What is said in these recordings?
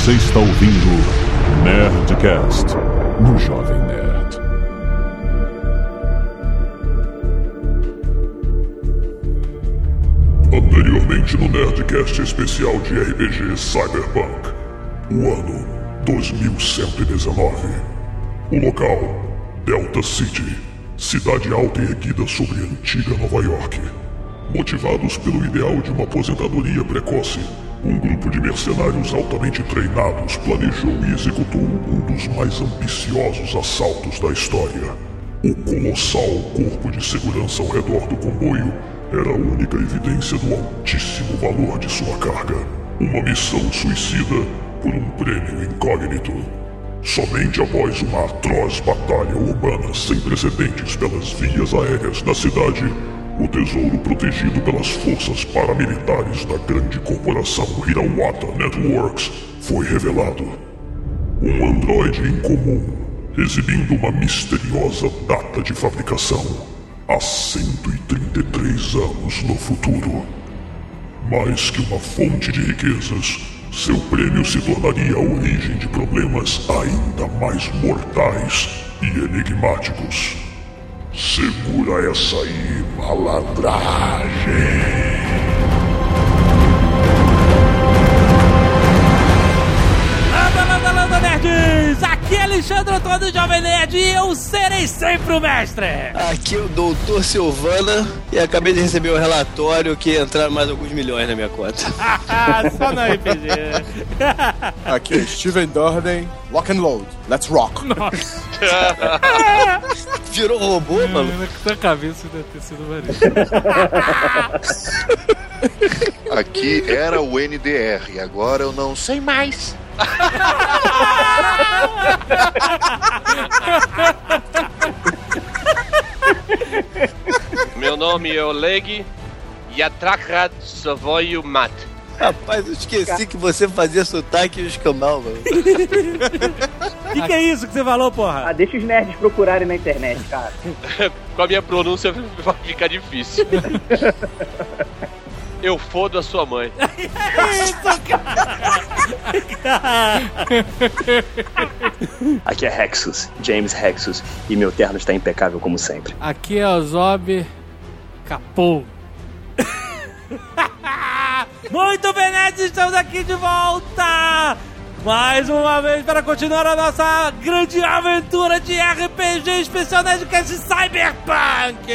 Você está ouvindo Nerdcast no Jovem Nerd. Anteriormente no Nerdcast especial de RPG Cyberpunk, o ano 2119. O local: Delta City, cidade alta e erguida sobre a antiga Nova York. Motivados pelo ideal de uma aposentadoria precoce, um grupo de mercenários altamente treinados planejou e executou um dos mais ambiciosos assaltos da história. O colossal corpo de segurança ao redor do comboio era a única evidência do altíssimo valor de sua carga. Uma missão suicida por um prêmio incógnito. Somente após uma atroz batalha urbana sem precedentes pelas vias aéreas da cidade, o tesouro protegido pelas forças paramilitares da grande corporação Hirawata Networks foi revelado. Um androide incomum, exibindo uma misteriosa data de fabricação, há 133 anos no futuro. Mais que uma fonte de riquezas, seu prêmio se tornaria a origem de problemas ainda mais mortais e enigmáticos. Segura essa aí, malandragem. Alexandre Antônio Jovem Nerd e eu serei sempre o mestre! Aqui é o Doutor Silvana e acabei de receber o um relatório que entraram mais alguns milhões na minha conta. Só no RPG. Aqui é Steven Durden, Lock and Load, let's rock. Nossa, Virou robô, mano? na cabeça deve ter sido maneiro. Aqui era o NDR, agora eu não sei mais. Meu nome é Oleg Yatrakrat Savoio Mat. Rapaz, eu esqueci que você fazia sotaque e escambau, mano. O que, que é isso que você falou, porra? Ah, deixa os nerds procurarem na internet, cara. Com a minha pronúncia vai ficar difícil. Eu fodo a sua mãe. Aqui é Rexus, James Rexus, e meu terno está impecável como sempre. Aqui é o Zob Capô. Muito bem, nerds, estamos aqui de volta! Mais uma vez para continuar a nossa grande aventura de RPG especial Nerdcast Cyberpunk!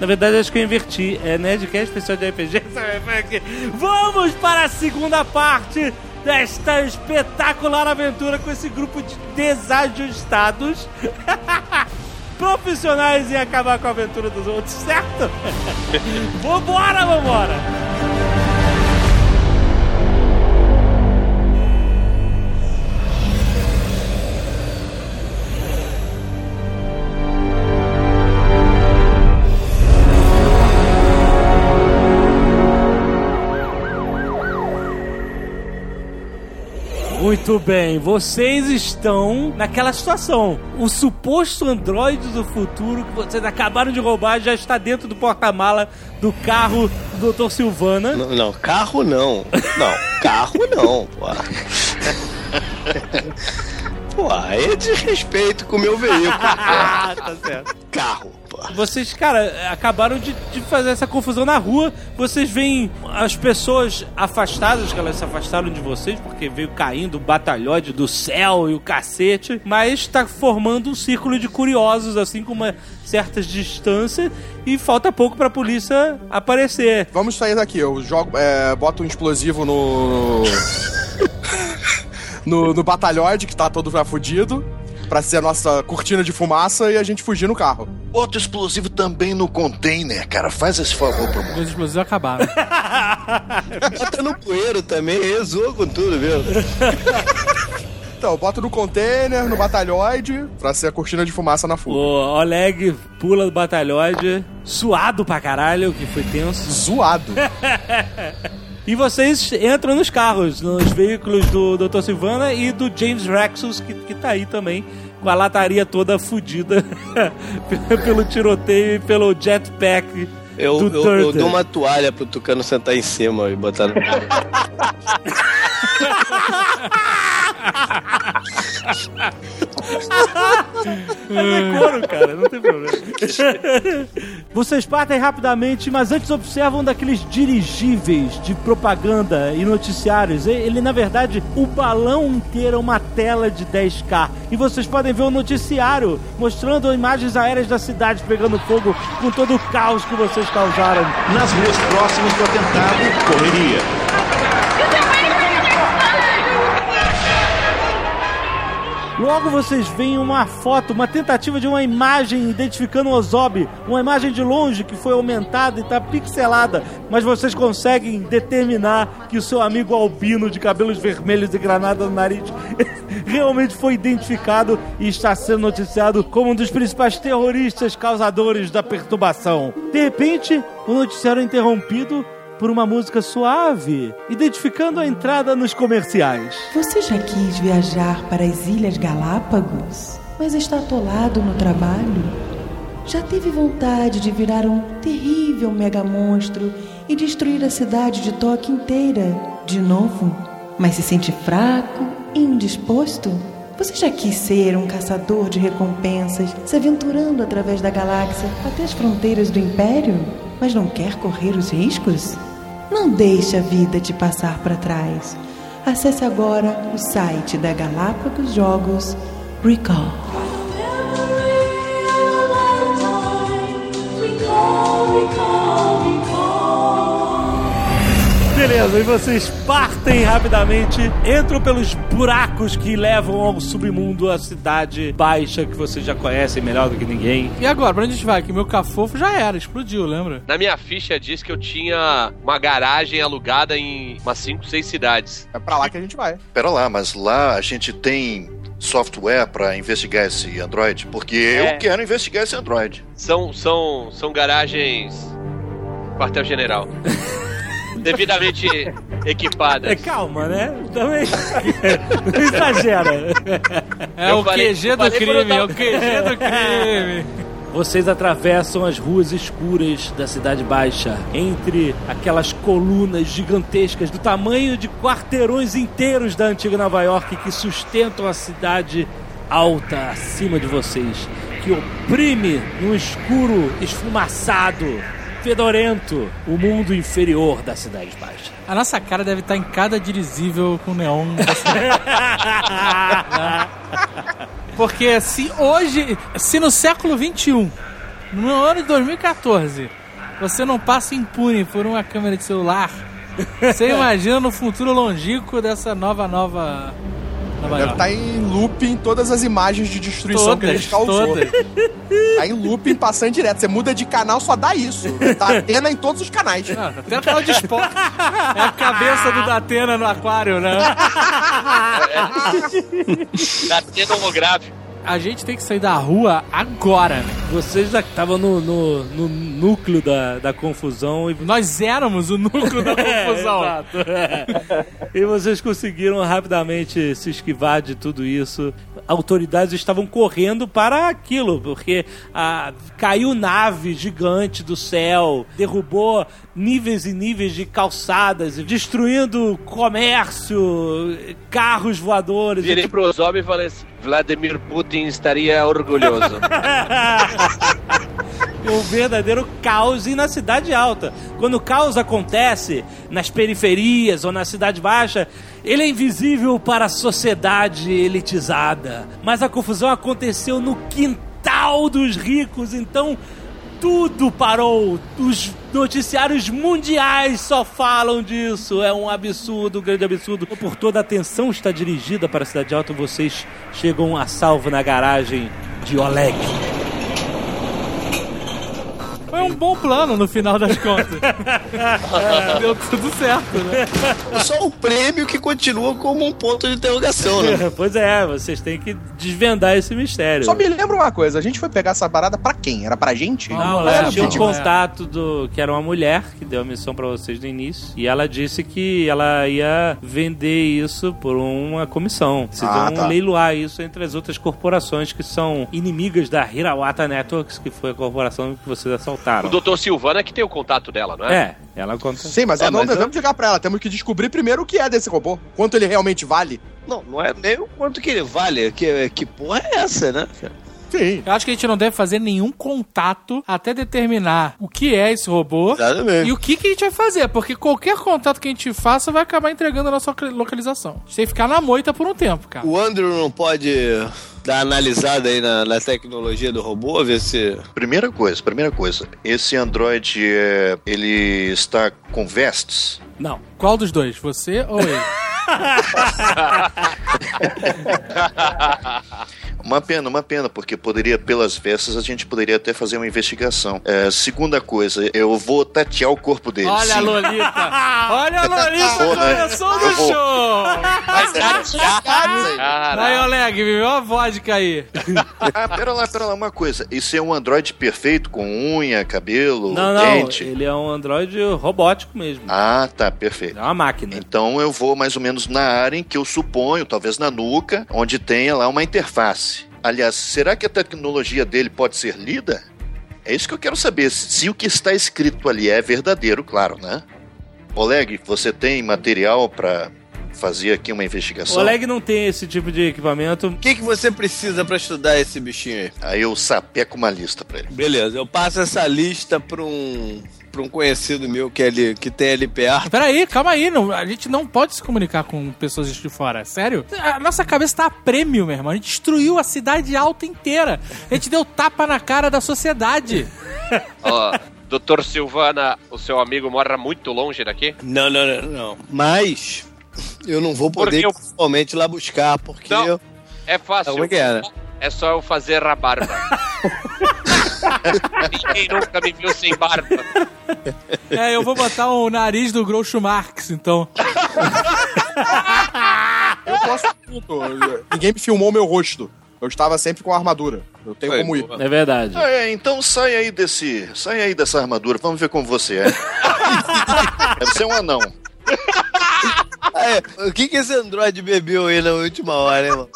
Na verdade, acho que eu inverti. É Nerdcast especial de RPG Cyberpunk. Vamos para a segunda parte desta espetacular aventura com esse grupo de desajustados. Profissionais em acabar com a aventura dos outros, certo? vambora, vambora! Muito bem, vocês estão naquela situação. O suposto androide do futuro que vocês acabaram de roubar já está dentro do porta-mala do carro do Dr. Silvana. Não, não, carro não. Não, carro não, pô. Pô, é desrespeito com o meu veículo. Ah, tá certo. Carro. Vocês, cara, acabaram de, de fazer essa confusão na rua. Vocês veem as pessoas afastadas, que elas se afastaram de vocês, porque veio caindo o batalhode do céu e o cacete. Mas está formando um círculo de curiosos, assim, com uma certa distância. E falta pouco pra polícia aparecer. Vamos sair daqui, eu jogo, é, boto um explosivo no... no, no batalhões que tá todo já fudido, pra ser a nossa cortina de fumaça e a gente fugir no carro. Outro explosivo também no container, cara. Faz esse favor pra mim. Os explosivos acabaram. Bota no poeiro também, rezou com tudo, viu? Então, eu boto no container, no batalhoide, pra ser a cortina de fumaça na fuga. o Oleg pula do batalhode, suado pra caralho, que foi tenso. Zoado. E vocês entram nos carros, nos veículos do Dr. Silvana e do James Rexus, que, que tá aí também, com a lataria toda fudida pelo tiroteio e pelo jetpack Eu, do eu, eu dou uma toalha pro Tucano sentar em cima e botar no. Mas é couro, cara, não tem problema. Vocês partem rapidamente, mas antes observam daqueles dirigíveis de propaganda e noticiários. Ele, na verdade, o balão inteiro é uma tela de 10K. E vocês podem ver o noticiário mostrando imagens aéreas da cidade pegando fogo com todo o caos que vocês causaram. Nas ruas próximas do atentado, correria. Logo vocês veem uma foto, uma tentativa de uma imagem identificando o Ozob, uma imagem de longe que foi aumentada e está pixelada, mas vocês conseguem determinar que o seu amigo albino de cabelos vermelhos e granada no nariz realmente foi identificado e está sendo noticiado como um dos principais terroristas causadores da perturbação. De repente, o noticiário é interrompido por uma música suave, identificando a entrada nos comerciais. Você já quis viajar para as Ilhas Galápagos, mas está atolado no trabalho? Já teve vontade de virar um terrível mega monstro e destruir a cidade de Tóquio inteira de novo? Mas se sente fraco e indisposto? Você já quis ser um caçador de recompensas, se aventurando através da galáxia até as fronteiras do Império? Mas não quer correr os riscos? Não deixe a vida te passar para trás. Acesse agora o site da Galápagos Jogos Recall. Beleza, e vocês partem rapidamente, entram pelos buracos que levam ao submundo, a cidade baixa que vocês já conhecem melhor do que ninguém. E agora, pra onde a gente vai? Que meu cafofo já era, explodiu, lembra? Na minha ficha diz que eu tinha uma garagem alugada em umas 5, 6 cidades. É pra lá que a gente vai. Pera lá, mas lá a gente tem software pra investigar esse Android? Porque É. eu quero investigar esse Android. São, são, são garagens quartel-general. Devidamente equipadas. É calma, né? Também. Não exagera. É Eu o falei- QG do crime, é o QG do crime. Vocês atravessam as ruas escuras da Cidade Baixa, entre aquelas colunas gigantescas do tamanho de quarteirões inteiros da antiga Nova York que sustentam a cidade alta acima de vocês, que oprime num escuro esfumaçado, fedorento, o mundo inferior da Cidade Baixa. A nossa cara deve estar em cada dirigível com neon. Porque se hoje, se no século XXI, no ano de 2014, você não passa impune por uma câmera de celular, você imagina no futuro longínquo dessa nova, nova... Nova Deve estar em looping todas as imagens de destruição que a gente Todas, causou. todas. Tá em looping passando direto. Você muda de canal, só dá isso. Tá Atena em todos os canais. Ah, até o canal de esporte. É a cabeça do Datena no aquário, né? Da tenda holográfica. A gente tem que sair da rua agora. Vocês já estavam no, no, no núcleo da, da confusão e Nós éramos o núcleo da confusão. É, exato. e vocês conseguiram rapidamente se esquivar de tudo isso. Autoridades estavam correndo para aquilo, porque ah, caiu nave gigante do céu, derrubou níveis e níveis de calçadas, destruindo comércio, carros voadores. Virei pro Zob e falei assim: Vladimir Putin estaria orgulhoso. um verdadeiro caos e na cidade alta. Quando o caos acontece nas periferias ou na cidade baixa, ele é invisível para a sociedade elitizada. Mas a confusão aconteceu no quintal dos ricos, então tudo parou. Os noticiários mundiais só falam disso. É um absurdo, um grande absurdo. Por toda a atenção está dirigida para a cidade alta, vocês chegam a salvo na garagem de Oleg. Foi um bom plano no final das contas. Deu tudo certo, né? Só o prêmio que continua como um ponto de interrogação, né? pois é, vocês têm que desvendar esse mistério. Só me lembra uma coisa, a gente foi pegar essa parada pra quem? Era pra gente? Não, Não, era tinha um contato do que era uma mulher que deu a missão pra vocês no início e ela disse que ela ia vender isso por uma comissão. Vocês Ah, vão tá. leiloar isso entre as outras corporações que são inimigas da Hirawata Networks, que foi a corporação que vocês o doutor Silvana que tem o contato dela, não é? É, ela conta. Sim, mas É, nós não mas devemos ligar pra ela. Temos que descobrir primeiro o que é desse robô. Quanto ele realmente vale. Não, não é nem o quanto que ele vale. Que, que porra é essa, né? Sim. Eu acho que a gente não deve fazer nenhum contato até determinar o que é esse robô Exatamente. e o que, que a gente vai fazer, porque qualquer contato que a gente faça vai acabar entregando a nossa localização. Que ficar na moita por um tempo, cara. O Andrew não pode dar analisada aí na, na tecnologia do robô, ver se. Primeira coisa, primeira coisa. Esse Android, é, ele está com vestes? Não. Qual dos dois? Você ou ele? Uma pena, uma pena, porque poderia, pelas vestes, a gente poderia até fazer uma investigação. É, segunda coisa, eu vou tatear o corpo dele. Olha a sim. Lolita! Olha a Lolita, né? começou vou. show! Mas tatear, Aí. Oleg, viveu a vodka aí. Ah, pera lá, pera lá, uma coisa. Isso é um Android perfeito, com unha, cabelo, Não, não. dente? Ele é um androide robótico mesmo. Ah, tá, perfeito. É uma máquina. Então eu vou mais ou menos na área em que eu suponho, talvez na nuca, onde tenha lá uma interface. Aliás, será que a tecnologia dele pode ser lida? É isso que eu quero saber. Se o que está escrito ali é verdadeiro, claro, né? Oleg, você tem material para fazer aqui uma O investigação? Oleg não tem esse tipo de equipamento. O que, que você precisa pra estudar esse bichinho aí? Aí eu sapeco uma lista para ele. Beleza, eu passo essa lista pra um. Pra um conhecido meu que, é ali, que tem LPA. Peraí, calma aí. Não, a gente não pode se comunicar com pessoas de fora. Sério? A nossa cabeça tá a prêmio, meu irmão. A gente destruiu a cidade alta inteira. A gente deu tapa na cara da sociedade. Ó, Doutor Silvana, o seu amigo mora muito longe daqui? Não, não, não, não. Mas eu não vou poder eu- pessoalmente lá buscar, porque Não. eu. É fácil. É é, né? É só eu fazer a barba. Ninguém nunca me viu sem barba. É, eu vou botar o nariz do Groucho Marx, então. Eu posso tudo. Ninguém me filmou meu rosto. Eu estava sempre com a armadura. Eu tenho como ir. É verdade. Ah, é, então sai aí desse. Sai aí dessa armadura, vamos ver como você é. Deve ser um anão. É. O que, que esse Android bebeu aí na última hora, hein, mano?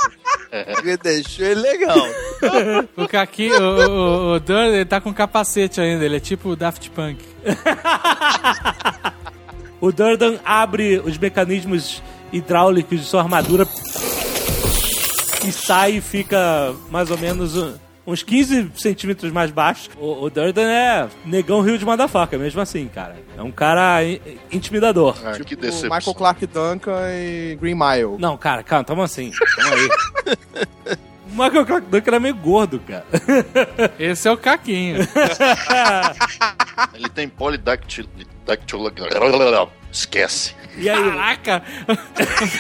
Porque deixou ele legal. O Kaki, o, o, o Dan, ele tá com capacete ainda. Ele é tipo o Daft Punk. O Durdan abre os mecanismos hidráulicos de sua armadura e sai e fica mais ou menos uns 15 centímetros mais baixo. O, o Durdan é negão rio de motherfucker, mesmo assim, cara. É um cara i- intimidador. Ah, que Tipo decepção. Michael Clark Duncan e Green Mile. Não, cara, calma, tamo assim. Tamo aí. O Michael Clark Duncan era meio gordo, cara. Esse é o Caquinho. Ele tem polidactil... Esquece. E aí? Caraca!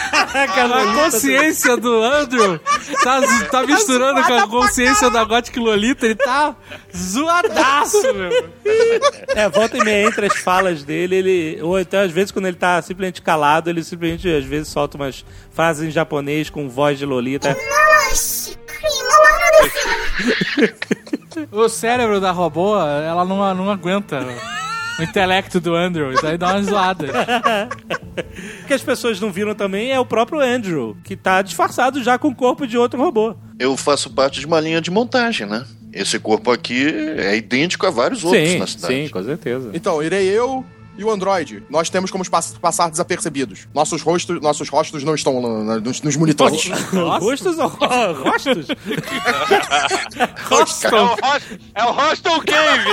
Caraca, a consciência do Andrew tá, tá misturando com a consciência da Gothic Lolita. Ele tá zoadaço, meu. É, volta e meia entre as falas dele, ele. Ou até às vezes quando ele tá simplesmente calado, ele simplesmente às vezes solta umas frases em japonês com voz de Lolita. O cérebro da robô, ela não, não aguenta o intelecto do Andrew. Aí dá uma zoada. O que as pessoas não viram também é o próprio Andrew, que tá disfarçado já com o corpo de outro robô. Eu faço parte de uma linha de montagem, né? Esse corpo aqui é idêntico a vários outros sim, na cidade. sim, com certeza. Então, irei eu e o Android. Nós temos como pass- passar desapercebidos. Nossos rostos, nossos rostos não estão na- na- nos, nos monitores. Rostos ou rostos? É o, Hos- é o Cave!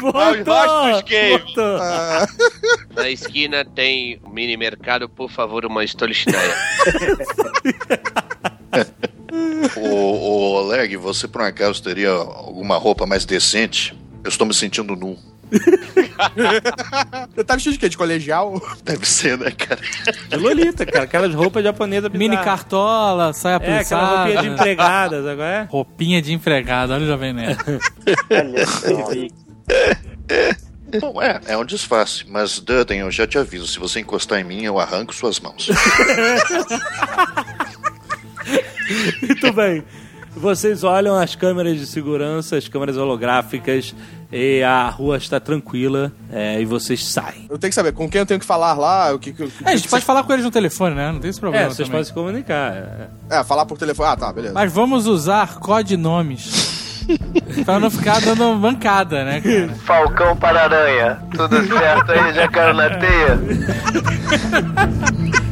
Voltou! Rostos Cave! Voltou. Ah, Na esquina tem um mini mercado, por favor, uma Stolichnaya. Ô, ô, Oleg, você por um acaso teria alguma roupa mais decente? Eu estou me sentindo nu. Você tá vestido de quê? De colegial? Deve ser, né, cara? De Lolita, cara. Aquelas roupas japonesas Mini cartola, saia É, aquela plissada. roupinha de empregadas, agora é? Roupinha de empregado, olha o Jovem Nerd. Olha só. Bom, é, é um disfarce, mas Dudden, eu já te aviso, se você encostar em mim, eu arranco suas mãos. Muito bem. Vocês olham as câmeras de segurança, as câmeras holográficas, e a rua está tranquila, é, e vocês saem. Eu tenho que saber com quem eu tenho que falar lá, o que, que, É, a gente pode falar com eles no telefone, né? Não tem esse É, problema. vocês também. podem se comunicar. é. É, falar por telefone. Ah, tá, beleza. Mas vamos usar codinomes. pra não ficar dando bancada, né, cara? Falcão para aranha. Tudo certo aí, já caiu na teia?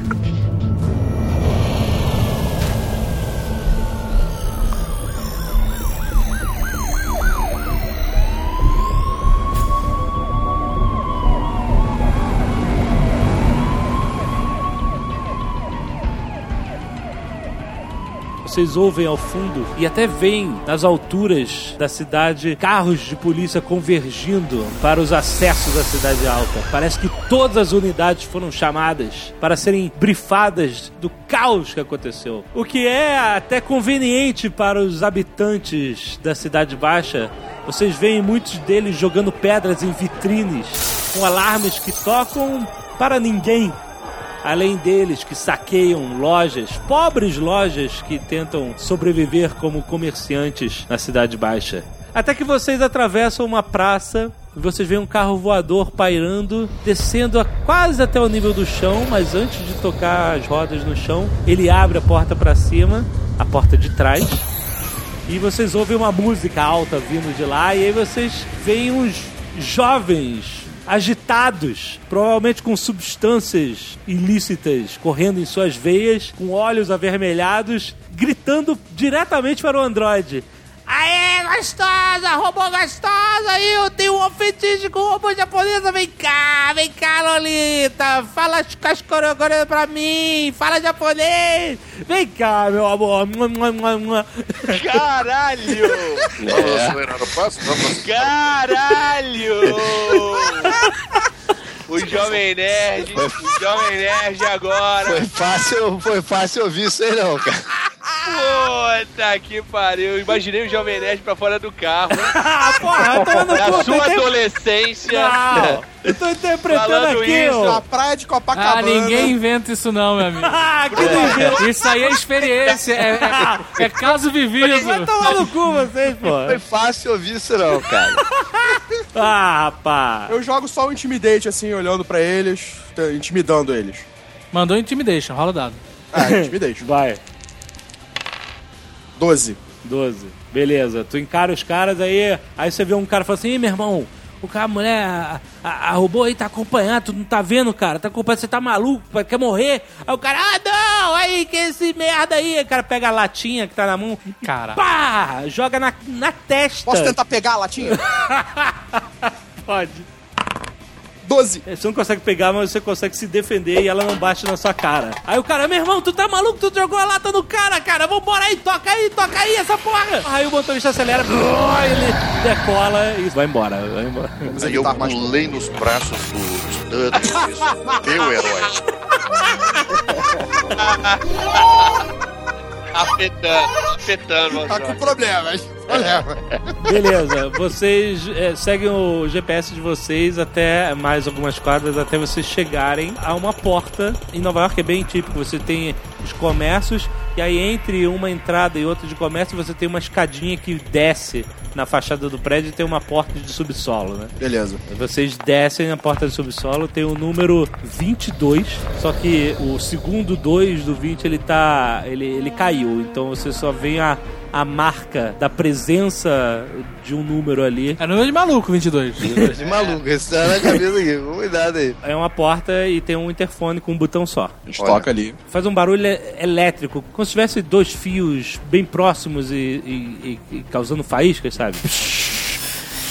vocês ouvem ao fundo e até veem nas alturas da cidade carros de polícia convergindo para os acessos da cidade alta. Parece que todas as unidades foram chamadas para serem brifadas do caos que aconteceu. O que é até conveniente para os habitantes da cidade baixa. Vocês veem muitos deles jogando pedras em vitrines com alarmes que tocam para ninguém. Além deles que saqueiam lojas, pobres lojas que tentam sobreviver como comerciantes na Cidade Baixa. Até que vocês atravessam uma praça vocês veem um carro voador pairando, descendo a quase até o nível do chão, mas antes de tocar as rodas no chão, ele abre a porta para cima, a porta de trás. E vocês ouvem uma música alta vindo de lá, e aí vocês veem uns jovens agitados, provavelmente com substâncias ilícitas correndo em suas veias, com olhos avermelhados, gritando diretamente para o androide. Aê, gostosa, robô gostosa, tenho um fetiche com robô japonesa, vem cá, vem cá, Lolita, fala as as coreografias pra mim, fala japonês, vem cá, meu amor. Caralho! Caralho! O Jovem Nerd, o Jovem Nerd agora. Foi fácil, foi fácil ouvir isso aí não, cara. Puta que pariu. Imaginei o Jovem Nerd pra fora do carro. Ah, porra, eu tô Na sua adolescência. Não, eu tô interpretando Falando aqui, isso, ó. Na praia de Copacabana. Ah, ninguém inventa isso não, meu amigo. Ah, que duvido. Isso aí é experiência, é, é- é caso vivido. Vai tomar no cu vocês, pô. Foi fácil ouvir isso não, cara. Ah, rapaz. Eu jogo só o Intimidate, assim, olhando pra eles, intimidando eles. Mandou intimidation, rola o dado. Ah, Intimidate. Vai, 12. 12. Beleza, tu encara os caras aí, aí você vê um cara e fala assim, Ih, meu irmão, o cara, a mulher, a, a, a robô aí tá acompanhando, tu não tá vendo, cara? Tá acompanhando, você tá maluco, quer morrer? Aí o cara, ah, não, aí, que esse merda aí. Aí o cara pega a latinha que tá na mão, Cara. pá, joga na, na testa. Posso tentar pegar a latinha? Pode. 12. Você não consegue pegar, mas você consegue se defender e ela não bate na sua cara. Aí o cara, meu irmão, tu tá maluco? Tu jogou a lata no cara, cara. Vambora aí, toca aí, toca aí essa porra. Aí o motorista acelera, ele decola e vai embora. Vai embora. Aí eu pulei nos braços do Dudley, meu herói. Afetando, afetando. Tá com problemas. Beleza, vocês é, seguem o GPS de vocês até mais algumas quadras, até vocês chegarem a uma porta. Em Nova York é bem típico, você tem os comércios, e aí entre uma entrada e outra de comércio você tem uma escadinha que desce na fachada do prédio e tem uma porta de subsolo, né? Beleza. Vocês descem na porta do subsolo, tem o número 22, só que o segundo 2 do 20 ele tá. ele, ele caiu, então você só vê a, a marca da presença de um número ali. É número de maluco, 22. De maluco, esse tá na cabeça aqui. Cuidado aí. É uma porta e tem um interfone com um botão só. A gente toca ali. Faz um barulho elétrico, como se tivesse dois fios bem próximos e, e- e- e causando faíscas, sabe?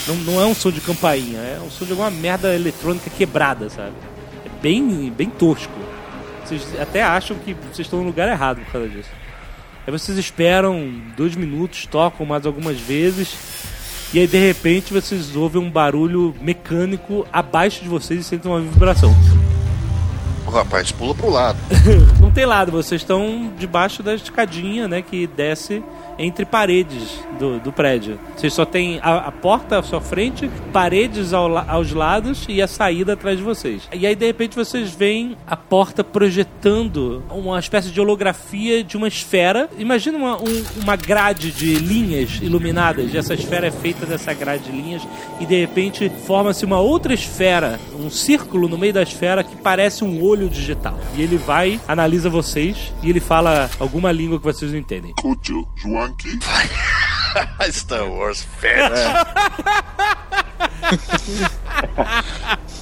Não, não é um som de campainha, é um som de alguma merda eletrônica quebrada, sabe? É bem, bem tosco. Vocês até acham que vocês estão no lugar errado por causa disso. Aí vocês esperam dois minutos, tocam mais algumas vezes, e aí de repente vocês ouvem um barulho mecânico abaixo de vocês e sentem uma vibração. O rapaz pula pro lado. Não tem lado, vocês estão debaixo da escadinha, né, que desce entre paredes do, do prédio. Vocês só tem a, a porta à sua frente, paredes ao aos lados e a saída atrás de vocês. E aí, de repente, vocês veem a porta projetando uma espécie de holografia de uma esfera. Imagina uma, um- uma grade de linhas iluminadas. E essa esfera é feita dessa grade de linhas. E, de repente, forma-se uma outra esfera, um círculo no meio da esfera que parece um olho digital. E ele vai, analisa vocês e ele fala alguma língua que vocês não entendem. Kuchu, Juanqui. Star Wars Fett.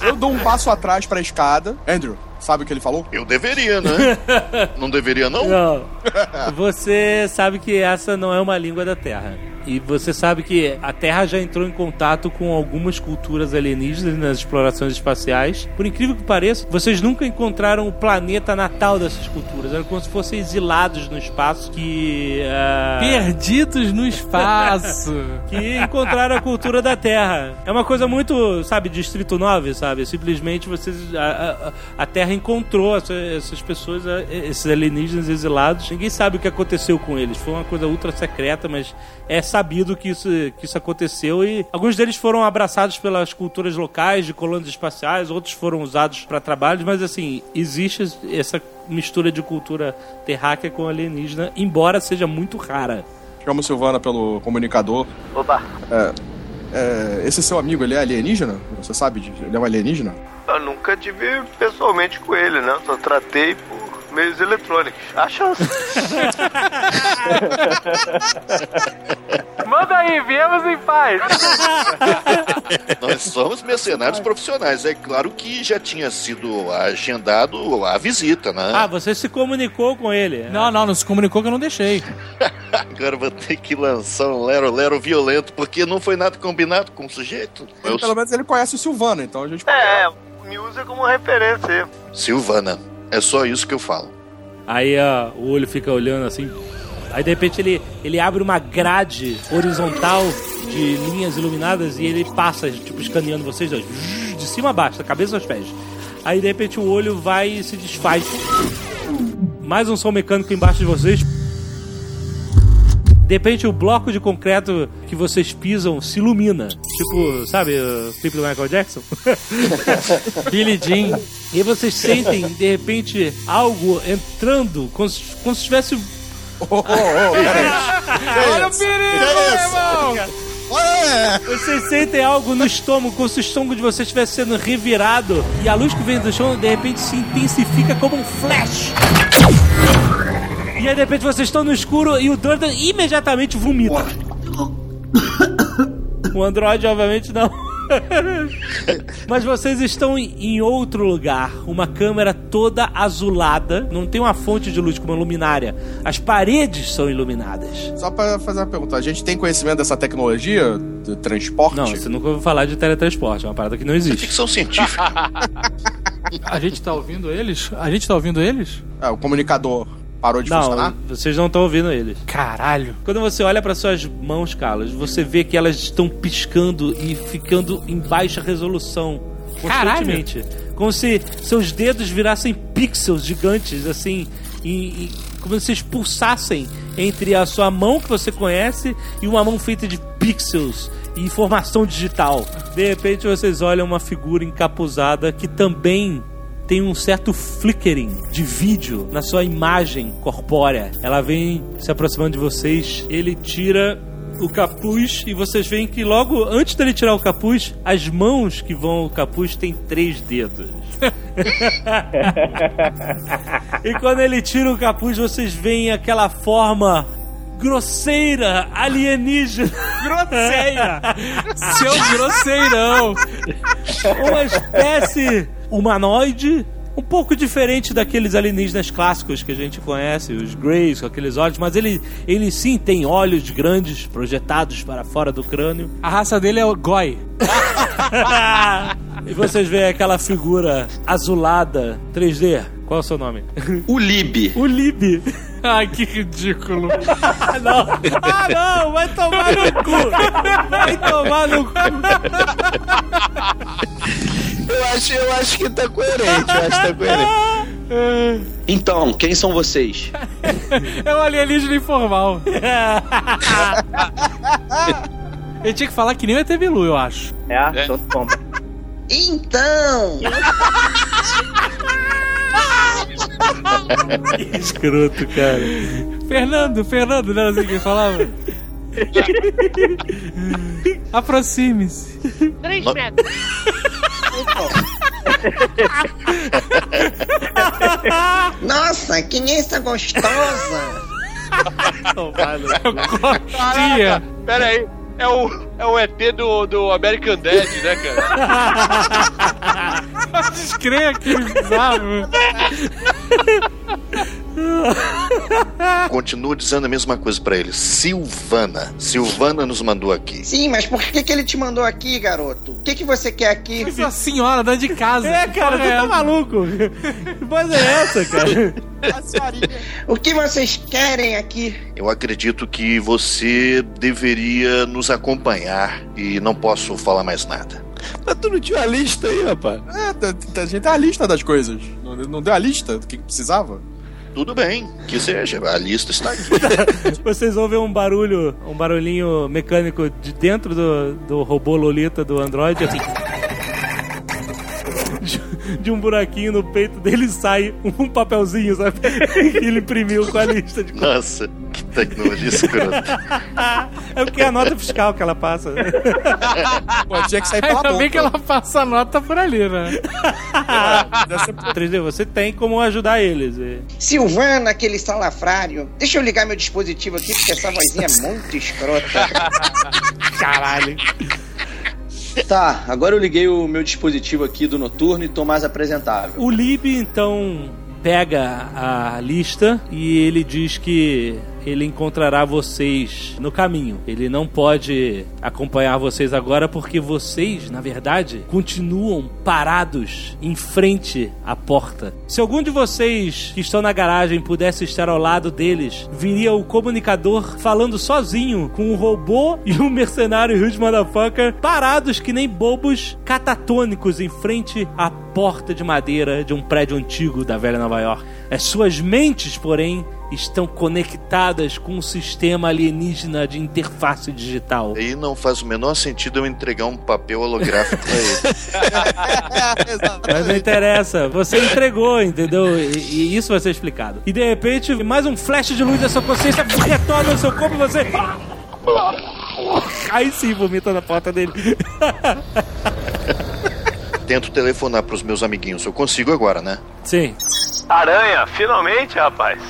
Eu dou um passo atrás pra escada. Andrew, sabe o que ele falou? Eu deveria, né? Não deveria, não? Não. Você sabe que essa não é uma língua da Terra. E você sabe que a Terra já entrou em contato com algumas culturas alienígenas nas explorações espaciais. Por incrível que pareça, vocês nunca encontraram o planeta natal dessas culturas. Eram como se fossem exilados no espaço que. ah, Perdidos no espaço. que encontraram a cultura da Terra. É uma coisa muito, sabe, Distrito 9, sabe? Simplesmente vocês. A, a- a Terra encontrou essa- essas pessoas, esses alienígenas exilados. Ninguém sabe o que aconteceu com eles. Foi uma coisa ultra secreta, mas é sabido que isso, que isso aconteceu e alguns deles foram abraçados pelas culturas locais de colônias espaciais, outros foram usados para trabalhos, mas assim, existe essa mistura de cultura terráquea com alienígena, embora seja muito rara. Chama o Silvana pelo comunicador. Opa, É, é, esse seu amigo, ele é alienígena? Você sabe? Ele é um alienígena? Eu nunca tive pessoalmente com ele, né? Só tratei por meios eletrônicos. A chance. Manda aí, viemos em paz. Nós somos mercenários profissionais. É claro que já tinha sido agendado a visita, né? Ah, você se comunicou com ele. Não, não, não se comunicou que eu não deixei. Agora vou ter que lançar um lero-lero violento, porque não foi nada combinado com o sujeito. Eu... Pelo menos ele conhece o Silvano, então a gente pode... Me usa como referência aí. Silvana. É só isso que eu falo. Aí ó, o olho fica olhando assim. Aí de repente ele, ele abre uma grade horizontal de linhas iluminadas e ele passa, tipo, escaneando vocês dois. De cima a baixo, da cabeça aos pés. Aí de repente o olho vai e se desfaz. Mais um som mecânico embaixo de vocês. De repente o bloco de concreto que vocês pisam se ilumina. Tipo, sabe, o clipe do Michael Jackson? Billy Jean. E vocês sentem, de repente, algo entrando, como se, como se tivesse. Oh, oh, oh. Olha o perigo, meu irmão! Ué! Vocês sentem algo no estômago, como se o estômago de vocês estivesse sendo revirado. E a luz que vem do chão, de repente, se intensifica como um flash. E aí, de repente, vocês estão no escuro e o Durden imediatamente vomita. O Android, obviamente, não. Mas vocês estão em outro lugar, uma câmera toda azulada, não tem uma fonte de luz como uma luminária. As paredes são iluminadas. Só pra fazer uma pergunta, a gente tem conhecimento dessa tecnologia de transporte? Não, você nunca ouviu falar de teletransporte, é uma parada que não existe. Ficção científica. A gente tá ouvindo eles? A gente tá ouvindo eles? É, o comunicador parou de Não, funcionar? vocês não estão ouvindo eles. Caralho. Quando você olha para suas mãos, Carlos, você vê que elas estão piscando e ficando em baixa resolução constantemente. Como se seus dedos virassem pixels gigantes, assim, e, e como se eles pulsassem entre a sua mão que você conhece e uma mão feita de pixels e informação digital. De repente vocês olham uma figura encapuzada que também tem um certo flickering de vídeo na sua imagem corpórea. Ela vem se aproximando de vocês, ele tira o capuz e vocês veem que logo antes dele tirar o capuz, as mãos que vão ao capuz têm três dedos. e quando ele tira o capuz, vocês veem aquela forma grosseira, alienígena. Grosseira! Seu grosseirão! uma espécie humanoide um pouco diferente daqueles alienígenas clássicos que a gente conhece, os Greys com aqueles olhos, mas ele, ele sim tem olhos grandes projetados para fora do crânio. A raça dele é o Goi. e vocês veem aquela figura azulada 3D. Qual é o seu nome? O Lib. O Lib. Ai, que ridículo. Ah, não. Ah, não. Vai tomar no cu. Vai tomar no cu. Eu acho, eu acho que tá coerente, eu acho que tá coerente. Então, quem são vocês? É um alienígena informal. Ele tinha que falar que nem o ET Bilu, eu acho. É, então toma. Então. Que escroto, cara. Fernando, Fernando, não era assim que ele falava? Aproxime-se. Três No- metros. Nossa, quem é essa gostosa? Costinha. Pera aí. É o, é o ET do, do American Dad, né, cara? Descreia que bizarro. Continuo dizendo a mesma coisa pra ele. Silvana. Silvana nos mandou aqui. Sim, mas por que, que ele te mandou aqui, garoto? O que, que você quer aqui? Essa senhora dando de casa. É, cara, tu tá maluco? Que voz é essa, cara? O que vocês querem aqui? Eu acredito que você deveria nos acompanhar e não posso falar mais nada. Mas tu não tinha a lista aí, rapaz? É, tá- tá- a gente tem a lista das coisas. Não, não deu a lista do que precisava? Tudo bem, que seja. A lista está aqui. Vocês ouvem um barulho, um barulhinho mecânico de dentro do, do robô Lolita do Android, assim. De- um buraquinho no peito dele sai um papelzinho, sabe? Que ele imprimiu com a lista de Nossa, que tecnologia escrota. É porque é a nota fiscal que ela passa. Pô, tinha que sair pela Ainda bem que ela passa a nota por ali, né? 3D, você tem como ajudar eles. é. Silvana, aquele salafrário. Deixa eu ligar meu dispositivo aqui, porque essa vozinha é muito escrota. Caralho. Tá, agora eu liguei o meu dispositivo aqui do noturno e tô mais apresentável. O Lib, então, pega a lista e ele diz que ele encontrará vocês no caminho. Ele não pode acompanhar vocês agora porque vocês, na verdade, continuam parados em frente à porta. Se algum de vocês que estão na garagem pudesse estar ao lado deles, viria o comunicador falando sozinho com um robô e um mercenário Huge Motherfucker parados que nem bobos catatônicos em frente à porta de madeira de um prédio antigo da velha Nova York. As suas mentes, porém, estão conectadas com um sistema alienígena de interface digital. Aí não faz o menor sentido eu entregar um papel holográfico pra ele. Mas não interessa, você entregou, entendeu? E, e isso vai ser explicado. E de repente, mais um flash de luz da sua consciência retorna no seu corpo e você. Aí sim, vomita na porta dele. Tento telefonar pros meus amiguinhos. Eu consigo agora, né? Sim. Aranha, finalmente, rapaz.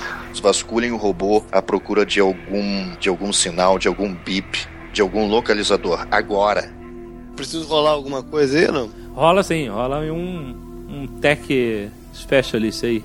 Vasculhem o robô à procura de algum de algum sinal, de algum bip, de algum localizador. Agora. Preciso rolar alguma coisa aí, não? Rola sim, rola um, um tech specialist aí.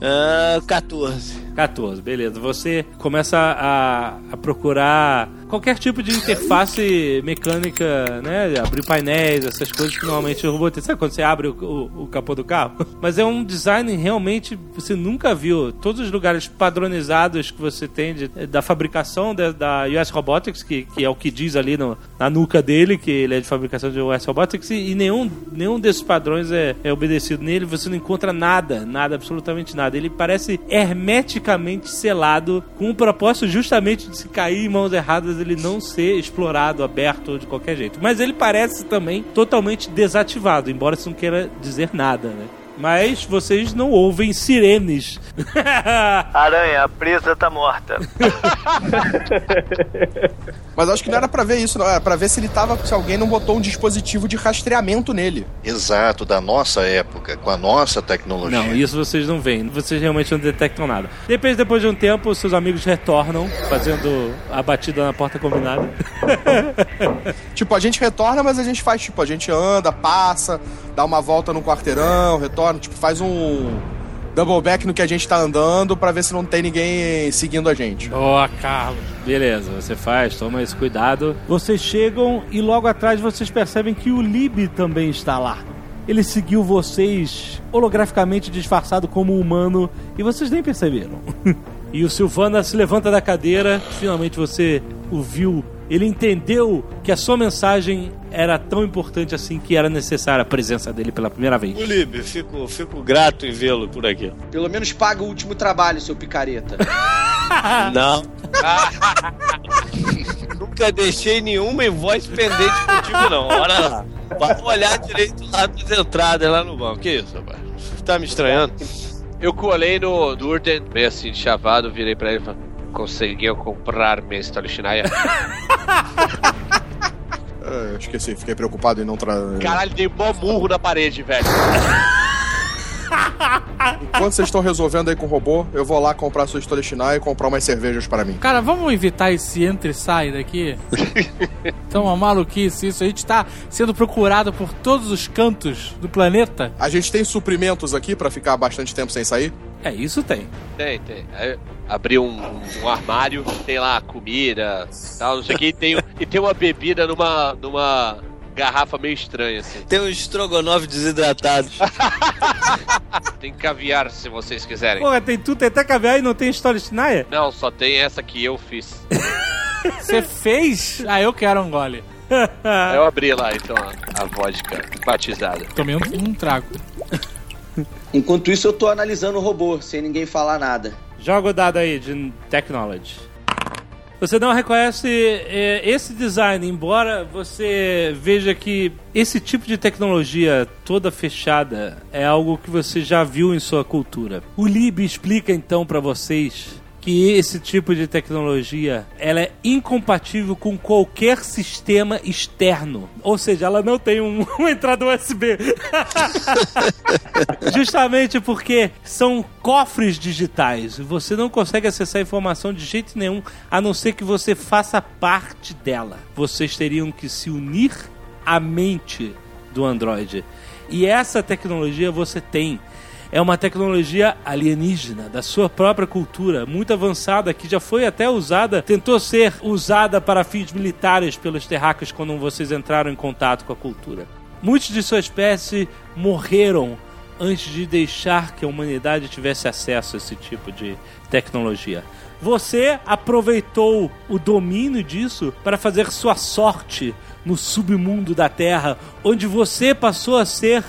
Ah, 14. 14, beleza. Você começa a, a procurar qualquer tipo de interface mecânica, né? Abrir painéis, essas coisas que normalmente o robô tem. Sabe quando você abre o, o, o capô do carro? Mas é um design realmente você nunca viu. Todos os lugares padronizados que você tem de- da fabricação da, da US Robotics, que, que é o que diz ali no- na nuca dele, que ele é de fabricação de US Robotics, e, e nenhum, nenhum desses padrões é, é obedecido nele. Você não encontra nada, nada, absolutamente nada. Ele parece hermeticamente selado, com o propósito justamente de se cair em mãos erradas, ele não ser explorado, aberto de qualquer jeito. Mas ele parece também totalmente desativado, embora isso não queira dizer nada, né? Mas vocês não ouvem sirenes. Aranha, a presa tá morta. Mas acho que não era pra ver isso, não. Era pra ver se ele tava. Se alguém não botou um dispositivo de rastreamento nele. Exato, da nossa época, com a nossa tecnologia. Não, isso vocês não veem. Vocês realmente não detectam nada. Depois, depois de um tempo, seus amigos retornam, fazendo a batida na porta combinada. Tipo, a gente retorna, mas a gente faz, tipo, a gente anda, passa, dá uma volta no quarteirão, retorna, tipo, faz um double back no que a gente tá andando pra ver se não tem ninguém seguindo a gente. Ó, Carlos. Beleza, você faz, toma esse cuidado. Vocês chegam e logo atrás vocês percebem que o Lib também está lá. Ele seguiu vocês holograficamente disfarçado como humano e vocês nem perceberam. e o Silvana se levanta da cadeira, finalmente você o viu. Ele entendeu que a sua mensagem era tão importante assim que era necessária a presença dele pela primeira vez. Ulib, fico, fico grato em vê-lo por aqui. Pelo menos paga o último trabalho, seu picareta. Não. Nunca deixei nenhuma invoice pendente contigo, não. Olha lá. Vai olhar direito lá nas entradas lá no banco. Que isso, rapaz? Tá me estranhando? Eu colei no Durden, meio assim, de chavado, virei pra ele e falei: Conseguiu comprar minha Stolichnaya? É, esqueci, fiquei preocupado em não trazer. Caralho, dei mó murro na parede, velho. Enquanto vocês estão resolvendo aí com o robô, eu vou lá comprar sua Stolichnaya e comprar umas cervejas para mim. Cara, vamos evitar esse entra e sai daqui? Então, uma maluquice isso. A gente tá sendo procurado por todos os cantos do planeta. A gente tem suprimentos aqui pra ficar bastante tempo sem sair? É, isso tem. Tem, tem. Aí, abri um, um armário, tem lá comida, tal, não sei o que, e tem, e tem uma bebida numa, numa garrafa meio estranha, assim. Tem um estrogonofe desidratado. Tem caviar, se vocês quiserem. Porra, tem tudo, tem até caviar e não tem história? Não, só tem essa que eu fiz. Você fez? Ah, eu quero um gole. Aí eu abri lá, então, a, a vodka batizada. Tomei um, um trago. Enquanto isso, eu tô analisando o robô, sem ninguém falar nada. Joga o dado aí de Technology. Você não reconhece é, esse design, embora você veja que esse tipo de tecnologia toda fechada é algo que você já viu em sua cultura. O Lib explica então para vocês que esse tipo de tecnologia ela é incompatível com qualquer sistema externo. Ou seja, ela não tem um, uma entrada USB. Justamente porque são cofres digitais. Você não consegue acessar a informação de jeito nenhum, a não ser que você faça parte dela. Vocês teriam que se unir à mente do Android. E essa tecnologia você tem é uma tecnologia alienígena, da sua própria cultura, muito avançada, que já foi até usada, tentou ser usada para fins militares pelos terráqueos quando vocês entraram em contato com a cultura. Muitos de sua espécie morreram antes de deixar que a humanidade tivesse acesso a esse tipo de tecnologia. Você aproveitou o domínio disso para fazer sua sorte no submundo da Terra, onde você passou a ser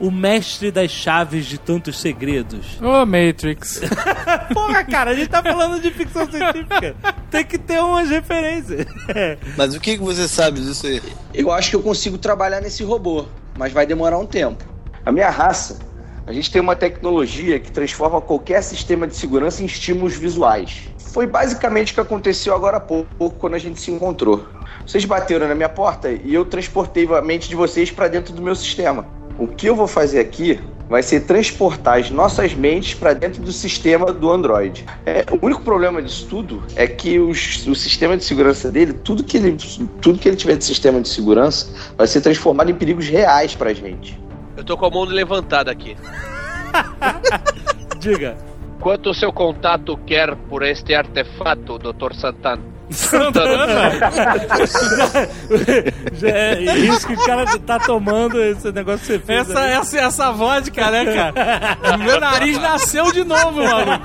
o mestre das chaves de tantos segredos. Ô, Matrix. Porra, cara, a gente tá falando de ficção científica. Tem que ter umas referências. Mas o que, que você sabe disso aí? Eu acho que eu consigo trabalhar nesse robô, mas vai demorar um tempo. A minha raça, a gente tem uma tecnologia que transforma qualquer sistema de segurança em estímulos visuais. Foi basicamente o que aconteceu agora há pouco, quando a gente se encontrou. Vocês bateram na minha porta e eu transportei a mente de vocês para dentro do meu sistema. O que eu vou fazer aqui vai ser transportar as nossas mentes para dentro do sistema do Android. É, o único problema disso tudo é que os, o sistema de segurança dele, tudo que, ele, tudo que ele tiver de sistema de segurança, vai ser transformado em perigos reais para a gente. Eu tô com a mão levantada aqui. Diga. Quanto o seu contato quer por este artefato, Dr. Santana? Santana? Já é isso que o cara tá tomando, esse negócio que você fez. Essa, aí. essa, essa vodka, né, cara? Meu nariz nasceu de novo, mano.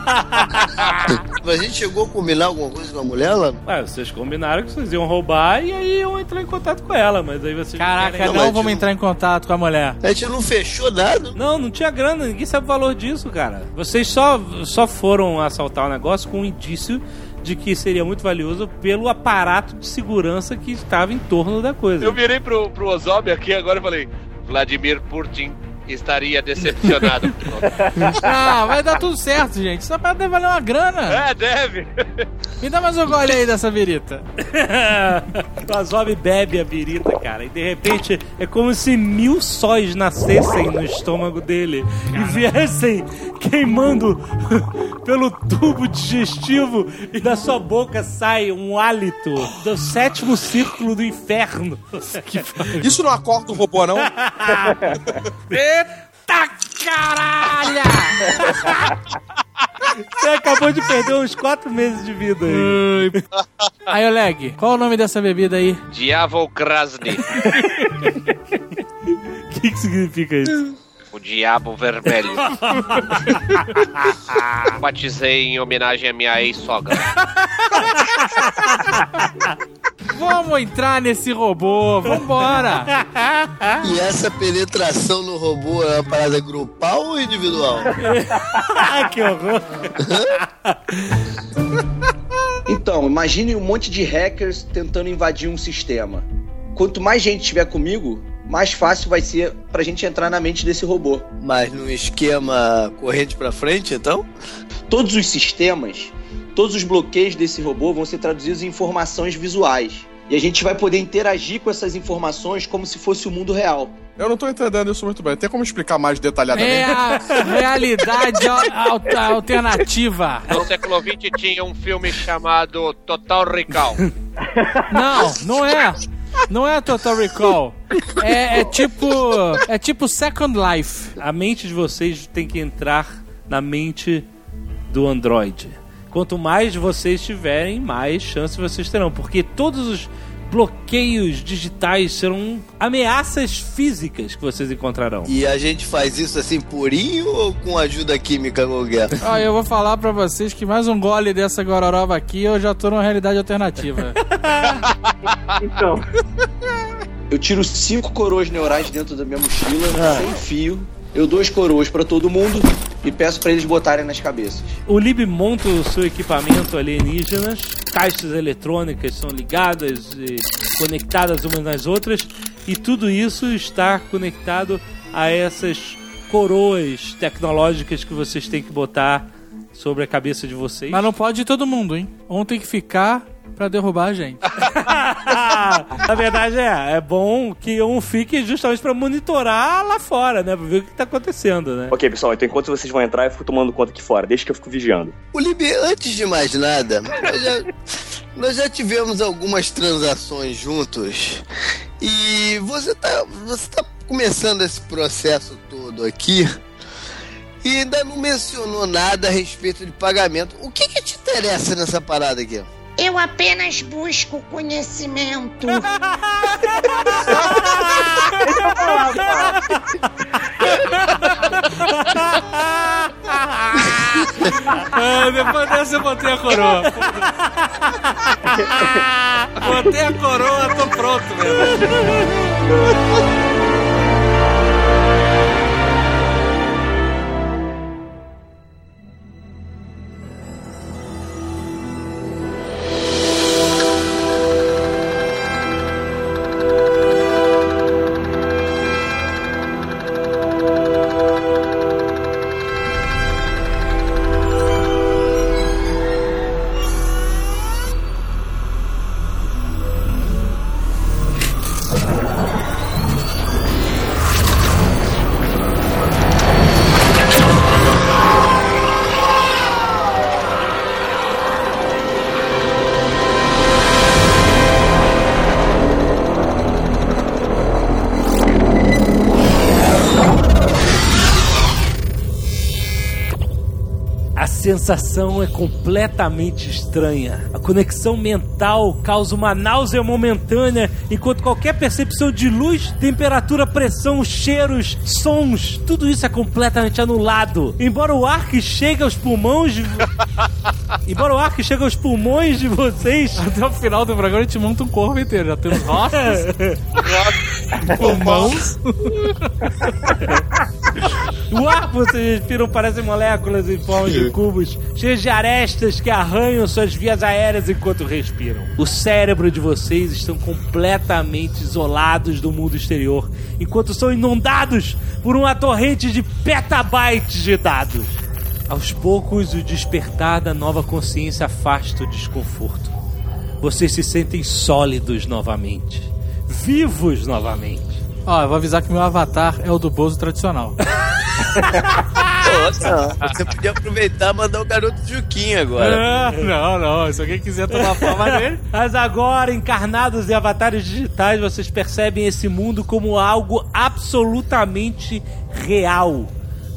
Mas a gente chegou a combinar alguma coisa com a mulher lá? Ué, vocês combinaram que vocês iam roubar e aí iam entrar em contato com ela, mas aí vocês. Caraca, querem- não, vamos entrar em contato com a mulher. A gente não fechou nada. Não, não tinha grana, ninguém sabe o valor disso, cara. Vocês só, só foram assaltar o negócio com um indício de que seria muito valioso pelo aparato de segurança que estava em torno da coisa. Eu virei pro, pro Ozob aqui agora e falei: Vladimir Putin estaria decepcionado. Ah, vai dar tudo certo, gente. Essa parada deve valer uma grana. é, deve. Me dá mais um gole aí dessa virita. o Azob bebe a birita, cara, e de repente é como se mil sóis nascessem no estômago dele e viessem queimando pelo tubo digestivo e da sua boca sai um hálito do sétimo círculo do inferno. Isso não acorda o robô, não? Eita caralho! Você acabou de perder uns quatro meses de vida aí. Aí, Oleg, qual o nome dessa bebida aí? Diabo Krasny. O que, que significa isso? O Diabo Vermelho. Batizei em homenagem à minha ex-sogra. Vamos entrar nesse robô, vambora! E essa penetração no robô é uma parada grupal ou individual? que horror! Então, imagine um monte de hackers tentando invadir um sistema. Quanto mais gente tiver comigo, mais fácil vai ser pra gente entrar na mente desse robô. Mas num esquema corrente pra frente, então? Todos os sistemas, todos os bloqueios desse robô vão ser traduzidos em informações visuais. E a gente vai poder interagir com essas informações como se fosse o mundo real. Eu não tô entendendo isso muito bem. Tem como explicar mais detalhadamente? É a realidade al- al- alternativa. No século XX tinha um filme chamado Total Recall. Não, não é. Não é Total Recall. É, é tipo. É tipo Second Life. A mente de vocês tem que entrar na mente do Android. Quanto mais vocês tiverem, mais chance vocês terão, porque todos os bloqueios digitais serão ameaças físicas que vocês encontrarão. E a gente faz isso assim purinho ou com ajuda química qualquer? Ah, eu vou falar pra vocês que mais um gole dessa gororoba aqui eu já tô numa realidade alternativa. Então. Eu tiro cinco coroas neurais dentro da minha mochila, sem fio. Eu dou as coroas pra todo mundo e peço pra eles botarem nas cabeças. O Lib monta o seu equipamento alienígenas, caixas eletrônicas são ligadas e conectadas umas nas outras, e tudo isso está conectado a essas coroas tecnológicas que vocês têm que botar sobre a cabeça de vocês. Mas não pode ir todo mundo, hein? Um tem que ficar pra derrubar a gente. Na verdade é, é bom que um fique justamente pra monitorar lá fora, né? Pra ver o que tá acontecendo, né? Ok, pessoal, então enquanto vocês vão entrar, eu fico tomando conta aqui fora. Deixa que eu fico vigiando. O Libe, antes de mais nada, nós já, nós já tivemos algumas transações juntos e você tá, você tá começando esse processo todo aqui e ainda não mencionou nada a respeito de pagamento. O que que te interessa nessa parada aqui? Eu apenas busco conhecimento. Ah, depois dessa eu botei a coroa. botei a coroa, tô pronto mesmo. Sensação é completamente estranha. A conexão mental causa uma náusea momentânea, enquanto qualquer percepção de luz, temperatura, pressão, cheiros, sons, tudo isso é completamente anulado. Embora o ar que chega aos pulmões de... Embora o ar que chega aos pulmões de vocês... Até o final do programa a gente monta um corpo inteiro. Já temos rostos, pulmões. O ar que vocês respiram parece moléculas em forma de cubos, cheios de arestas que arranham suas vias aéreas enquanto respiram. O cérebro de vocês estão completamente isolados do mundo exterior, enquanto são inundados por uma torrente de petabytes de dados. Aos poucos, o despertar da nova consciência afasta o desconforto. Vocês se sentem sólidos novamente, vivos novamente. Ó, eu vou avisar que meu avatar é o do Bozo tradicional. Nossa, você podia aproveitar e mandar o garoto Juquinha agora. Ah, não, não. Se alguém quiser tomar forma dele. Mas agora, encarnados em avatares digitais, vocês percebem esse mundo como algo absolutamente real.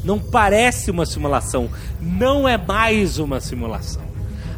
Não parece uma simulação. Não é mais uma simulação.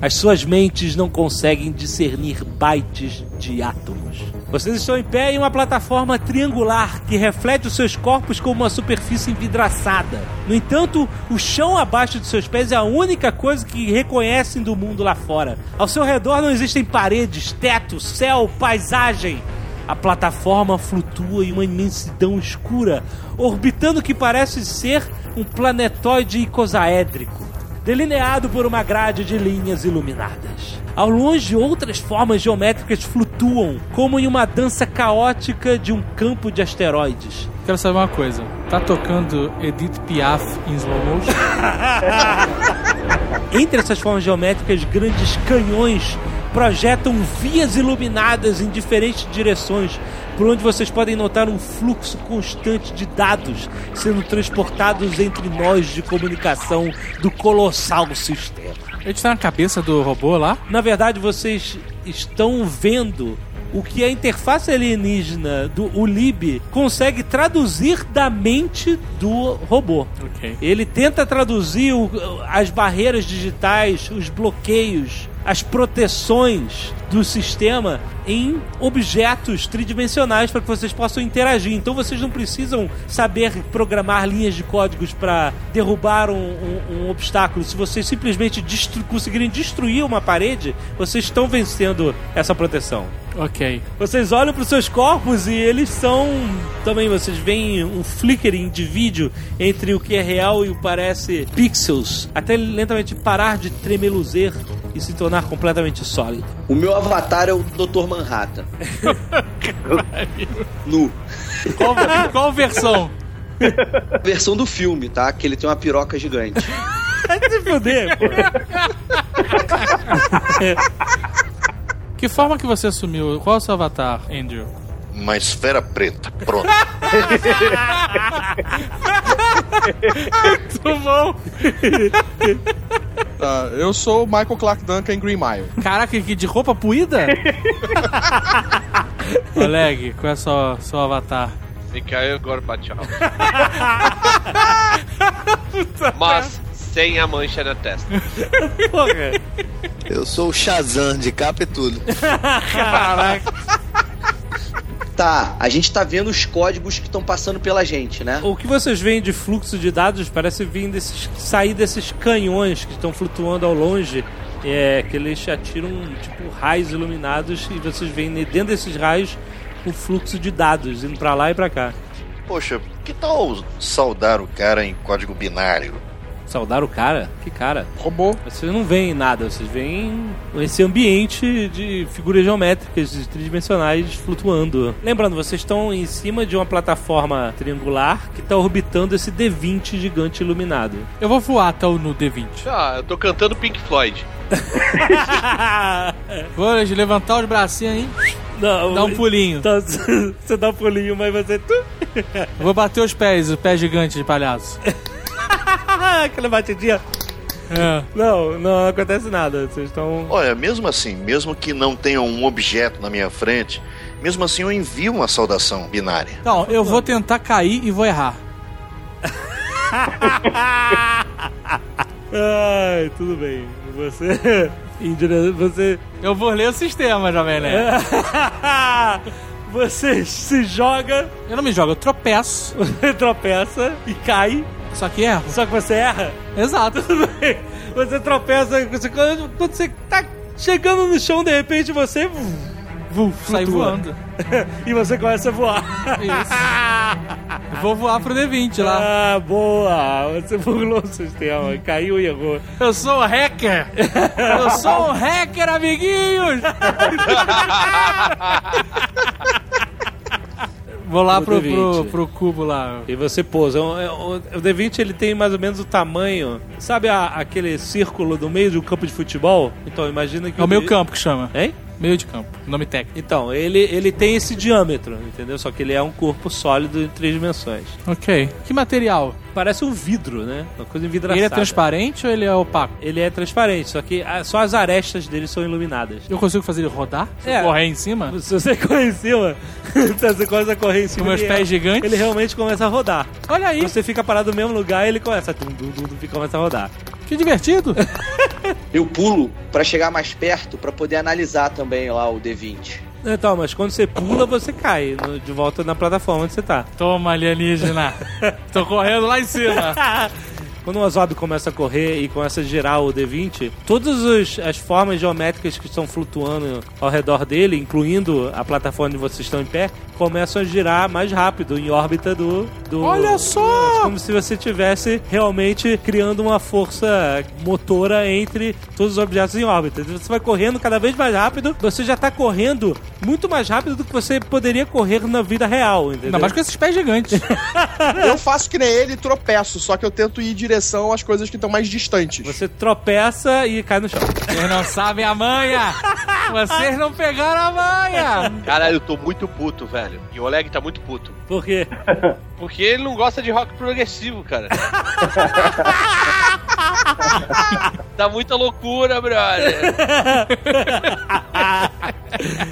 As suas mentes não conseguem discernir bytes de átomos. Vocês estão em pé em uma plataforma triangular que reflete os seus corpos como uma superfície envidraçada. No entanto, o chão abaixo de seus pés é a única coisa que reconhecem do mundo lá fora. Ao seu redor não existem paredes, teto, céu, paisagem. A plataforma flutua em uma imensidão escura, orbitando o que parece ser um planetoide icosaédrico, delineado por uma grade de linhas iluminadas. Ao longe, outras formas geométricas flutuam, como em uma dança caótica de um campo de asteroides. Quero saber uma coisa. Tá tocando Edith Piaf em slow motion? Entre essas formas geométricas, grandes canhões projetam vias iluminadas em diferentes direções, por onde vocês podem notar um fluxo constante de dados sendo transportados entre nós de comunicação do colossal sistema. A gente tá na cabeça do robô lá? Na verdade, vocês estão vendo o que a interface alienígena do o Lib consegue traduzir da mente do robô. Ok. Ele tenta traduzir o- as barreiras digitais, os bloqueios, as proteções do sistema em objetos tridimensionais para que vocês possam interagir. Então vocês não precisam saber programar linhas de códigos para derrubar um, um- um obstáculo. Se vocês simplesmente destru- conseguirem destruir uma parede, vocês estão vencendo essa proteção. Ok. Vocês olham para os seus corpos e eles são. Também vocês veem um flickering de vídeo entre o que é real e o parece pixels, até lentamente parar de tremeluzer e se tornar completamente sólido. O meu avatar é o Dr. Manhattan. nu. Qual, qual versão? Versão do filme, tá? Que ele tem uma piroca gigante. Vai se fuder, pô. Que forma que você assumiu? Qual é o seu avatar, Andrew? Uma esfera preta. Pronto. Muito bom. Tá, eu sou o Michael Clark Duncan em Green Mile. Caraca, que de roupa puída? Oleg, qual é o seu, seu avatar? Mikhail Gorbachev. Mas sem a mancha na testa. Porra. Eu sou o Shazam, de capa e tudo. Caraca. Tá, a gente tá vendo os códigos que estão passando pela gente, né? O que vocês veem de fluxo de dados parece vir desses, sair desses canhões que estão flutuando ao longe. É, que eles atiram tipo raios iluminados e vocês veem dentro desses raios o fluxo de dados indo pra lá e pra cá. Poxa, que tal saudar o cara em código binário? Saudar o cara? Que cara? Robô. Vocês não veem nada, vocês veem esse ambiente de figuras geométricas tridimensionais flutuando. Lembrando, vocês estão em cima de uma plataforma triangular que está orbitando esse D20 gigante iluminado. Eu vou voar até o no D20. Ah, eu tô cantando Pink Floyd. Vou levantar os bracinhos aí. Não, Dá um pulinho. Então, você dá um pulinho, mas você. Vou bater os pés, o pé gigante de palhaço. Aquela batidinha. É. Não, não acontece nada. Vocês estão. Olha, mesmo assim, mesmo que não tenha um objeto na minha frente, mesmo assim eu envio uma saudação binária. Não, eu vou tentar cair e vou errar. Ai, tudo bem. Você. Você. Eu vou ler o sistema, Jovem Nerd. Você se joga, Eu não me jogo, eu tropeço. você tropeça e cai. Só que erro. Só que você erra. Exato. Você tropeça. Você, quando, quando você tá chegando no chão, de repente você. Vum, Sai voando. e você começa a voar. Isso. Eu vou voar pro D20 lá. Ah, boa! Você burlou o sistema, caiu e errou. Eu sou um hacker! Eu sou um hacker, amiguinhos! Vou lá pro, D20. pro, pro cubo lá. E você pousa. O, o, o D20 ele tem mais ou menos o tamanho. Sabe a- aquele círculo do meio de um campo de futebol? Então imagina que. É o meio D- campo que chama. Hein? Meio de campo. Nome técnico. Então, ele, ele tem esse diâmetro, entendeu? Só que ele é um corpo sólido em três dimensões. Ok. Que material? Parece um vidro, né? Uma coisa envidraçada. Ele é transparente ou ele é opaco? Ele é transparente, só que ah, só as arestas dele são iluminadas. Eu consigo fazer ele rodar? Se eu É. correr em cima? Se você correr em cima, você começa a correr em cima, Com meus ele- pés gigantes? ele realmente começa a rodar. Olha aí, Você fica parado no mesmo lugar e ele começa a tum, tum, tum, e começa a rodar. que divertido. Eu pulo pra chegar mais perto pra poder analisar também lá o D20. Então, mas quando você pula, você cai no- de volta na plataforma onde você tá. Toma, alienígena. Tô correndo lá em cima. Quando o Ozob começa a correr e começa a girar o D20, todas as formas geométricas que estão flutuando ao redor dele, incluindo a plataforma onde vocês estão em pé, começam a girar mais rápido em órbita do. do Olha só! É Como se você estivesse realmente criando uma força motora entre todos os objetos em órbita. Você vai correndo cada vez mais rápido, você já tá correndo muito mais rápido do que você poderia correr na vida real, entendeu? Ainda mais com esses pés gigantes. Eu faço que nem ele e tropeço, só que eu tento ir em direção às coisas que estão mais distantes. Você tropeça e cai no chão. Vocês não sabem a manha. Vocês não pegaram a manha. Caralho, eu tô muito puto, velho. E o Oleg tá muito puto. Por quê? Porque ele não gosta de rock progressivo, cara. Dá muita loucura, brother.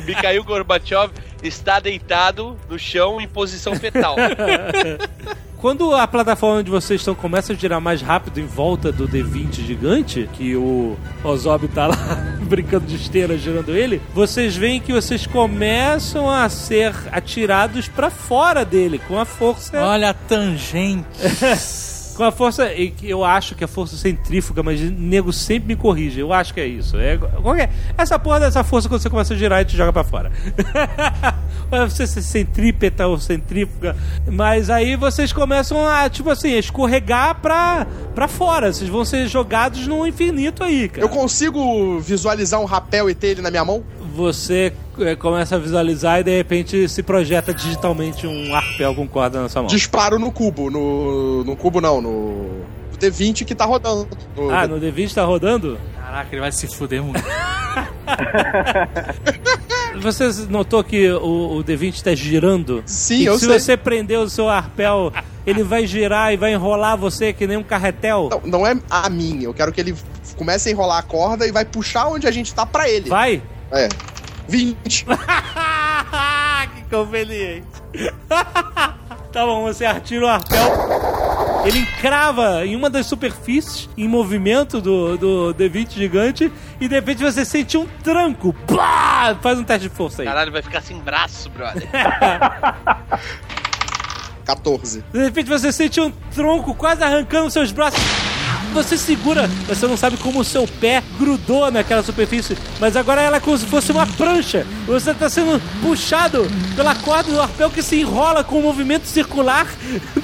Mikhail Gorbachev está deitado no chão em posição fetal. Quando a plataforma onde vocês estão começa a girar mais rápido em volta do D20 gigante, que o Ozob tá lá brincando de esteira girando ele, vocês veem que vocês começam a ser atirados pra fora dele com a força. Olha a tangente. Com a força, eu acho que é força centrífuga, mas o nego sempre me corrige. Eu acho que é isso. É, qual que é? Essa porra dessa força quando você começa a girar e te joga pra fora. Pode ser centrípeta ou centrífuga. Mas aí vocês começam a, tipo assim, a escorregar pra, pra fora. Vocês vão ser jogados no infinito aí, cara. Eu consigo visualizar um rapel e ter ele na minha mão? Você é, começa a visualizar e de repente se projeta digitalmente um arpel com corda na sua mão. Disparo no cubo. No, no cubo não, no D20 que tá rodando. No- Ah, no D20 tá rodando? Caraca, ele vai se fuder muito. Você notou que o, o D20 está girando? Sim, e eu se sei. você prender o seu arpel, ele vai girar e vai enrolar você que nem um carretel? Não, não é a minha. Eu quero que ele comece a enrolar a corda e vai puxar onde a gente tá pra ele. Vai? É. 20. que conveniente. tá bom, você atira o arpel. Ele encrava em uma das superfícies em movimento do, do D20 gigante e de repente você sente um tranco. Pá! Faz um teste de força aí. Caralho, vai ficar sem braço, brother. 14. De repente você sente um tronco quase arrancando seus braços. Você segura, você não sabe como o seu pé grudou naquela superfície, mas agora ela é como se fosse uma prancha. Você está sendo puxado pela corda do arpel que se enrola com o movimento circular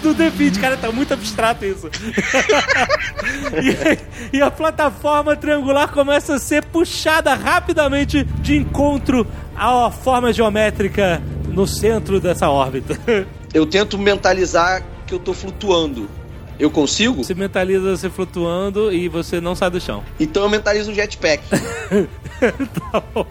do D20. Cara, tá muito abstrato isso. e, e a plataforma triangular começa a ser puxada rapidamente de encontro à forma geométrica no centro dessa órbita. Eu tento mentalizar que eu tô flutuando. Eu consigo? Você mentaliza você flutuando e você não sai do chão. Então eu mentalizo um jetpack. tá bom.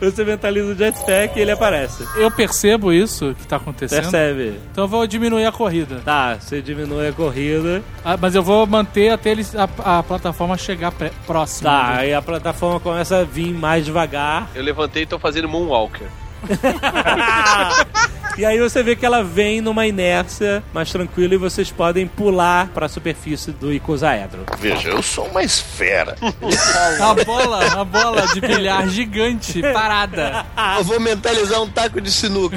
Você mentaliza o jetpack e ele aparece. Eu percebo isso que tá acontecendo. Percebe? Então eu vou diminuir a corrida. Tá, você diminui a corrida. Ah, mas eu vou manter até eles, a, a plataforma chegar pré- próximo. Tá, aí a plataforma começa a vir mais devagar. Eu levantei e tô fazendo Moonwalker. E aí você vê que ela vem numa inércia mais tranquila e vocês podem pular para a superfície do icosaedro. Veja, eu sou mais fera. A bola, a bola de bilhar gigante, parada. Eu vou mentalizar um taco de sinuca.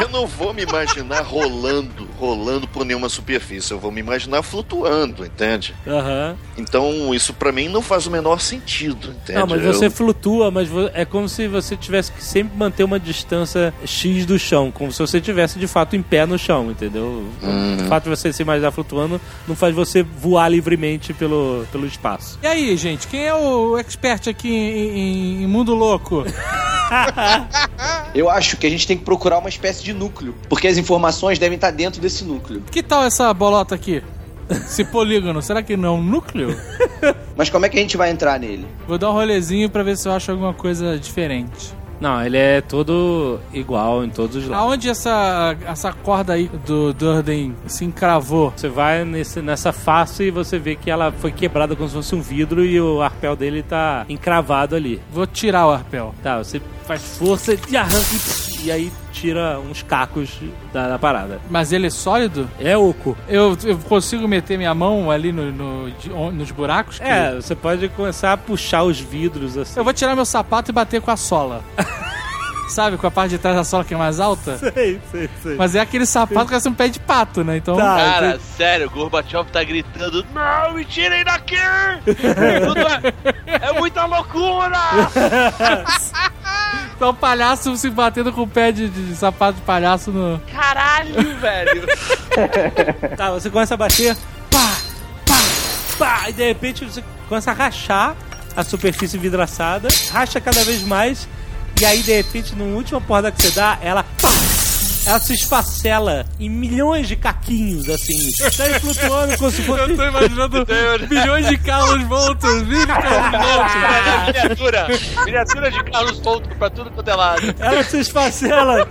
Eu não vou me imaginar rolando, rolando por nenhuma superfície. Eu vou me imaginar flutuando, entende? Aham. Então isso pra mim não faz o menor sentido, entende? Não, mas você Eu- flutua, mas é como se você tivesse que sempre manter uma distância X do chão, como se você tivesse de fato em pé no chão, entendeu? Uhum. O fato de você se imaginar flutuando não faz você voar livremente pelo, pelo espaço. E aí, gente, quem é o expert aqui em, em- em Mundo Louco? Eu acho que a gente tem que procurar uma espécie de núcleo, porque as informações devem estar dentro desse núcleo. Que tal essa bolota aqui? Esse polígono, será que não é um núcleo? Mas como é que a gente vai entrar nele? Vou dar um rolezinho pra ver se eu acho alguma coisa diferente. Não, ele é todo igual em todos os lados. Aonde essa, essa corda aí do Durden se encravou? Você vai nesse, nessa face e você vê que ela foi quebrada como se fosse um vidro e o arpel dele tá encravado ali. Vou tirar o arpel. Tá, você faz força e arranca e, e aí tira uns cacos da, da parada. Mas ele é sólido? É oco. Eu, eu consigo meter minha mão ali no, no- nos buracos? que- É, você pode começar a puxar os vidros assim. Eu vou tirar meu sapato e bater com a sola. Sabe, com a parte de trás da sola que é mais alta? Sei, sei, sei. Mas é aquele sapato que parece um pé de pato, né? Então. Cara, sério, o Gorbachev tá gritando: Não, me tirem daqui! É, é muita loucura! Então o palhaço se batendo com o pé de, de sapato de palhaço no. Caralho, velho! Tá, você começa a bater, pá, pá, pá, e de repente você começa a rachar a superfície vidraçada, racha cada vez mais, e aí de repente, no última porrada que você dá, ela, pá, ela se esfacela em milhões de caquinhos, assim, sai flutuando como se fosse... Eu tô imaginando milhões de Carlos Voltos, mini Carlos Voltos. miniatura! Miniatura de Carlos Volto pra tudo quanto é lado. Ela se esfacela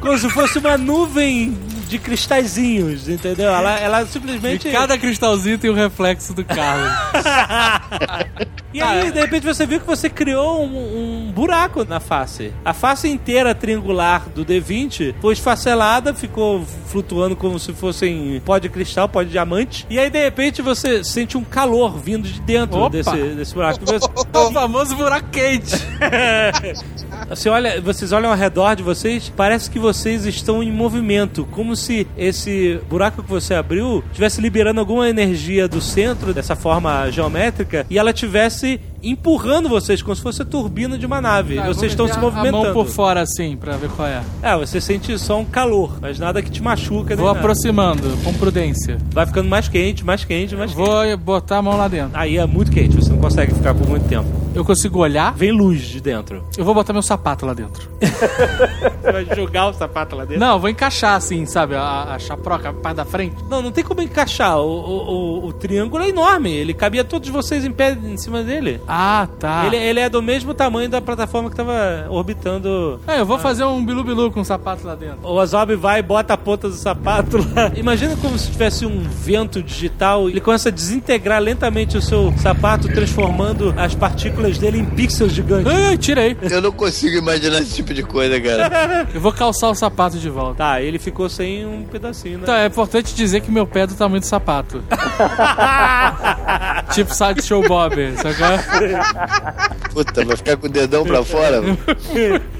como se fosse uma nuvem de cristalzinhos, entendeu? Ela, ela simplesmente. E cada cristalzinho tem o reflexo do Carlos. E aí, de repente, você viu que você criou um, um buraco na face. A face inteira triangular do D20 foi esfacelada, ficou flutuando como se fossem pó de cristal, pó de diamante. E aí, de repente, você sente um calor vindo de dentro Opa! desse, desse buraco. O famoso buraco quente. Você olha, vocês olham ao redor de vocês, parece que vocês estão em movimento, como se esse buraco que você abriu estivesse liberando alguma energia do centro dessa forma geométrica e ela estivesse empurrando vocês como se fosse a turbina de uma nave. Tá, vou vocês estão se movimentando. A mão por fora assim, pra ver qual é. É, você sente só um calor, mas nada que te machuca. Vou nada. aproximando, com prudência. Vai ficando mais quente, mais quente, mais quente. Vou botar a mão lá dentro. Aí é muito quente, você não consegue ficar por muito tempo. Eu consigo olhar? Vem luz de dentro. Eu vou botar meu sapato lá dentro. Você vai jogar o sapato lá dentro? Não, eu vou encaixar assim, sabe? A, a chaproca, a parte da frente. Não, não tem como encaixar. O, o, o- o triângulo é enorme. Ele cabia todos vocês em pé em cima dele. Ah, tá. Ele, ele é do mesmo tamanho da plataforma que tava orbitando. É, eu vou fazer um bilu-bilu com o sapato lá dentro. O Azob vai e bota a ponta do sapato lá. Imagina como se tivesse um vento digital. Ele começa a desintegrar lentamente o seu sapato, transformando as partículas dele em pixels gigantes. Ai, tirei. Eu não consigo imaginar esse tipo de coisa, cara. Eu vou calçar o sapato de volta. Tá, ele ficou sem um pedacinho, né? Então, é importante dizer que meu pé é do tamanho do sapato. tipo Sideshow Bob, sacou? Puta, vai ficar com o dedão pra fora? mano?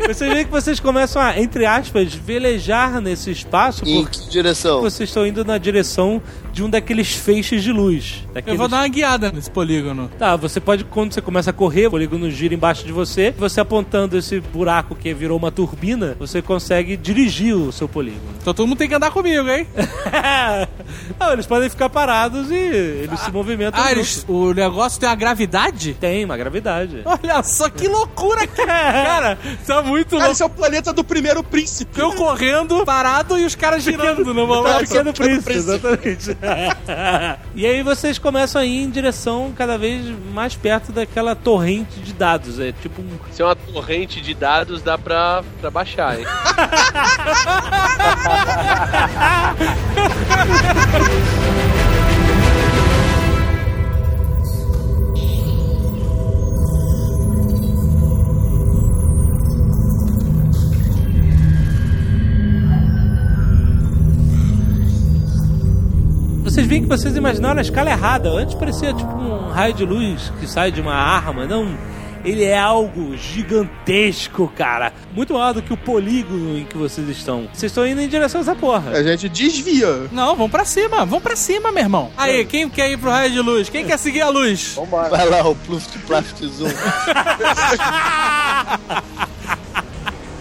Vocês veem que vocês começam a, entre aspas, velejar nesse espaço. Em que direção? Vocês estão indo na direção de um daqueles feixes de luz. Eu Daqueles... vou dar uma guiada nesse polígono. Tá, você pode, quando você começa a correr, o polígono gira embaixo de você, você apontando esse buraco que virou uma turbina, você consegue dirigir o seu polígono. Então todo mundo tem que andar comigo, hein? Não, eles podem ficar parados e eles se movimentam. Ah, eles, o negócio tem uma gravidade? Tem, uma gravidade. Olha só que loucura, cara! Tá muito Cara, louco. esse é o planeta do primeiro príncipe. Eu correndo, parado e os caras girando no Tá, momento. pequeno príncipe, exatamente. e aí vocês começam a ir em direção cada vez mais perto daquela torrente de dados. É tipo um. Se é uma torrente de dados, dá pra, pra baixar, hein? Vocês veem que vocês imaginaram a escala errada. Antes parecia tipo um raio de luz que sai de uma arma. Não. Ele é algo gigantesco, cara. Muito maior do que o polígono em que vocês estão. Vocês estão indo em direção a essa porra. A gente desvia. Não, vamos pra cima, vamos pra cima, meu irmão. Aí, quem quer ir pro raio de luz? Quem quer seguir a luz? Vambora. Vai lá, o Pluft Plaft Zoom.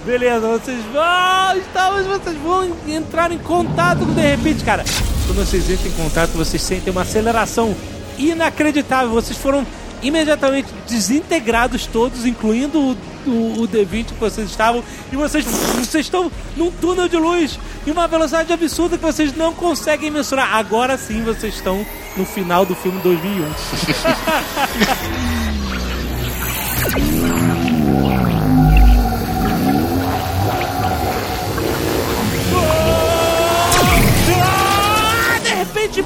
Beleza, vocês vão. Estamos, vocês vão entrar em contato com de repente, cara. Quando vocês entram em contato, vocês sentem uma aceleração inacreditável. Vocês foram imediatamente desintegrados todos, incluindo o, o, o D20 que vocês estavam. E vocês, vocês estão num túnel de luz em uma velocidade absurda que vocês não conseguem mensurar. Agora sim vocês estão no final do filme 2001. De!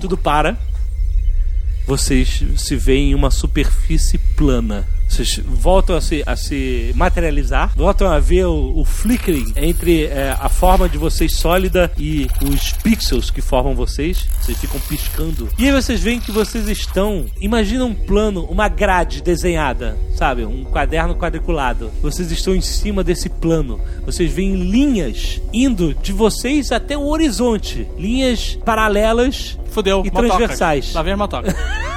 Tudo para. Vocês se veem em uma superfície plana. Vocês voltam a se, a se materializar, voltam a ver o, o flickering entre é, a forma de vocês sólida e os pixels que formam vocês. Vocês ficam piscando. E aí vocês veem que vocês estão. Imagina um plano, uma grade desenhada, sabe? Um caderno quadriculado. Vocês estão em cima desse plano. Vocês veem linhas indo de vocês até o horizonte. Linhas paralelas Fudeu, e motoca. transversais. Lá vem a motoca.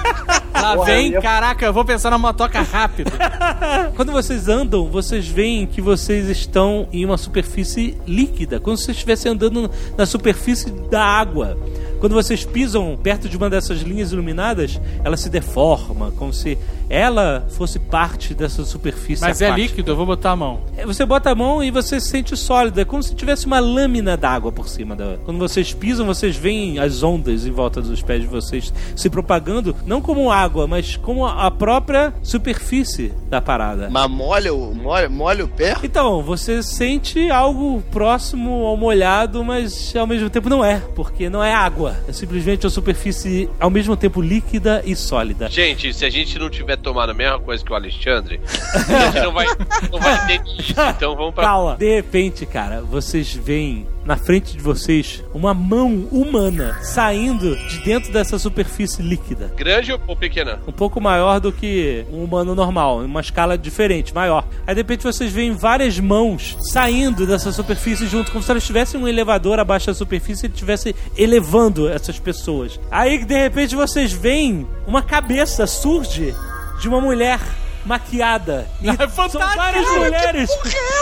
Lá vem, caraca, eu vou pensar na motoca rápido. Quando vocês andam, vocês veem que vocês estão em uma superfície líquida, como se vocês estivessem andando na superfície da água. Quando vocês pisam perto de uma dessas linhas iluminadas, ela se deforma, como se ela fosse parte dessa superfície Mas é aquática. líquido, eu vou botar a mão. É, Você bota a mão e você se sente sólido. É como se tivesse uma lâmina d'água por cima da. Quando vocês pisam, vocês veem as ondas em volta dos pés de vocês se propagando, não como água, mas como a a própria superfície da parada. Mas molha o, molha, molha o pé? Então, você sente algo próximo ao molhado, mas ao mesmo tempo não é, porque não é água. É simplesmente uma superfície ao mesmo tempo líquida e sólida. Gente, se a gente não tiver tomado a mesma coisa que o Alexandre, a gente não vai, não vai ter isso. Então vamos pra. Calma. De repente, cara, vocês veem na frente de vocês uma mão humana saindo de dentro dessa superfície líquida. Grande ou pequena? Um pouco maior do que um humano normal, em uma escala diferente, maior. Aí de repente vocês veem várias mãos saindo dessa superfície junto, como se elas tivessem um elevador abaixo da superfície e estivesse elevando essas pessoas. Aí de repente vocês veem uma cabeça surge de uma mulher maquiada. E são várias mulheres.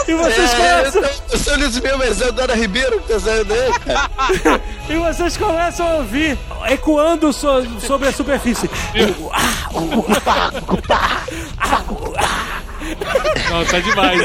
E vocês é, começam. Eu sou Luiz mesmo, mas é o Dora Ribeiro que tá saindo aí, cara. e vocês começam a ouvir ecoando so- sobre a superfície. Não, tá demais.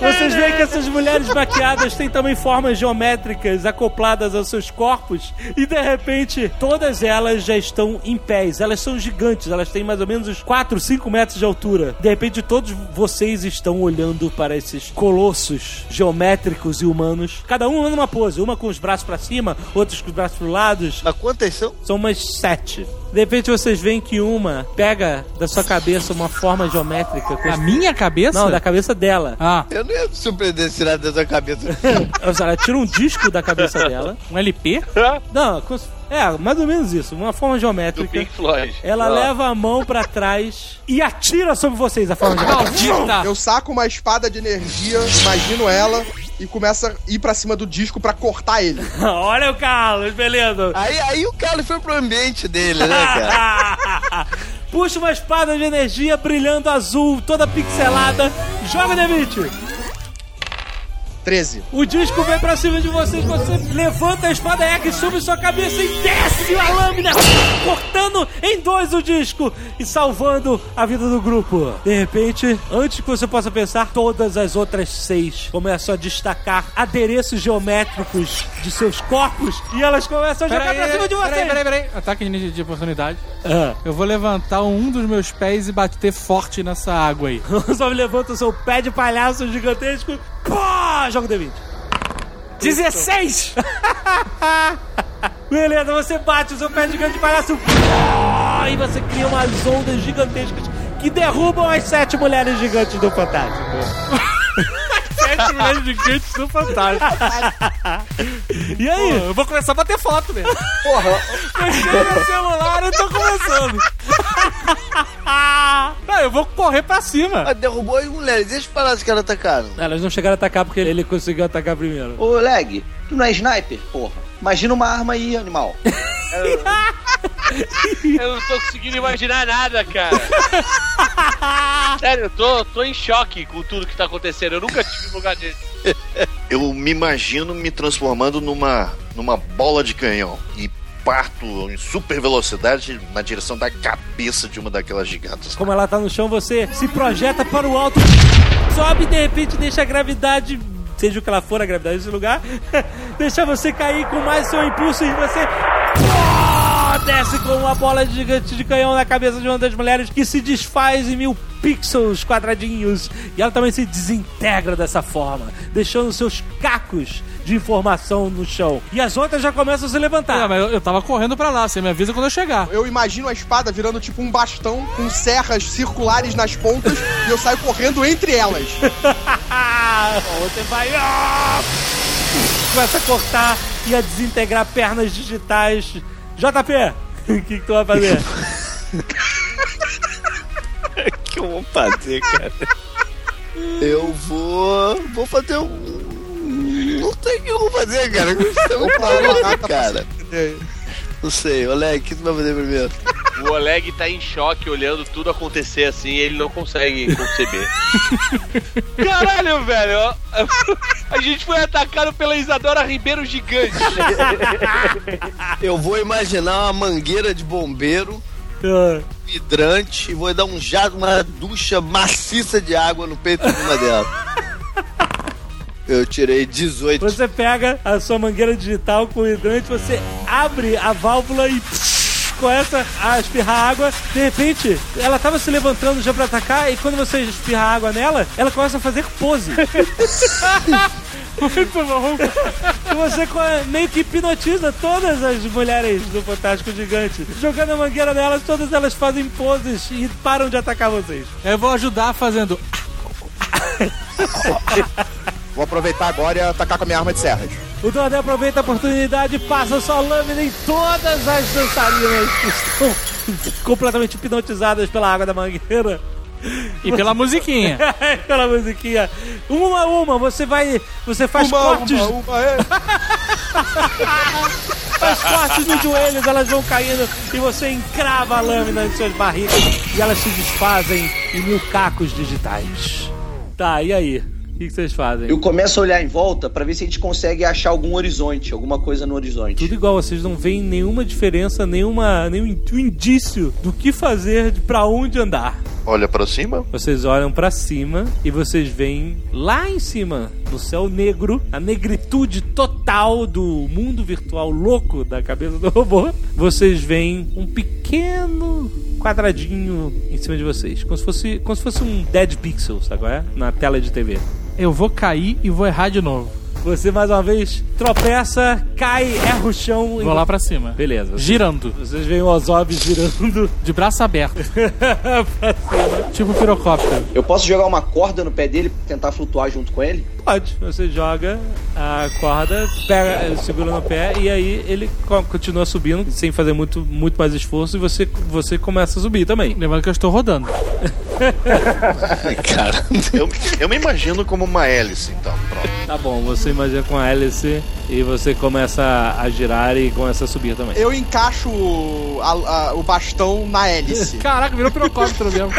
Vocês veem que essas mulheres maquiadas têm também formas geométricas acopladas aos seus corpos e de repente todas elas já estão em pés. Elas são gigantes, elas têm mais ou menos uns 4, 5 metros de altura. De repente todos vocês estão olhando para esses colossos geométricos e humanos. Cada um numa pose, uma com os braços para cima, outros com os braços para lados. Mas quantas são? São umas sete. De repente vocês veem que uma pega da sua cabeça uma forma geométrica. com A esse- minha cabeça? Não, da cabeça dela. Ah. Eu não ia me surpreender se tirar da sua cabeça. Ela tira um disco da cabeça dela. Um LP? Não, é, mais ou menos isso. Uma forma Do geométrica. Pink Floyd. Ela leva a mão pra trás e atira sobre vocês a forma geométrica. Eu saco uma espada de energia, imagino ela e começa a ir pra cima do disco pra cortar ele. Olha o Carlos, beleza. Aí, aí o Carlos foi pro ambiente dele, né, cara? Puxa uma espada de energia brilhando azul, toda pixelada. Joga D20. 13. O disco vem pra cima de vocês, você levanta a espada X sobre sua cabeça e desce a lâmina, cortando em dois o disco e salvando a vida do grupo. De repente, antes que você possa pensar, todas as outras seis começam a destacar adereços geométricos de seus corpos e elas começam a jogar pra cima de vocês. Peraí, peraí, peraí. Ataque de, de oportunidade. Ah. Eu vou levantar um dos meus pés e bater forte nessa água aí. Só levanta o seu pé de palhaço gigantesco. Pô! Joga o D20. 16! Beleza, você bate o seu pé gigante de palhaço. Pô! E você cria umas ondas gigantescas que derrubam as sete mulheres gigantes do Fantástico. Sete mulheres gigantes do Fantástico. E aí? eu vou começar a bater foto mesmo. Porra. Mexer no celular, eu tô começando. Não, eu vou correr pra cima. Mas derrubou as mulheres. Deixa eu falar se caras atacaram. Elas não chegaram a atacar porque ele conseguiu atacar primeiro. Ô, Leg, tu não é sniper, porra? Imagina uma arma aí, animal. Eu não tô conseguindo imaginar nada, cara. Sério, eu tô, tô em choque com tudo que tá acontecendo. Eu nunca tive um lugar desse. Eu me imagino me transformando numa, numa bola de canhão e parto em super velocidade na direção da cabeça de uma daquelas gigantes. Como ela tá no chão, você se projeta para o alto, sobe e de repente deixa a gravidade, seja o que ela for, a gravidade desse lugar, deixa você cair com mais seu impulso e você desce com uma bola gigante de canhão na cabeça de uma das mulheres que se desfaz em mil pixels quadradinhos e ela também se desintegra dessa forma, deixando seus cacos de informação no chão. E as outras já começam a se levantar. Ah, mas eu, eu tava correndo pra lá, você me avisa quando eu chegar. Eu imagino a espada virando tipo um bastão com serras circulares nas pontas e eu saio correndo entre elas. Você vai. Começa a cortar e a desintegrar pernas digitais. JP, o que, que tu vai fazer? O que eu vou fazer, cara? Eu vou. Vou fazer um. Não sei o que eu vou fazer, cara. É muito maluco, cara. Não sei, Oleg, o que tu vai fazer primeiro? O Oleg tá em choque olhando tudo acontecer assim e ele não consegue conceber. Caralho, velho! A gente foi atacado pela Isadora Ribeiro Gigante. Eu vou imaginar uma mangueira de bombeiro, hidrante, e vou dar um jato, uma ducha maciça de água no peito de uma delas. Eu tirei 18. Você pega a sua mangueira digital com hidrante, você abre a válvula e começa a espirrar água. De repente, ela tava se levantando já pra atacar e quando você espirra água nela, ela começa a fazer pose. Muito bom. Você meio que hipnotiza todas as mulheres do Fantástico Gigante. Jogando a mangueira nelas, todas elas fazem poses e param de atacar vocês. Eu vou ajudar fazendo. Vou aproveitar agora e atacar com a minha arma de serras. O Dordé aproveita a oportunidade e passa sua lâmina em todas as dançarinas que estão completamente hipnotizadas pela água da mangueira. E pela musiquinha. pela musiquinha. Uma a uma, você vai. Você faz Uma, cortes. uma, uma, é. faz cortes nos joelhos, elas vão caindo e você encrava a lâmina em suas barrigas e elas se desfazem em mil cacos digitais. Tá, e aí? O que que vocês fazem? Eu começo a olhar em volta pra ver se a gente consegue achar algum horizonte, alguma coisa no horizonte. Tudo igual, vocês não veem nenhuma diferença, nenhuma, nenhum in- indício do que fazer, de pra onde andar. Olha pra cima. Vocês olham pra cima e vocês veem lá em cima, no céu negro, a negritude total do mundo virtual louco da cabeça do robô. Vocês veem um pequeno quadradinho em cima de vocês, como se fosse, como se fosse um Dead Pixel, sabe qual é? Na tela de TV. Eu vou cair e vou errar de novo. Você mais uma vez tropeça, cai, erra o chão. e- Vou lá pra cima. Beleza. vocês- Girando. Vocês veem o Ozob girando. De braço aberto. pra cima. Tipo pirocóptero. Eu posso jogar uma corda no pé dele e tentar flutuar junto com ele? Pode. Você joga a corda, pega, segura no pé e aí ele co- continua subindo sem fazer muito, muito mais esforço e você, você começa a subir também. Lembrando que eu estou rodando. Cara, eu, eu me imagino como uma hélice, então. Pronto. Tá bom, você imagina com a hélice e você começa a girar e começa a subir também. Eu encaixo o- a- a- o bastão na hélice. Caraca, virou pirocóptero mesmo.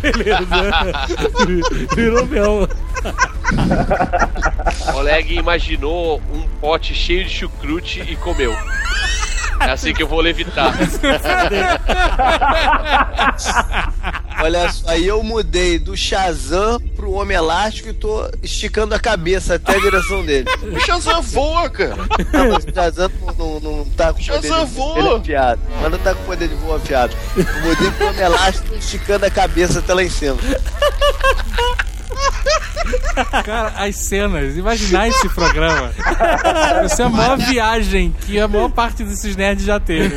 Beleza. Virou mesmo. Oleg imaginou um pote cheio de chucrute e comeu. É assim que eu vou levitar. Olha só, aí eu mudei do Shazam pro Homem Elástico e tô esticando a cabeça até a direção dele. O Shazam voa, cara. Não, mas o Shazam não, não, não tá com poder Shazam de voa. é afiado. Mas não tá com poder de voo afiado. Eu mudei pro Homem Elástico esticando a cabeça até lá em cima. Cara, as cenas, imaginar esse programa. Isso é a maior viagem que a maior parte desses nerds já teve.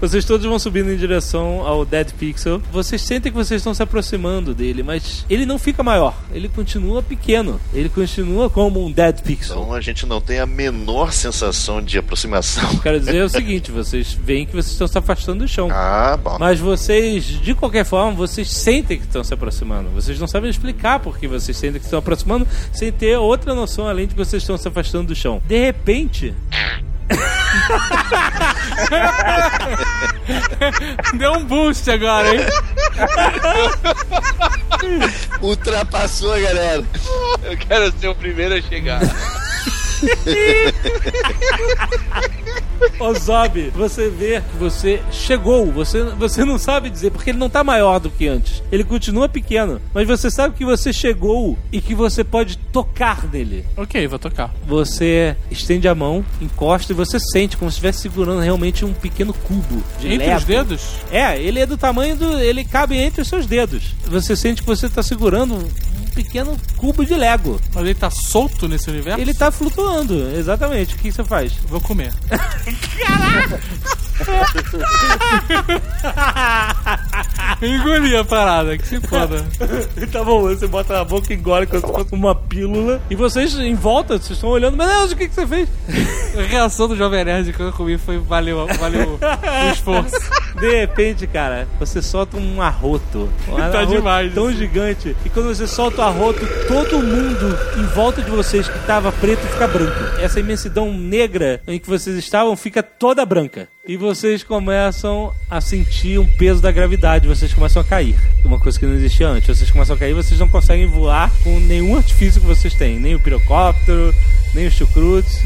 Vocês todos vão subindo em direção ao Dead Pixel. Vocês sentem que vocês estão se aproximando dele, mas ele não fica maior. Ele continua pequeno. Ele continua como um Dead Pixel. Então a gente não tem a menor sensação de aproximação. Quero dizer o seguinte, vocês veem que vocês estão se afastando do chão. Ah, bom. Mas vocês, de qualquer forma, vocês sentem que estão se aproximando. Vocês não sabem explicar porque vocês sentem que estão aproximando sem ter outra noção além de que vocês estão se afastando do chão. De repente, Deu um boost agora, hein? Ultrapassou a galera. Eu quero ser o primeiro a chegar. Ô Zob, você vê que você chegou, você, você não sabe dizer, porque ele não tá maior do que antes. Ele continua pequeno, mas você sabe que você chegou e que você pode tocar nele. Ok, vou tocar. Você estende a mão, encosta e você sente como se estivesse segurando realmente um pequeno cubo de Entre os dedos? É, ele é do tamanho do. Ele cabe entre os seus dedos. Você sente que você tá segurando um pequeno cubo de Lego. Mas ele tá solto nesse universo? Ele tá flutuando, exatamente. O que você faz? Vou comer. Engoli a parada, que se foda. tá bom, você bota na boca e engole como se fosse uma pílula. E vocês em volta, vocês estão olhando, meu Deus, o que, que você fez? A reação do Jovem Nerd quando eu comi foi valeu, valeu o esforço. De repente, cara, você solta um arroto. Um Tá arroto demais Tão gigante. E quando você solta o arroto, todo mundo em volta de vocês que tava preto fica branco. Essa imensidão negra em que vocês estavam fica toda branca. E vocês começam a sentir um peso da gravidade. Vocês começam a cair. Uma coisa que não existia antes. Vocês começam a cair vocês não conseguem voar com nenhum artifício que vocês têm. Nem o pirocóptero, nem os chucrutes.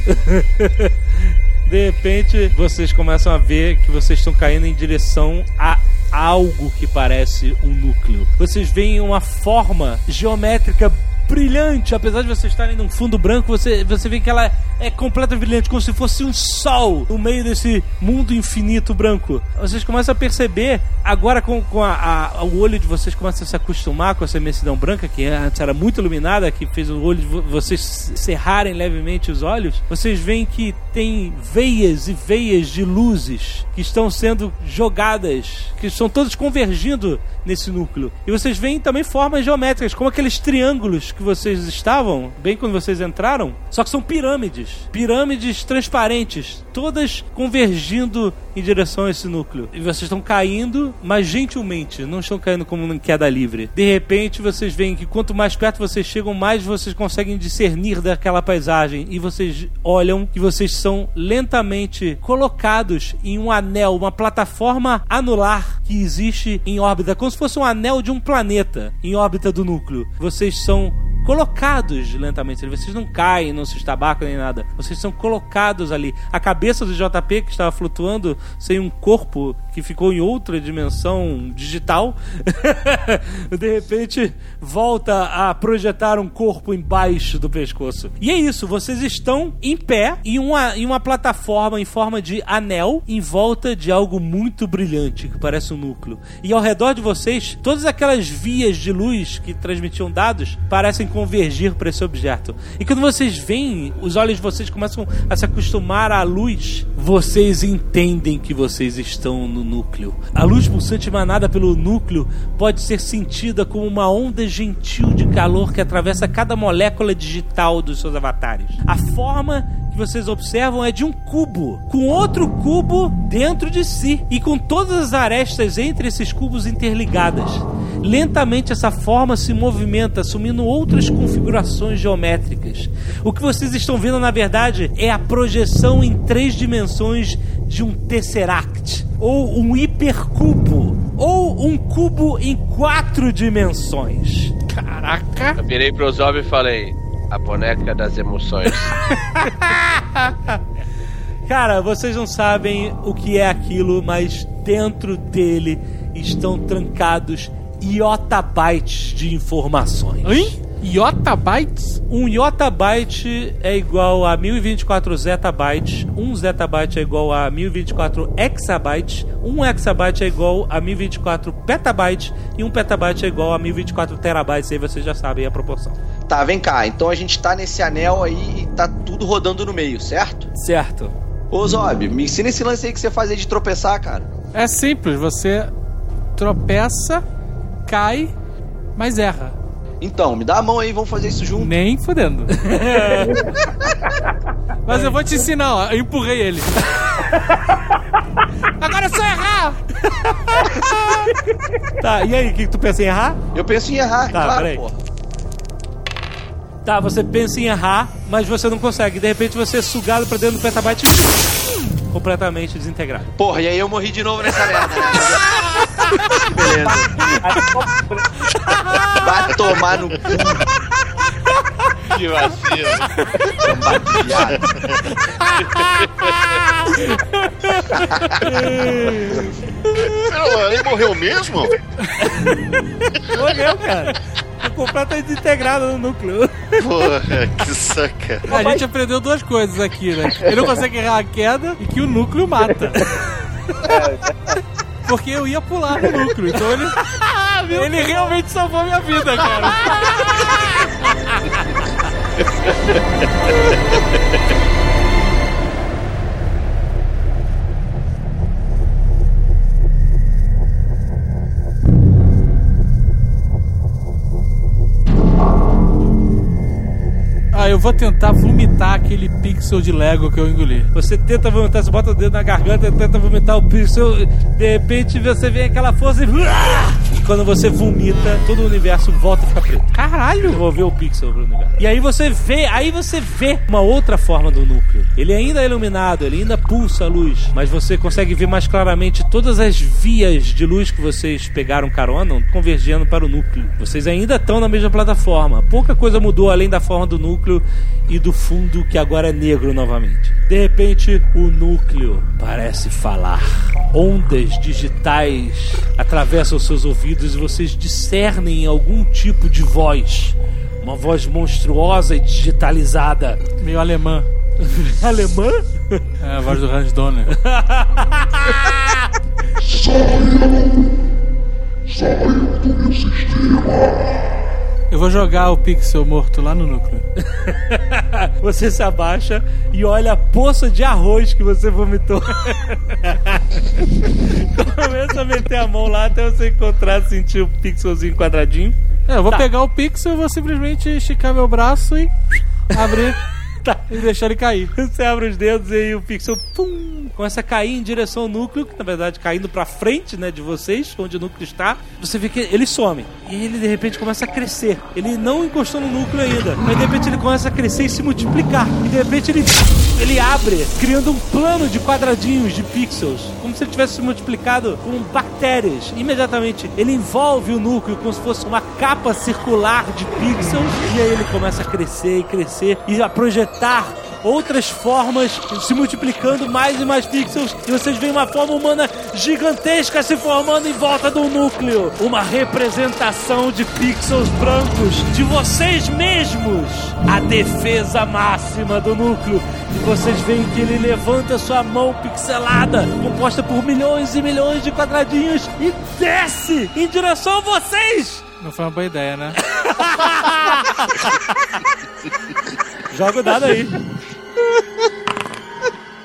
De repente, vocês começam a ver que vocês estão caindo em direção a algo que parece um núcleo. Vocês veem uma forma geométrica brilhante, apesar de vocês estarem num fundo branco, você, você vê que ela é completamente brilhante, como se fosse um sol no meio desse mundo infinito branco. Vocês começam a perceber, agora com, com a, a- o olho de vocês começa a se acostumar com essa imensidão branca, que antes era muito iluminada, que fez o olho de vo- vocês cerrarem levemente os olhos, vocês veem que tem veias e veias de luzes que estão sendo jogadas, que estão todas convergindo nesse núcleo. E vocês veem também formas geométricas, como aqueles triângulos que vocês estavam, bem quando vocês entraram, só que são pirâmides. Pirâmides transparentes, todas convergindo em direção a esse núcleo. E vocês estão caindo, mas gentilmente, não estão caindo como em queda livre. De repente, vocês veem que quanto mais perto vocês chegam, mais vocês conseguem discernir daquela paisagem. E vocês olham que vocês são lentamente colocados em um anel, uma plataforma anular que existe em órbita, como se fosse um anel de um planeta em órbita do núcleo. Vocês são colocados lentamente. Vocês não caem, não se estabacam nem nada. Vocês são colocados ali. A cabeça do JP que estava flutuando sem um corpo que ficou em outra dimensão digital, de repente volta a projetar um corpo embaixo do pescoço. E é isso, vocês estão em pé em uma, em uma plataforma em forma de anel em volta de algo muito brilhante que parece um núcleo. E ao redor de vocês, todas aquelas vias de luz que transmitiam dados parecem convergir para esse objeto. E quando vocês veem, os olhos de vocês começam a se acostumar à luz, vocês entendem que vocês estão no núcleo. A luz pulsante emanada pelo núcleo pode ser sentida como uma onda gentil de calor que atravessa cada molécula digital dos seus avatares. A forma que vocês observam é de um cubo, com outro cubo dentro de si e com todas as arestas entre esses cubos interligadas. Lentamente essa forma se movimenta, assumindo outras configurações geométricas. O que vocês estão vendo, na verdade, é a projeção em três dimensões de um tesseract, ou um hipercubo, ou um cubo em quatro dimensões. Caraca! Eu virei pro Zob e falei: a boneca das emoções. Cara, vocês não sabem o que é aquilo, mas dentro dele estão trancados iotabytes de informações. Hein? Iotabytes? Um iotabyte é igual a 1024 zettabytes, um zettabyte é igual a 1024 exabytes, um exabyte é igual a 1024 petabytes e um petabyte é igual a 1024 terabytes. Aí vocês já sabem a proporção. Tá, vem cá. Então a gente tá nesse anel aí e tá tudo rodando no meio, certo? Certo. Ô Zob, me ensina esse lance aí que você faz aí de tropeçar, cara. É simples, você tropeça, cai, mas erra. Então, me dá a mão aí, vamos fazer isso junto. Nem fudendo. Mas eu vou te ensinar, ó. Eu empurrei ele. Agora é só errar! Tá, e aí, o que, que tu pensa em errar? Eu penso em errar, Tá, claro, peraí. porra. Tá, você pensa em errar, mas você não consegue. De repente você é sugado pra dentro do petabyte e completamente desintegrado. Porra, e aí eu morri de novo nessa merda. Beleza. Vai tomar no cu. que vacilo. Pera, ele morreu mesmo? Morreu, cara. Completamente desintegrado no núcleo. Porra, que saca. A gente aprendeu duas coisas aqui, né? Ele não consegue errar a queda e que o núcleo mata. Porque eu ia pular no núcleo, então ele. ele realmente salvou minha vida, cara. vou tentar vomitar aquele pixel de Lego que eu engoli. Você tenta vomitar, você bota o dedo na garganta, tenta vomitar o pixel, de repente você vê aquela força e... Quando você vomita, todo o universo volta a ficar preto. Caralho! Devolveu o pixel pro universo. E aí você vê, aí você vê uma outra forma do núcleo. Ele ainda é iluminado, ele ainda pulsa a luz, mas você consegue ver mais claramente todas as vias de luz que vocês pegaram carona convergindo para o núcleo. Vocês ainda estão na mesma plataforma. Pouca coisa mudou além da forma do núcleo e do fundo que agora é negro novamente. De repente, o núcleo parece falar. Ondas digitais atravessam seus ouvidos e vocês discernem algum tipo de voz. Uma voz monstruosa e digitalizada. Meio alemã. Alemã? É a voz do Hans Donner. Saiam do meu sistema. Eu vou jogar o pixel morto lá no núcleo. você se abaixa e olha a poça de arroz que você vomitou. Começa a meter a mão lá até você encontrar, sentir o pixelzinho quadradinho. É, eu vou Tá. pegar o pixel e vou simplesmente esticar meu braço e abrir e deixar ele cair. Você abre os dedos e aí o pixel pum, começa a cair em direção ao núcleo, que na verdade caindo pra frente, né, de vocês, onde o núcleo está. Você vê que ele some. E ele de repente começa a crescer. Ele não encostou no núcleo ainda, mas de repente ele começa a crescer e se multiplicar. E de repente ele ele abre, criando um plano de quadradinhos de pixels, como se ele tivesse se multiplicado com bactérias. Imediatamente ele envolve o núcleo como se fosse uma capa circular de pixels e aí ele começa a crescer e crescer e a projetar outras formas se multiplicando mais e mais pixels e vocês veem uma forma humana gigantesca se formando em volta do núcleo. Uma representação de pixels brancos de vocês mesmos. A defesa máxima do núcleo. E vocês veem que ele levanta sua mão pixelada, composta por milhões e milhões de quadradinhos, e desce em direção a vocês! Não foi uma boa ideia, né? Joga o dado aí.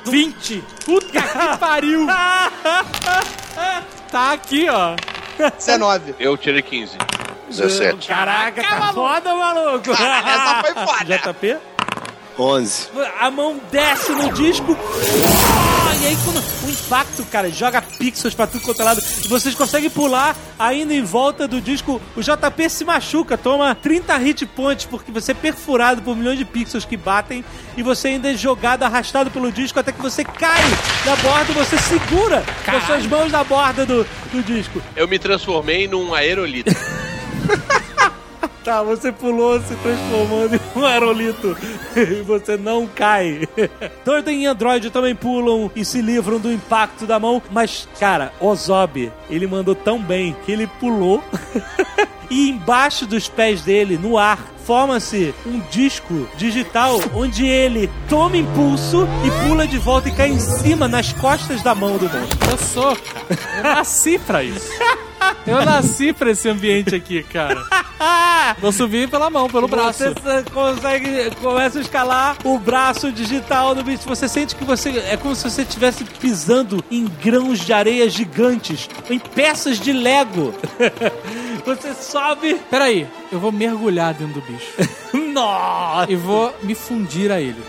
20! Puta que pariu! tá aqui, ó. 19. Eu tirei 15. 17. Caraca, tá foda, maluco! Essa foi foda. JP? 11. A mão desce no disco. E aí, quando o impacto, cara, joga pixels pra tudo quanto é lado, e vocês conseguem pular ainda em volta do disco, o JP se machuca, toma 30 hit points, porque você é perfurado por milhões de pixels que batem, e você ainda é jogado, arrastado pelo disco, até que você cai da borda, você segura com as suas mãos na borda do, do disco. Eu me transformei num aerolito. Tá, você pulou se transformando em um aerolito e você não cai. Torten e Android também pulam e se livram do impacto da mão, mas, cara, Ozob, ele mandou tão bem que ele pulou e embaixo dos pés dele, no ar, forma-se um disco digital onde ele toma impulso e pula de volta e cai em cima nas costas da mão do monstro. Eu sou, cara. Eu nasci pra isso. Eu nasci pra esse ambiente aqui, cara. Vou subir pela mão, pelo braço. Você consegue, começa a escalar o braço digital do bicho. Você sente que você é como se você estivesse pisando em grãos de areia gigantes, em peças de Lego. Você sobe. Peraí, eu vou mergulhar dentro do bicho. Nossa! E vou me fundir a ele.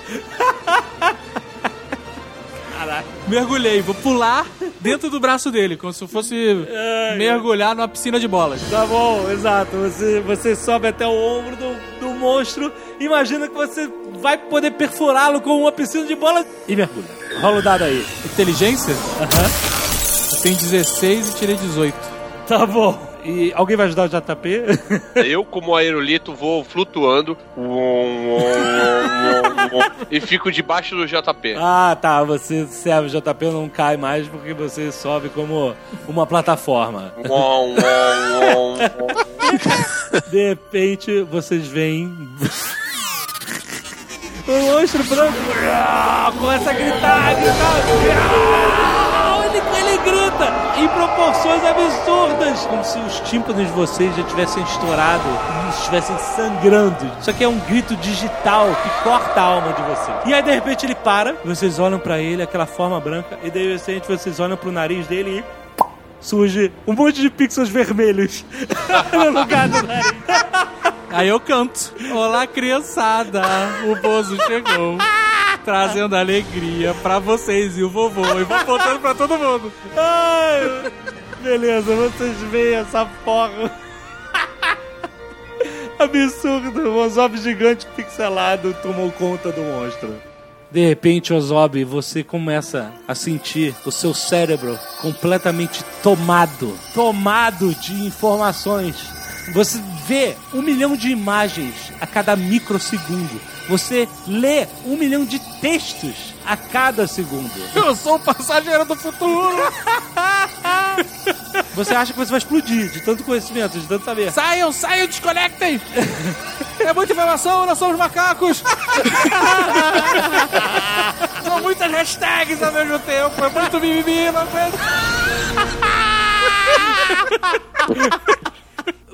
Caraca. Mergulhei, vou pular dentro do braço dele, como se eu fosse mergulhar numa piscina de bolas. Tá bom, exato. Você, você sobe até o ombro do, do monstro. Imagina que você vai poder perfurá-lo com uma piscina de bolas e mergulha. Rola o dado aí. Inteligência? Aham. Eu tenho 16 e tirei 18. Tá bom. E alguém vai ajudar o JP? Eu, como aerolito, vou flutuando e fico debaixo do JP. Ah, tá. Você serve o JP não cai mais porque você sobe como uma plataforma. De repente, vocês veem. O monstro branco começa a gritar, gritar. ah, ele grita em proporções absurdas, como se os tímpanos de vocês já tivessem estourado e estivessem sangrando. Isso aqui é um grito digital que corta a alma de vocês. E aí, de repente, ele para, vocês olham pra ele, aquela forma branca, e de repente vocês olham pro nariz dele e surge um monte de pixels vermelhos no lugar do nariz. Aí eu canto. Olá, criançada. O Bozo chegou. Trazendo alegria pra vocês e o vovô. E vou contando pra todo mundo. Ai, beleza, vocês veem essa porra. Absurdo, o Ozob gigante pixelado tomou conta do monstro. De repente, Ozob, você começa a sentir o seu cérebro completamente tomado tomado de informações. Você vê um milhão de imagens a cada microsegundo. Você lê um milhão de textos a cada segundo. Eu sou o passageiro do futuro. Você acha que você vai explodir de tanto conhecimento, de tanto saber. Saiam, saiam, desconectem. É muita informação, nós somos macacos. São muitas hashtags ao mesmo tempo. É muito mimimi, aguento.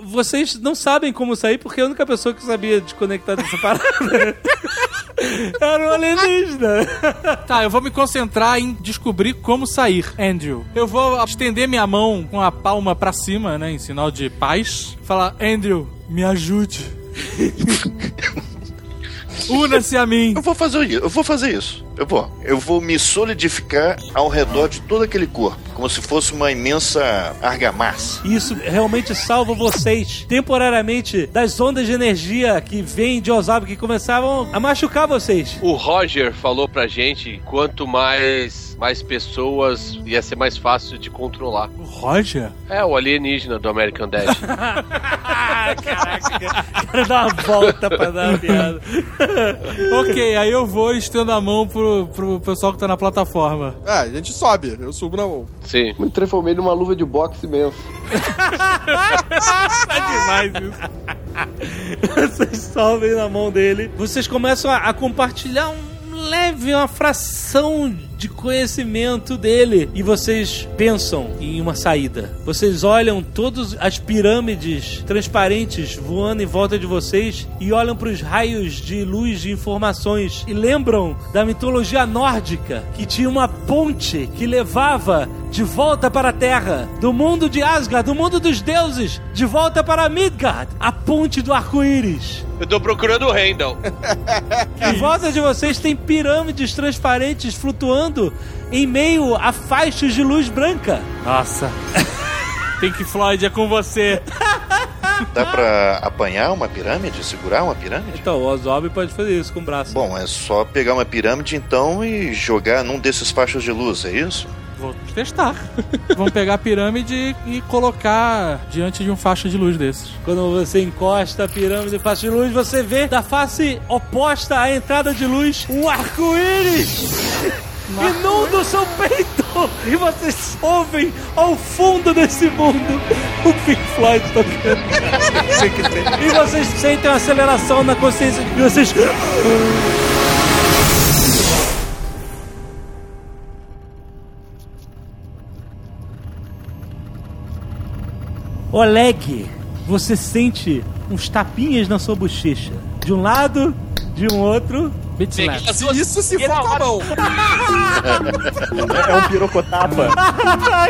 Vocês não sabem como sair porque a única pessoa que sabia desconectar dessa parada era o alienígena. Tá, eu vou me concentrar em descobrir como sair, Andrew. Eu vou estender minha mão com a palma pra cima, né, em sinal de paz. Falar, Andrew, me ajude. Una-se a mim. Eu vou fazer isso. Eu vou fazer isso. Eu vou. Eu vou me solidificar ao redor de todo aquele corpo, como se fosse uma imensa argamassa. Isso realmente salva vocês temporariamente das ondas de energia que vêm de Osabe que começavam a machucar vocês. O Roger falou pra gente quanto mais mais pessoas ia ser mais fácil de controlar. O Roger? É, o alienígena do American Dad. Quero dar uma volta pra dar uma piada. ok, aí eu vou estendo a mão pro, pro pessoal que tá na plataforma. É, a gente sobe, eu subo na mão. Sim. Me transformei numa luva de boxe imenso. tá demais isso. Vocês sobem na mão dele. Vocês começam a, a compartilhar um leve, uma fração de conhecimento dele. E vocês pensam em uma saída. Vocês olham todas as pirâmides transparentes voando em volta de vocês e olham para os raios de luz de informações e lembram da mitologia nórdica que tinha uma ponte que levava de volta para a Terra, do mundo de Asgard, do mundo dos deuses, de volta para Midgard, a ponte do arco-íris. Eu tô procurando o Randall. Em volta de vocês tem pirâmides transparentes flutuando em meio a faixas de luz branca. Nossa. Pink Floyd é com você. Dá pra apanhar uma pirâmide? Segurar uma pirâmide? Então, o Ozob pode fazer isso com o braço. Bom, é só pegar uma pirâmide então e jogar num desses faixas de luz, é isso? Vou testar. Vamos pegar a pirâmide e colocar diante de um faixa de luz desses. Quando você encosta a pirâmide e faixa de luz, você vê da face oposta à entrada de luz um arco-íris. Inunda o seu peito e vocês ouvem ao fundo desse mundo o Pink Floyd tocando. e vocês sentem uma aceleração na consciência e vocês. Oleg, você sente uns tapinhas na sua bochecha. De um lado, de um outro. Isso se for com a mão. É um pirocotapa.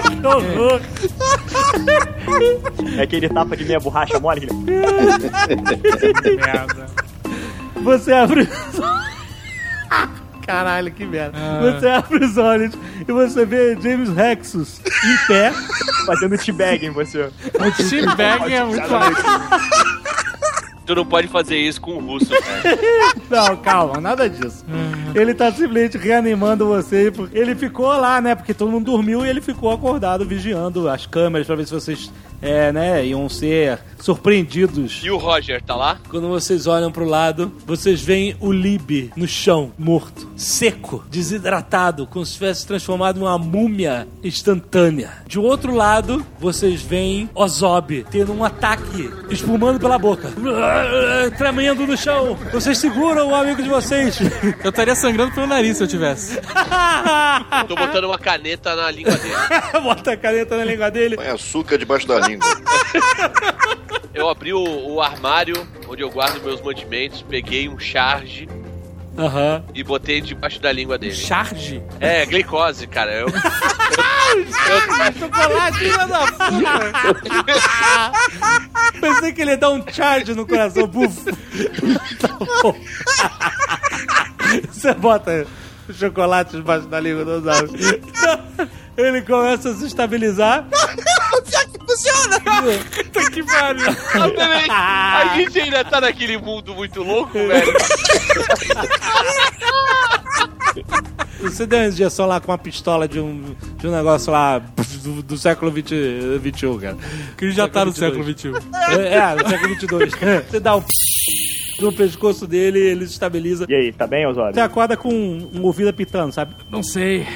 que horror! É aquele tapa de meia borracha mole. Merda. Você abre os Caralho, que merda. Você abre os olhos e você vê James Rexus em pé. Fazendo teabag em você. O teabag é muito Tu não pode fazer isso com o russo, cara. Não, calma, nada disso. Ele tá simplesmente reanimando você. porque Ele ficou lá, né? Porque todo mundo dormiu e ele ficou acordado, vigiando as câmeras pra ver se vocês, é, né, iam ser surpreendidos. E o Roger, tá lá? Quando vocês olham pro lado, vocês veem o Lib no chão, morto, seco, desidratado, como se tivesse transformado em uma múmia instantânea. De outro lado, vocês veem Ozob tendo um ataque, espumando pela boca, tremendo no chão. Vocês seguram o amigo de vocês. Eu estaria sangrando pelo nariz se eu tivesse. Tô botando uma caneta na língua dele. Bota a caneta na língua dele. Põe açúcar debaixo da língua. Eu abri o, o armário onde eu guardo meus mantimentos, peguei um charge Aham. e botei debaixo da língua dele. Charge? É, glicose, cara. Eu, Chocolate, filha da puta! Pensei que ele ia dar um charge no coração. Buf. Tá bom. Você bota o chocolate debaixo da língua do Osório. Ele começa a se estabilizar. Pior que funciona! Puta que pariu! Ah, a gente ainda tá naquele mundo muito louco, velho. Você deu uma injeção lá com uma pistola de um, de um negócio lá do, do século XX, XXI, cara. Que já tá no século XXI. É, é, no século XXII. Você dá um no pescoço dele ele se estabiliza. E aí, tá bem, Osório? Você acorda com um, ouvido apitando, sabe? Não sei.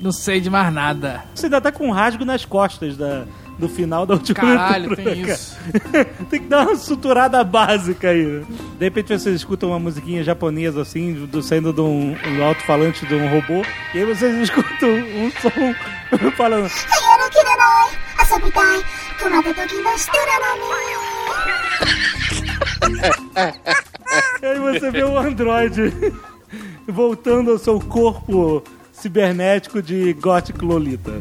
Não sei de mais nada. Você ainda tá com um rasgo nas costas da, do final da última Caralho, leitura, tem cara. isso. tem que dar uma suturada básica aí. né? De repente vocês escutam uma musiquinha japonesa assim, do, saindo de um, um alto-falante de um robô, e aí vocês escutam um som falando. E aí você vê o androide voltando ao seu corpo cibernético de Gothic Lolita.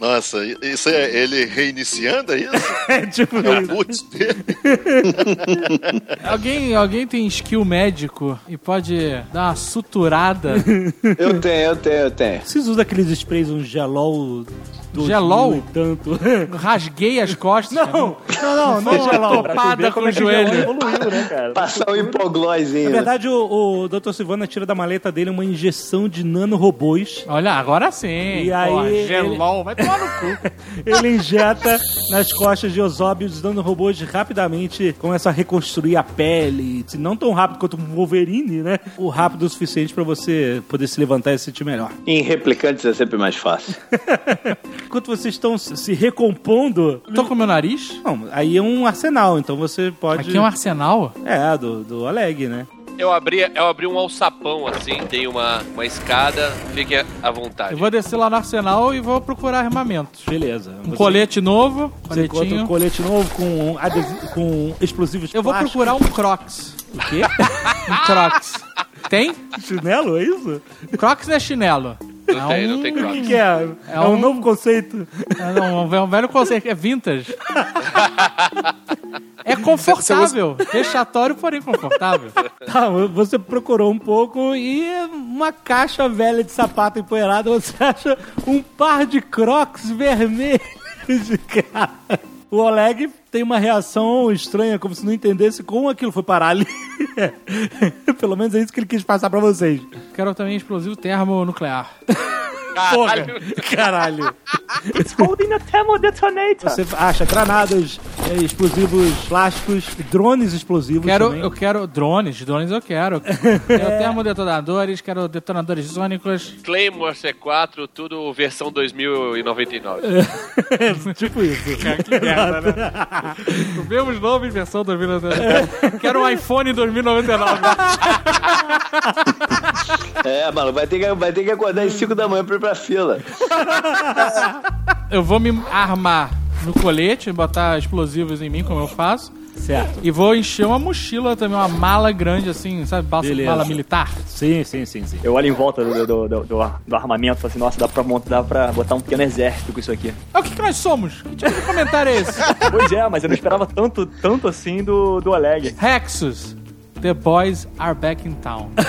Nossa, isso é ele reiniciando, é isso? É tipo É o isso. boot dele. Alguém, alguém tem skill médico e pode dar uma suturada? Eu tenho, eu tenho, eu tenho. Vocês usam aqueles sprays, um gelol... Gelol? tanto. Rasguei as costas. Não, não, não, não Foi uma gelol. topada com o joelho. Passar um hipoglóizinho. Na verdade, o, o Dr. Silvana tira da maleta dele uma injeção de nanorobôs. Olha, agora sim. E aí, Porra, ele- gelol, vai tomar no cu. Ele injeta nas costas de Osóbio, os nanorobôs rapidamente começam a reconstruir a pele. Se não tão rápido quanto um Wolverine, né? O rápido o suficiente pra você poder se levantar e se sentir melhor. Em replicantes é sempre mais fácil. Enquanto vocês estão se se recompondo. Tô com meu nariz? Não, aí é um arsenal, então você pode. Aqui é um arsenal? É, do, do Oleg, né? Eu abri, eu abri um alçapão assim, tem uma, uma escada, fique à vontade. Eu vou descer lá no arsenal e vou procurar armamentos. Beleza. Um colete novo, Você encontra coletinho. um colete novo com, adesi- com explosivos Eu vou plásticos. procurar um Crocs. O quê? Um Crocs. Tem? Chinelo, é isso? Crocs não é chinelo. Não tem, não tem O que, Crocs. que é? É, um... novo conceito. É, não, é um velho conceito, é vintage. É confortável. Vexatório, porém confortável. Tá, você procurou um pouco e uma caixa velha de sapato empoeirado, você acha um par de crocs vermelhos, cara. O Oleg tem uma reação estranha, como se não entendesse como aquilo foi parar ali. Pelo menos é isso que ele quis passar pra vocês. Quero também explosivo termonuclear. Porra, caralho. It's holding a thermal detonator. Você acha granadas, eh, explosivos plásticos, drones explosivos Quero, também. eu quero drones, drones eu quero. Quero termodetonadores, quero detonadores sônicos. Claymore C4, tudo versão 2099. tipo isso. Cara, que merda, né? O mesmo nome em versão 2099. Quero um iPhone 2099. É, mano, vai ter que, vai ter que acordar às 5 da manhã pra ir pra fila. Eu vou me armar no colete, botar explosivos em mim, como eu faço. Certo. E vou encher uma mochila também, uma mala grande assim, sabe? Mala, Beleza. mala militar. Sim, sim, sim, sim. Eu olho em volta do, do, do, do- do armamento e falo assim, nossa, dá pra, montar, dá pra botar um pequeno exército com isso aqui. É o que, que nós somos? Que tipo de comentário é esse? Pois é, mas eu não esperava tanto, tanto assim do, do Oleg. Rexus. The boys are back in town.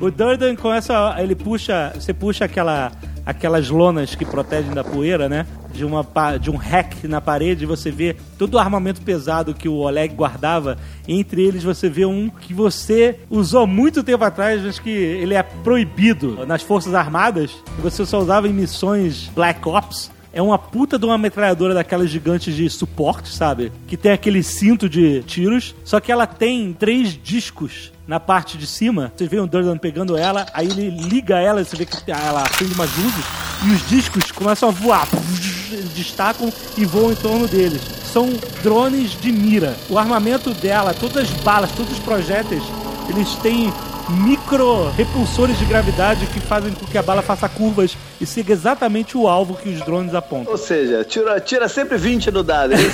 O Durden começa. Ele puxa. Você puxa aquela, aquelas lonas que protegem da poeira, né? De, uma, de um hack na parede, você vê todo o armamento pesado que o Oleg guardava. Entre eles você vê um que você usou muito tempo atrás, mas que ele é proibido nas Forças Armadas. Você só usava em missões Black Ops. É uma puta de uma metralhadora daquelas gigantes de suporte, sabe? Que tem aquele cinto de tiros, só que ela tem três discos na parte de cima. Vocês veem o Durden pegando ela, aí ele liga ela, você vê que ela acende umas luzes, e os discos começam a voar. Destacam e voam em torno deles. São drones de mira. O armamento dela, todas as balas, todos os projéteis, eles têm micro repulsores de gravidade que fazem com que a bala faça curvas e siga exatamente o alvo que os drones apontam. Ou seja, tira, tira sempre 20 no dado. é?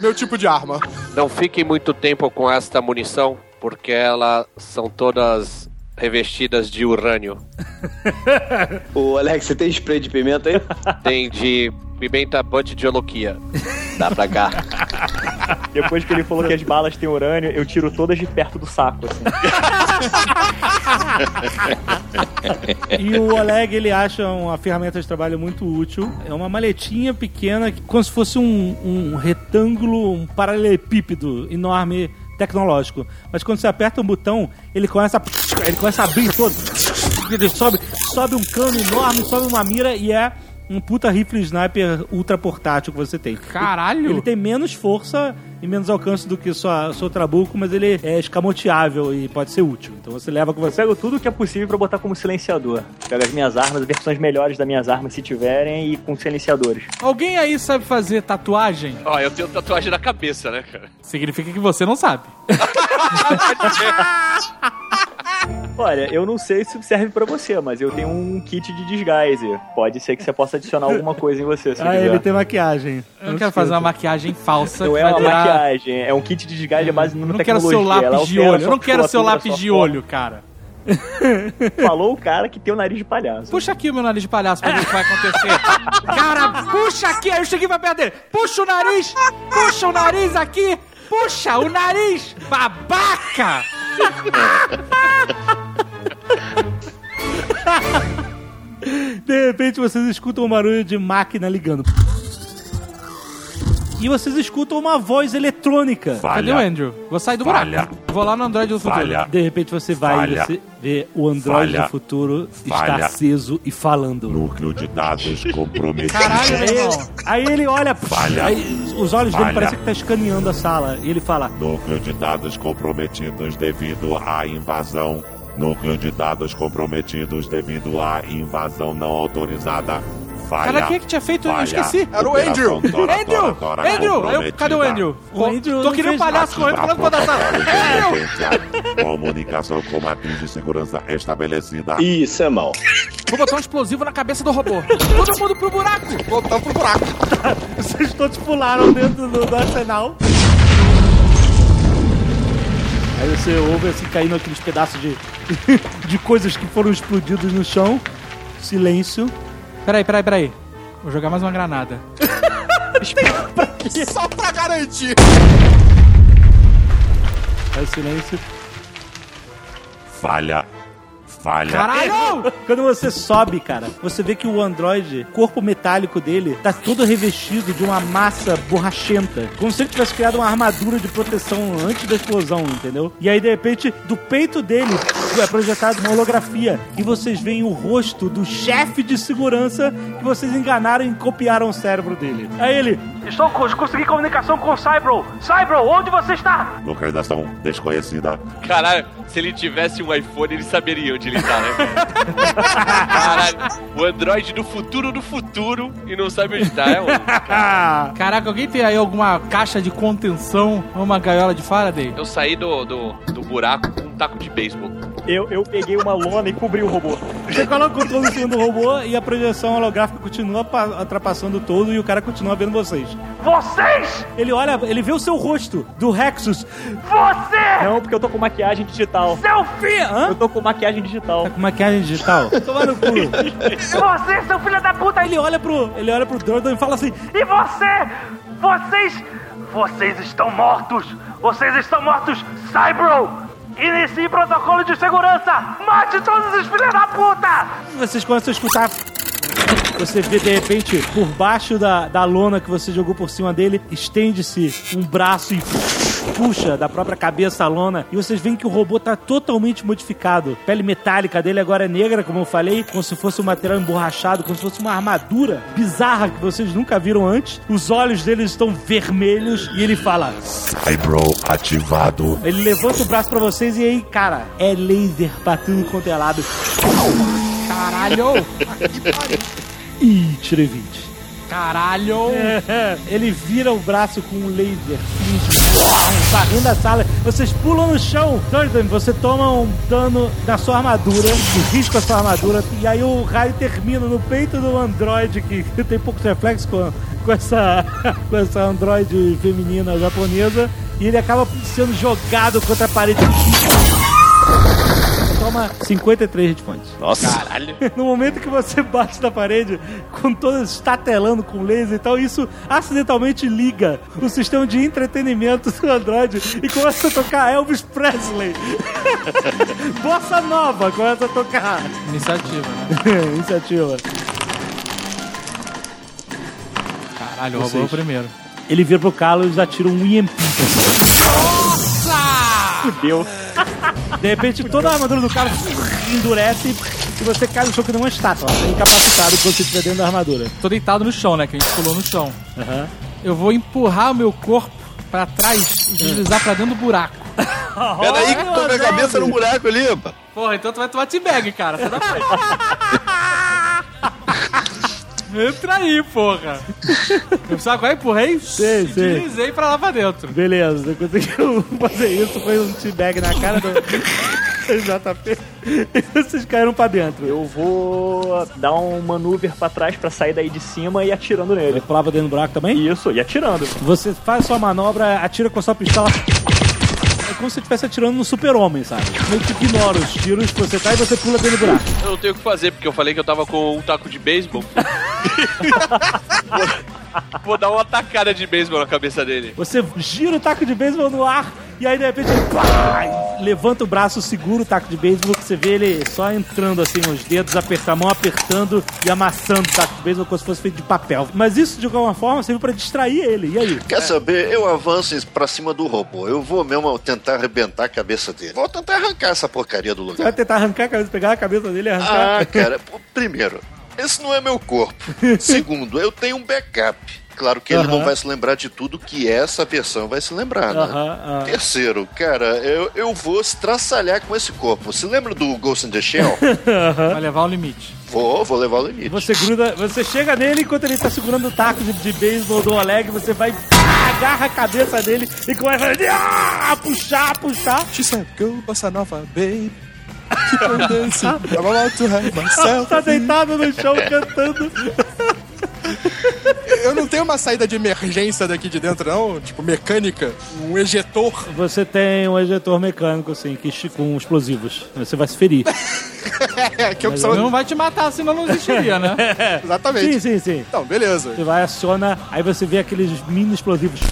Meu tipo de arma. Não fiquem muito tempo com esta munição, porque elas são todas revestidas de urânio. Ô, Alex, você tem spray de pimenta aí? Tem de pimenta butt de oloquia. Dá pra cá. Depois que ele falou que as balas têm urânio, eu tiro todas de perto do saco, assim. E o Oleg, ele acha uma ferramenta de trabalho muito útil. É uma maletinha pequena, que- como se fosse um, um retângulo, um paralelepípedo enorme tecnológico. Mas quando você aperta um botão, ele começa a, ele começa a abrir todo. Ele sobe, sobe um cano enorme, sobe uma mira e é um puta rifle sniper ultra portátil que você tem. Caralho! Ele tem menos força e menos alcance do que sua, seu trabuco, mas ele é escamoteável e pode ser útil. Então você leva com você. Pego tudo que é possível pra botar como silenciador. Pego as minhas armas, as versões melhores das minhas armas, se tiverem, e com silenciadores. Alguém aí sabe fazer tatuagem? Ó, eu tenho tatuagem na cabeça, né, cara? Significa que você não sabe. Olha, eu não sei se serve pra você, mas eu tenho um kit de disguise. Pode ser que você possa adicionar alguma coisa em você, se Ah, quiser. ele tem maquiagem. Eu não quero fazer uma maquiagem falsa. Não é uma durar- maquiagem, é um kit de desgaste base Eu no não quero seu lápis de olho. Eu não quero seu lápis de forma. olho, cara. Falou o cara que tem o nariz de palhaço. Puxa aqui o meu nariz de palhaço pra ver o que vai acontecer. Cara, puxa aqui. Aí eu cheguei pra perto dele. Puxa o nariz. Puxa o nariz aqui. Puxa o nariz. Babaca. De repente vocês escutam um barulho de máquina ligando. E vocês escutam uma voz eletrônica. Cadê o Andrew? Vou sair do Falha. buraco. Vou lá no Android do futuro. De repente você vai Falha. e você vê o Android Falha. do futuro está Falha. aceso e falando. Núcleo de dados comprometido. Caralho, meu irmão. Aí ele olha, Falha. aí os olhos dele Falha. parecem que tá escaneando a sala. E ele fala: Núcleo de dados comprometidos devido à invasão. Núcleo de dados comprometidos devido à invasão não autorizada. Falha. Cara, quem é que tinha feito? Eu esqueci. Era o Andrew. Andrew! Andrew! Eu- cadê o Andrew? O Andrew Tô não que nem um palhaço correndo pra da sala. Andrew! Comunicação com matriz de segurança estabelecida. Isso é mal. Vou botar um explosivo na cabeça do robô. Todo mundo pro buraco. Voltamos pro buraco. Vocês todos pularam dentro do, do arsenal. Aí você ouve assim caindo aqueles pedaços de, de coisas que foram explodidos no chão. Silêncio. Peraí, peraí, peraí. Vou jogar mais uma granada. Só pra garantir. Aí silêncio. Falha. Falha. Caralho! Quando você sobe, cara, você vê que o Android, corpo metálico dele, tá todo revestido de uma massa borrachenta. Como se ele tivesse criado uma armadura de proteção antes da explosão, entendeu? E aí, de repente, do peito dele é projetada uma holografia. E vocês veem o rosto do chefe de segurança que vocês enganaram e copiaram o cérebro dele. Aí ele. Estou cons- consegui comunicação com o Cybro. Cybro, onde você está? Localização desconhecida. Caralho, se ele tivesse um iPhone, ele saberia onde ele né? cara? Caralho, o Android do futuro do futuro e não sabe onde tá, é, mano? Caraca, alguém tem aí alguma caixa de contenção ou uma gaiola de Faraday? Eu saí do, do, do buraco com um taco de beisebol. Eu, eu peguei uma lona e cobri o robô. Você coloca o controle em cima do robô e a projeção holográfica continua pa- ultrapassando todo e o cara continua vendo vocês. Vocês! Ele olha, ele vê o seu rosto do Rexus. Você! Não, porque eu tô com maquiagem digital. Seu filho! Hã? Eu tô com maquiagem digital. Tá com maquiagem digital? Toma no cu. Você, seu filho da puta! Ele olha pro, ele olha pro Jordan e fala assim: E você? Vocês. Vocês estão mortos! Vocês estão mortos! Cybro! Inicie protocolo de segurança! Mate todos os filhos da puta! Vocês começam a escutar. Você vê de repente, por baixo da, da lona que você jogou por cima dele, estende-se um braço e puxa da própria cabeça a lona. E vocês veem que o robô tá totalmente modificado. A pele metálica dele agora é negra, como eu falei, como se fosse um material emborrachado, como se fosse uma armadura bizarra que vocês nunca viram antes. Os olhos dele estão vermelhos e ele fala: Cybro ativado. Ele levanta o braço pra vocês e aí, cara, é laser pra tudo quanto é lado. Caralho! Ih, tirei 20. Caralho! Ele vira o braço com um laser varrendo a sala. Vocês pulam no chão. Jordan, você toma um dano na sua armadura, risco a sua armadura, e aí o raio termina no peito do androide que tem poucos reflexos com, com essa com essa androide feminina japonesa, e ele acaba sendo jogado contra a parede. Toma 53 hit points. Nossa. Caralho. No momento que você bate na parede, com todas estatelando com laser e tal, isso acidentalmente liga o sistema de entretenimento do Android e começa a tocar Elvis Presley. Bossa nova começa a tocar. Iniciativa, né? Iniciativa. Caralho, roubou o primeiro. Ele vira pro Carlos e atira um EMP. Nossa! Fudeu. De repente, toda a armadura do cara endurece e você cai no chão que nem uma estátua. Você é incapacitado quando você estiver dentro da armadura. Tô deitado no chão, né? Que a gente pulou no chão. Eu vou empurrar o meu corpo pra trás e deslizar pra dentro do buraco. Peraí que com a cabeça no buraco ali, opa. Porra, então tu vai tomar teabag, cara. Você dá Entra aí, porra. Eu sabe qual é? Empurrei Sei, e sei. deslizei pra lá pra dentro. Beleza, você conseguiu fazer isso, foi um teabag na cara do JP e vocês caíram pra dentro. Eu vou dar um maneuver pra trás pra sair daí de cima e atirando nele. Ele pulava dentro do buraco também? Isso, e atirando. Você faz sua manobra, atira com a sua pistola. É como se você estivesse atirando no super-homem, sabe? Meio que ignora os tiros que você tá e você pula dentro do buraco. Eu não tenho o que fazer, porque eu falei que eu tava com um taco de beisebol. vou, vou dar uma tacada de beisebol na cabeça dele. Você gira o taco de beisebol no ar e aí de repente ele pá, levanta o braço, segura o taco de beisebol, que você vê ele só entrando assim nos dedos, apertar a mão, apertando e amassando o taco de beisebol como se fosse feito de papel. Mas isso de alguma forma serviu pra distrair ele. E aí? Quer saber? Eu avanço pra cima do robô. Eu vou mesmo tentar arrebentar a cabeça dele. Vou tentar arrancar essa porcaria do Você lugar. vai tentar arrancar a cabeça, pegar a cabeça dele e arrancar. Ah, cara, primeiro, esse não é meu corpo. Segundo, eu tenho um backup. Claro que ele não vai se lembrar de tudo que essa versão vai se lembrar, né? Terceiro, cara, eu, eu vou estraçalhar com esse corpo. Você lembra do Ghost in the Shell? Vai levar o limite. vou, vou levar o limite. Você gruda, você chega nele enquanto ele tá segurando o taco de, de beisebol do Oleg, você vai agarra a cabeça dele e começa a ah, puxar, puxar. She said, go bossa nova, babe. Keep on dancing. I'm about to have myself. Tá deitado no chão cantando. Eu não tenho uma saída de emergência daqui de dentro, não? Tipo, mecânica? Um ejetor? Você tem um ejetor mecânico, assim, que com explosivos. Você vai se ferir. É, que opção... Não vai te matar, senão não existiria, né? Exatamente. Sim, sim, sim. Então, beleza. Você vai, aciona, aí você vê aqueles mini explosivos.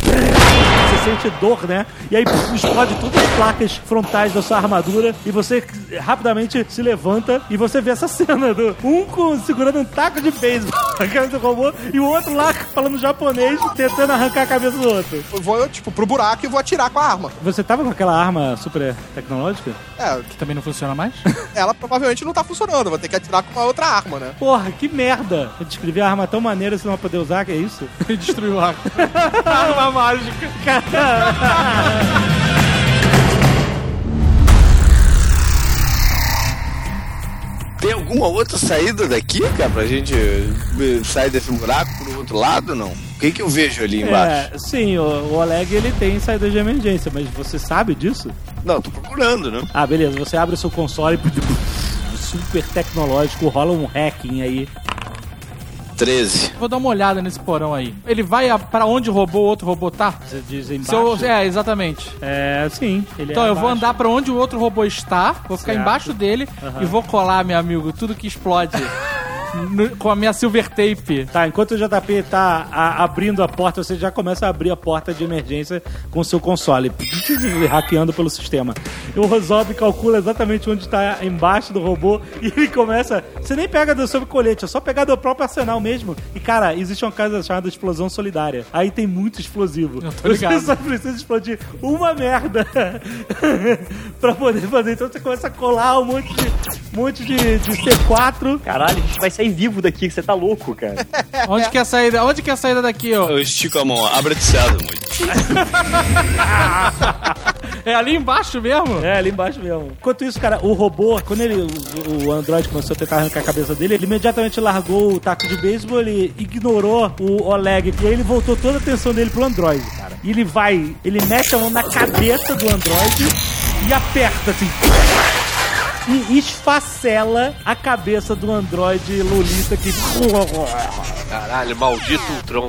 Você sente dor, né? E aí explode todas as placas frontais da sua armadura e você rapidamente se levanta e você vê essa cena do um com, segurando um taco de beisebol robô e o outro lá falando japonês tentando arrancar a cabeça do outro. Eu vou, tipo, pro buraco e vou atirar com a arma. Você tava com aquela arma super tecnológica? É, Que também não funciona mais? ela provavelmente não tá funcionando. Vou ter que atirar com uma outra arma, né? Porra, que merda! Eu descrevi a arma tão maneira você não vai poder usar, que é isso? Ele destruiu a arma mágica. Tem alguma outra saída daqui, cara, pra gente eh, sair desse buraco pro outro lado, não? O que que eu vejo ali embaixo? É, sim, o, o Oleg ele tem saída de emergência, mas você sabe disso? Não, tô procurando, né? Ah, beleza, você abre o seu console super tecnológico, rola um hacking aí. 13. Vou dar uma olhada nesse porão aí. Ele vai a- pra onde o robô, o outro robô tá? Você diz embaixo. Se eu- é, exatamente. É, sim. Ele então é eu vou abaixo. andar pra onde o outro robô está, vou ficar Certo. embaixo dele e vou colar, meu amigo, tudo que explode no- com a minha silver tape. Tá, enquanto o JP tá a- abrindo a porta, você já começa a abrir a porta de emergência com o seu console, hackeando pelo sistema. E o Rosob calcula exatamente onde está embaixo do robô e ele começa. Você nem pega do seu colete, é só pegar do próprio arsenal mesmo. E cara, existe uma coisa chamada explosão solidária. Aí tem muito explosivo. Você só precisa explodir uma merda pra poder fazer. Então você começa a colar um monte de, um monte de, de C4. Caralho, a gente vai sair vivo daqui, que você tá louco, cara. Onde que é a saída? Onde que é a saída daqui, ó? Eu estico a mão, abre de muito. É ali embaixo mesmo? É, ali embaixo mesmo. Enquanto isso, cara, o robô, quando ele, o, o Android começou a tentar arrancar a cabeça dele, ele imediatamente largou o taco de beisebol, ele ignorou o Oleg, e aí ele voltou toda a atenção dele pro Android, cara. E ele vai, ele mete a mão na cabeça do Android e aperta assim. E esfacela a cabeça do Android Lolita que. Caralho, maldito Ultron.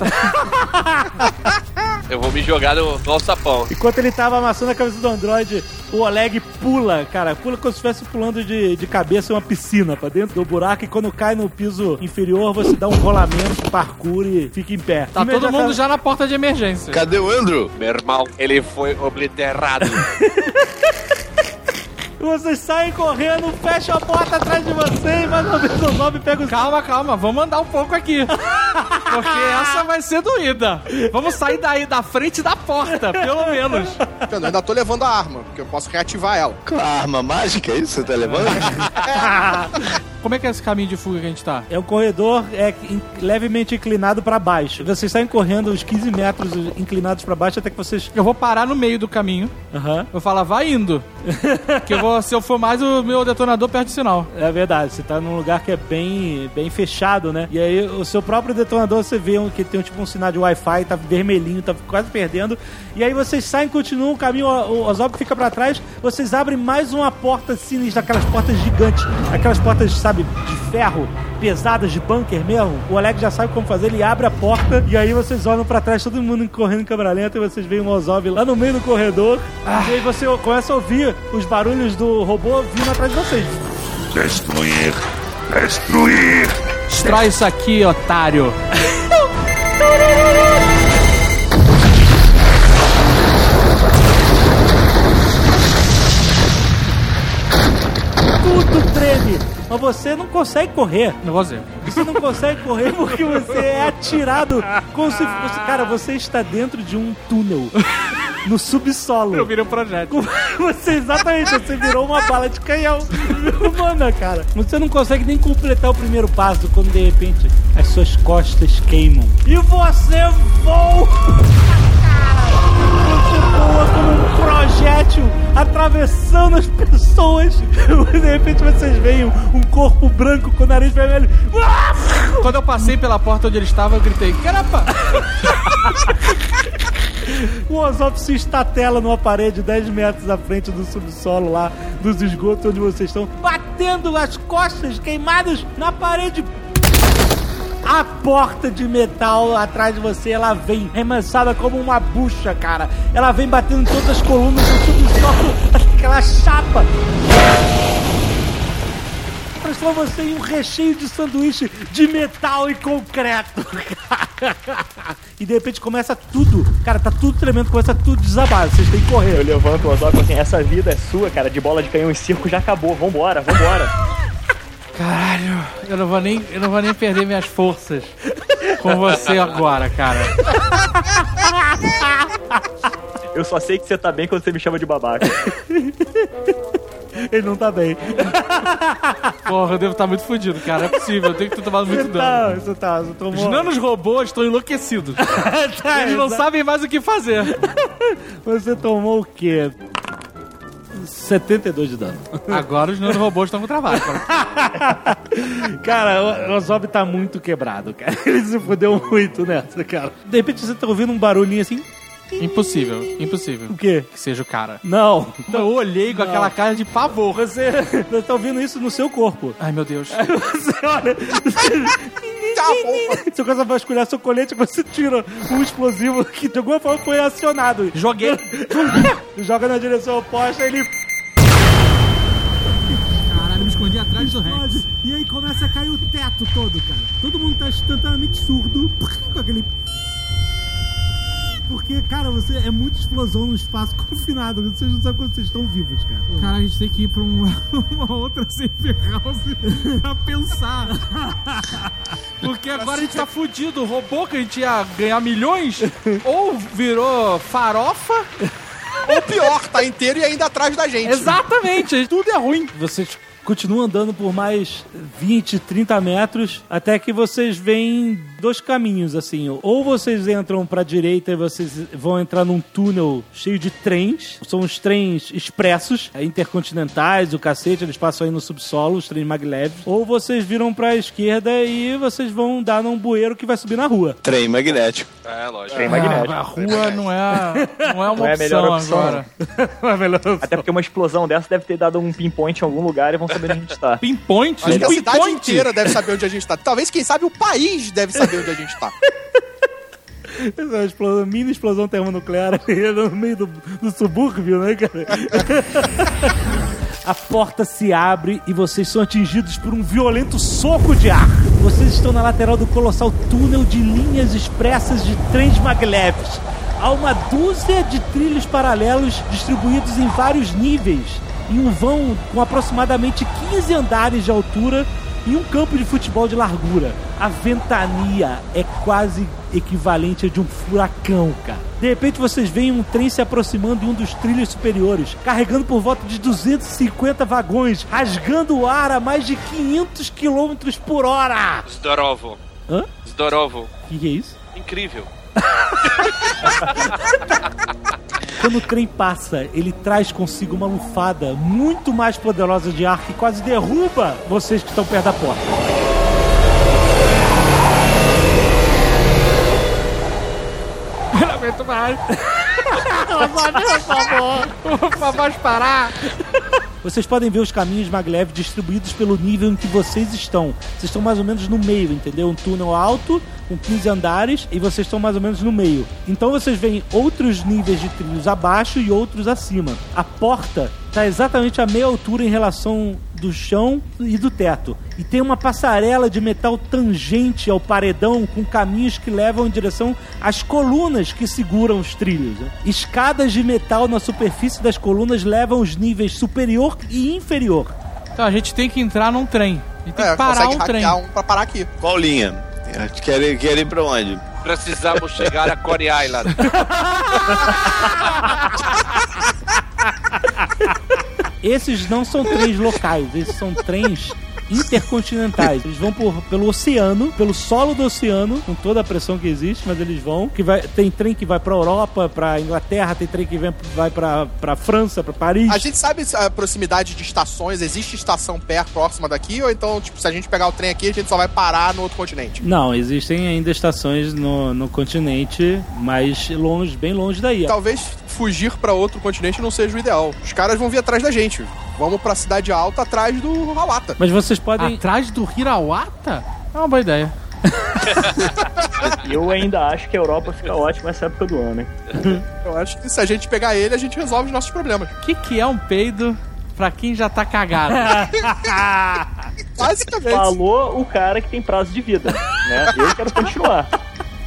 Eu vou me jogar no, no alçapão. Enquanto ele tava amassando a cabeça do Android, o Oleg pula, cara. Pula como se estivesse pulando de, de cabeça em uma piscina pra dentro do buraco. E quando cai no piso inferior, você dá um rolamento, parkour e fica em pé. Tá todo mundo já na porta de emergência. Cadê o Andrew? Meu irmão, ele foi obliterado. Vocês saem correndo, fecham a porta atrás de vocês, mais uma vez o Zob pega os. Calma, calma, vamos andar um pouco aqui. Porque essa vai ser doída. Vamos sair daí da frente da porta, pelo menos. Eu ainda tô levando a arma, porque eu posso reativar ela. A arma mágica, é isso que você tá levando? Como é que é esse caminho de fuga que a gente tá? É um corredor é, in- levemente inclinado pra baixo. Vocês saem correndo uns 15 metros inclinados pra baixo até que vocês. Eu vou parar no meio do caminho. Aham. Eu vou falar, vai indo. que eu vou, se eu for mais, o meu detonador perde o sinal. É verdade, você tá num lugar que é bem, bem fechado, né? E aí o seu próprio detonador você vê um, que tem tipo um sinal de Wi-Fi, tá vermelhinho, tá quase perdendo. E aí vocês saem, continuam o caminho, o Ozob fica pra trás, vocês abrem mais uma porta sinistra, aquelas portas gigantes, aquelas portas, sabe, de ferro, pesadas de bunker mesmo. O Oleg já sabe como fazer, ele abre a porta e aí vocês olham pra trás, todo mundo correndo em câmera lenta e vocês veem o Ozob lá no meio do corredor. E aí você começa a ouvir os barulhos do robô vindo atrás de vocês. Destruir! Destruir! Destrói isso aqui, otário. tudo treme. Mas você não consegue correr. Não vou dizer. Você não consegue correr porque você é atirado como se fosse. Cara, você está dentro de um túnel. No subsolo. Eu virei um projeto. Você, exatamente, você virou uma bala de canhão humana, cara. Você não consegue nem completar o primeiro passo quando de repente as suas costas queimam. E você voa! Você voa como um projétil atravessando as pessoas. De repente vocês veem um corpo branco com o nariz vermelho. Quando eu passei pela porta onde ele estava, eu gritei, caramba! O Ozob se estatela numa parede 10 metros à frente do subsolo lá, dos esgotos onde vocês estão, batendo as costas queimadas na parede. A porta de metal atrás de você, ela vem remansada como uma bucha, cara. Ela vem batendo em todas as colunas do subsolo, aquela chapa. Transforma você em um recheio de sanduíche de metal e concreto. e de repente começa tudo. Cara, tá tudo tremendo, começa tudo desabar. Vocês têm que correr. Eu levanto e falo assim, essa vida é sua, cara, de bola de canhão em circo já acabou, vambora, vambora. Caralho, eu não vou nem, eu não vou nem perder minhas forças com você agora, cara. Eu só sei que você tá bem quando você me chama de babaca. Ele não tá bem. Porra, eu devo estar muito fudido, cara. É possível, eu tenho que ter tomado muito Você tá, dano. você tá, você tomou. Os nanos robôs estão enlouquecidos. Tá, Eles não exa- sabem mais o que fazer. Você tomou o quê? 72 de dano. Agora os robôs estão com trabalho. cara. Cara, o Ozob tá muito quebrado, cara. Ele se fudeu muito nessa, cara. De repente você tá ouvindo um barulhinho assim. Impossível, impossível. O quê? Que seja o cara. Não. Eu olhei com Não. aquela cara de pavor. Você, você tá ouvindo isso no seu corpo. Ai, meu Deus. Aí você olha. Você começa a vasculhar seu colete, você tira um explosivo que de alguma forma foi acionado. Joguei. Joga na direção oposta, ele Caralho, me escondi atrás do explode. E aí começa a cair o teto todo, cara. Todo mundo tá instantaneamente surdo com aquele. Porque, cara, você é muita explosão no espaço confinado. Vocês não sabem quando vocês estão vivos, cara. Cara, a gente tem que ir pra uma, uma outra safe house pra pensar. Porque agora a gente tá fudido. O robô que a gente ia ganhar milhões ou virou farofa. Ou pior, tá inteiro e ainda atrás da gente. Exatamente, tudo é ruim. Vocês continuam andando por mais 20, 30 metros até que vocês veem dois caminhos assim. Ou vocês entram pra direita e vocês vão entrar num túnel cheio de trens. São os trens expressos, é, intercontinentais, o cacete, eles passam aí no subsolo, os trens magleves. Ou vocês viram pra esquerda e vocês vão dar num bueiro que vai subir na rua. Trem magnético. É, lógico. Trem magnético. Ah, a rua não é, a- não é uma Não é a opção, melhor opção. agora. Não é melhor Até porque uma explosão dessa deve ter dado um pinpoint em algum lugar e vão saber onde a gente tá. Pinpoint? Acho que a cidade Pinpoint? inteira deve saber onde a gente tá. Talvez, quem sabe, o país deve saber onde a gente tá. Essa é uma explosão, mini explosão termonuclear no meio do, do subúrbio, né, cara? A porta se abre e vocês são atingidos por um violento soco de ar. Vocês estão na lateral do colossal túnel de linhas expressas de trens maglevs. Há uma dúzia de trilhos paralelos distribuídos em vários níveis, em um vão com aproximadamente 15 andares de altura e um campo de futebol de largura. A ventania é quase equivalente a de um furacão, cara. De repente vocês veem um trem se aproximando de um dos trilhos superiores, carregando por volta de 250 vagões, rasgando o ar a mais de 500 km por hora. Zdorovo. Hã? Zdorovo. O que, que é isso? Incrível. Quando o trem passa, ele traz consigo uma lufada muito mais poderosa de ar que quase derruba vocês que estão perto da porta. Eu não aguento mais. Por favor, por favor, parar. Vocês podem ver os caminhos maglev distribuídos pelo nível em que vocês estão. Vocês estão mais ou menos no meio, entendeu? Um túnel alto, com 15 andares, e vocês estão mais ou menos no meio. Então vocês veem outros níveis de trilhos abaixo e outros acima. A porta está exatamente a meia altura em relação do chão e do teto. E tem uma passarela de metal tangente ao paredão com caminhos que levam em direção às colunas que seguram os trilhos. né? Escadas de metal na superfície das colunas levam os níveis superior e inferior. Então a gente tem que entrar num trem. A gente tem É, que parar um trem. um pra parar aqui. Qual linha? Quer ir, quer ir pra onde? Precisamos chegar a Core Island. Esses não são trens locais, esses são trens intercontinentais. Eles vão por, pelo oceano, pelo solo do oceano, com toda a pressão que existe, mas eles vão. Que vai, tem trem que vai pra Europa, pra Inglaterra, tem trem que vem, vai pra, pra França, pra Paris. A gente sabe a proximidade de estações, existe estação perto, próxima daqui, ou então, tipo, se a gente pegar o trem aqui, a gente só vai parar no outro continente? Não, existem ainda estações no, no continente, mas longe, bem longe daí. Talvez fugir pra outro continente não seja o ideal. Os caras vão vir atrás da gente. Vamos pra cidade alta atrás do Hawata. Mas vocês podem. Atrás do Hirawata? É uma boa ideia. Eu ainda acho que a Europa fica ótima nessa época do ano, hein? Eu acho que se a gente pegar ele, a gente resolve os nossos problemas. O que, que é um peido pra quem já tá cagado? Basicamente. Falou o cara que tem prazo de vida, né? Eu quero continuar.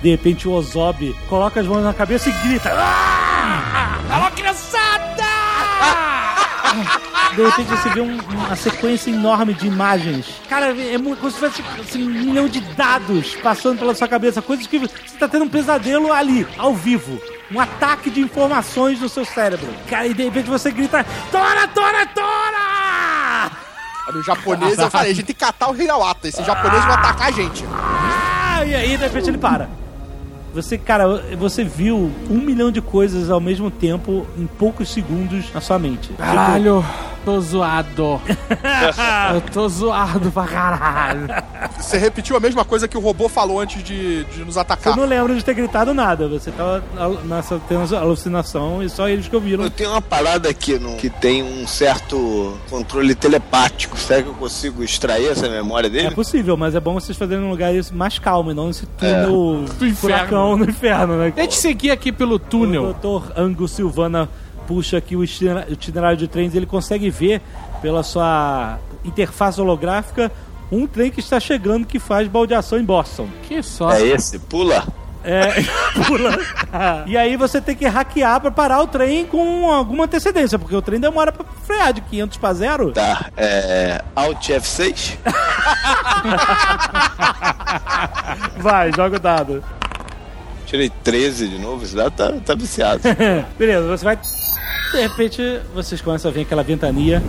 De repente o Ozob coloca as mãos na cabeça e grita. Alô, criançada! De repente você vê um- uma sequência enorme de imagens. Cara, é como se fosse assim, um milhão de dados passando pela sua cabeça. Coisas que você tá tendo um pesadelo ali, ao vivo. Um ataque de informações no seu cérebro. Cara, e de repente você grita: Tora, Tora, Tora! No japonês, eu falei, a gente tem que catar o Hirawata. Esse japonês vai atacar a gente. Ah, e aí de repente ele para. Você, cara, você viu um milhão de coisas ao mesmo tempo em poucos segundos na sua mente. Caralho, tô zoado. Eu tô zoado pra caralho. Você repetiu a mesma coisa que o robô falou antes de, de nos Eu atacar. não lembro de ter gritado nada. Você tava nessa tendo alucinação e só eles que ouviram. Eu tenho uma parada aqui no, que tem um certo controle telepático. Será que eu consigo extrair essa memória É dele? possível, mas é bom vocês fazerem um lugar isso mais calmo e não nesse É. túnel furacão no inferno, né? Deixa eu seguir aqui pelo O túnel. doutor Angus Silvana puxa aqui o itinerário de trens, ele consegue ver pela sua interface holográfica um trem que está chegando que faz baldeação em Boston. Que só. É esse, pula. É, pula. E aí você tem que hackear pra parar o trem com alguma antecedência, porque o trem demora pra frear de 500 pra zero. Tá, é. Alt F6? Vai, joga o dado. Tirei 13 de novo, esse dado tá, tá viciado. Beleza, você vai. De repente, vocês começam a ver aquela ventania.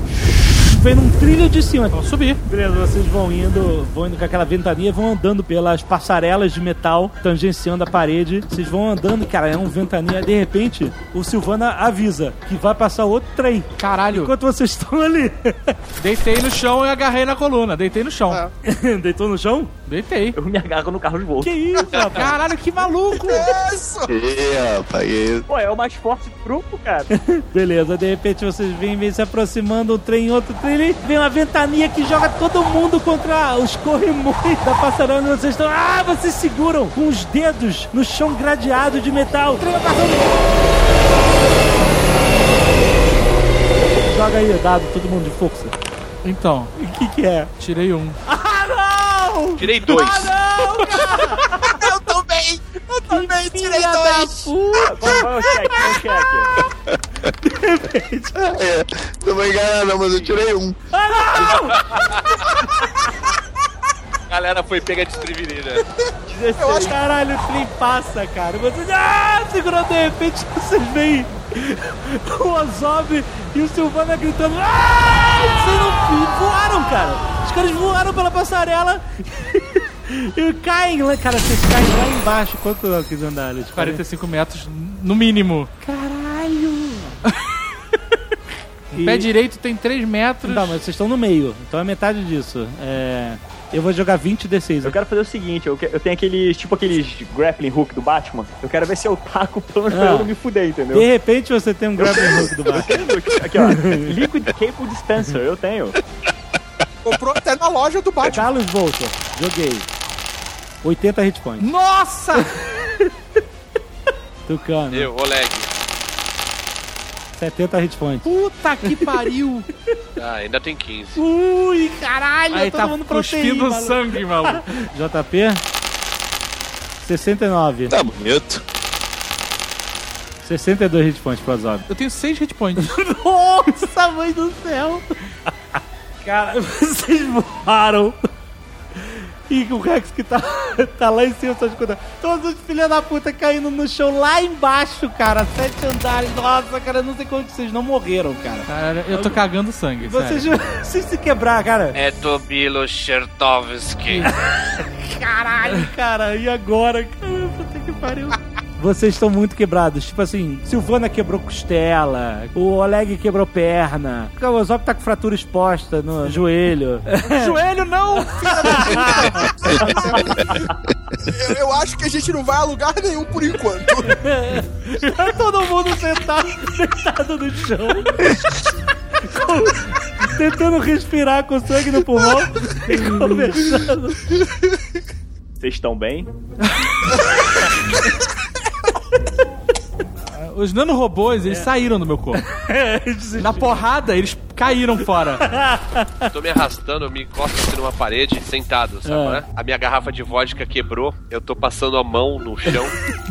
Vem num trilho de cima. Vão subir. Beleza, vocês vão indo, vão indo com aquela ventania, vão andando pelas passarelas de metal, tangenciando a parede. Vocês vão andando, cara, é um ventania. De repente, o Silvana avisa que vai passar outro trem. Caralho. Enquanto vocês estão ali. Deitei no chão e agarrei na coluna. Deitei no chão. Deitou no chão? Deitei. Eu me agarro no carro de volta. Que isso, rapaz? Caralho, que maluco! Isso! É, rapaz, é... Pô, é o mais forte do grupo, cara. Beleza, de repente vocês vêm, vêm se aproximando, um trem, outro trem, vem uma ventania que joga todo mundo contra os corrimões da passarela onde vocês estão. Ah, vocês seguram com os dedos no chão gradeado de metal. Joga aí, dado, todo mundo de força. Então, O que que é? tirei um. Ah, não! Tirei dois. Ah, não, cara! Eu também! Tirei dois! puta! Vai, vai o cheque, o cheque. é. Não vou enganar não, mas eu tirei um. A galera foi pega desprevenida. Eu acho caralho, o trem passa, cara. Vocês. Ah, segurou de repente, vocês veem o Ozob e o Silvana gritando. Ah! Vocês não voaram, cara. Os caras voaram pela passarela e caem lá. Cara, vocês caem lá embaixo. Quanto que eles andaram? 45 metros no mínimo. Caralho! O pé direito tem 3 metros. Não, mas vocês estão no meio. Então é metade disso. É. Eu vou jogar 20 D6. Eu quero fazer o seguinte, eu, que- eu tenho aqueles, tipo aqueles grappling hook do Batman. Eu quero ver se eu taco pelo menos pra Ah. eu não me fuder, entendeu? De repente você tem um grappling hook do tenho, aqui ó, Liquid Cable Dispenser, eu tenho. Comprou até na loja do Batman. Carlos Volta, joguei. 80 hit points. Nossa! Tucano, Eu, Oleg. 70 hit points. Puta que pariu! Ah, ainda tem 15. Ui, caralho, Aí todo tá mundo cuspindo proteína. sangue, maluco. JP? 69. Tá bonito. 62 hit points pro Azob. Eu tenho 6 hit points. Nossa, mãe do céu! Cara, vocês voaram. E o Rex que tá, tá lá em cima, só escutando. Todos os filhos da puta caindo no chão lá embaixo, cara. Sete andares. Nossa, cara, não sei como que vocês não morreram, cara. Cara, eu tô cagando sangue, Vocês, sério. vocês se quebrar, cara. É Tobilo Chertovsky. Caralho, cara, e agora? Cara, puta que pariu. Vocês estão muito quebrados. Tipo assim, Silvana quebrou costela, o Oleg quebrou perna, o Ozop tá com fratura exposta no joelho. Joelho não! Eu, eu acho que a gente não vai a lugar nenhum por enquanto. Tá Todo mundo sentado, sentado no chão. Com- tentando respirar com sangue no pulmão e conversando. Vocês estão bem? Os nanorobôs, eles saíram do meu corpo. Na porrada, eles caíram fora. Tô me arrastando, eu me encosto assim numa parede, sentado, sabe? Ah. né? A minha garrafa de vodka quebrou, eu tô passando a mão no chão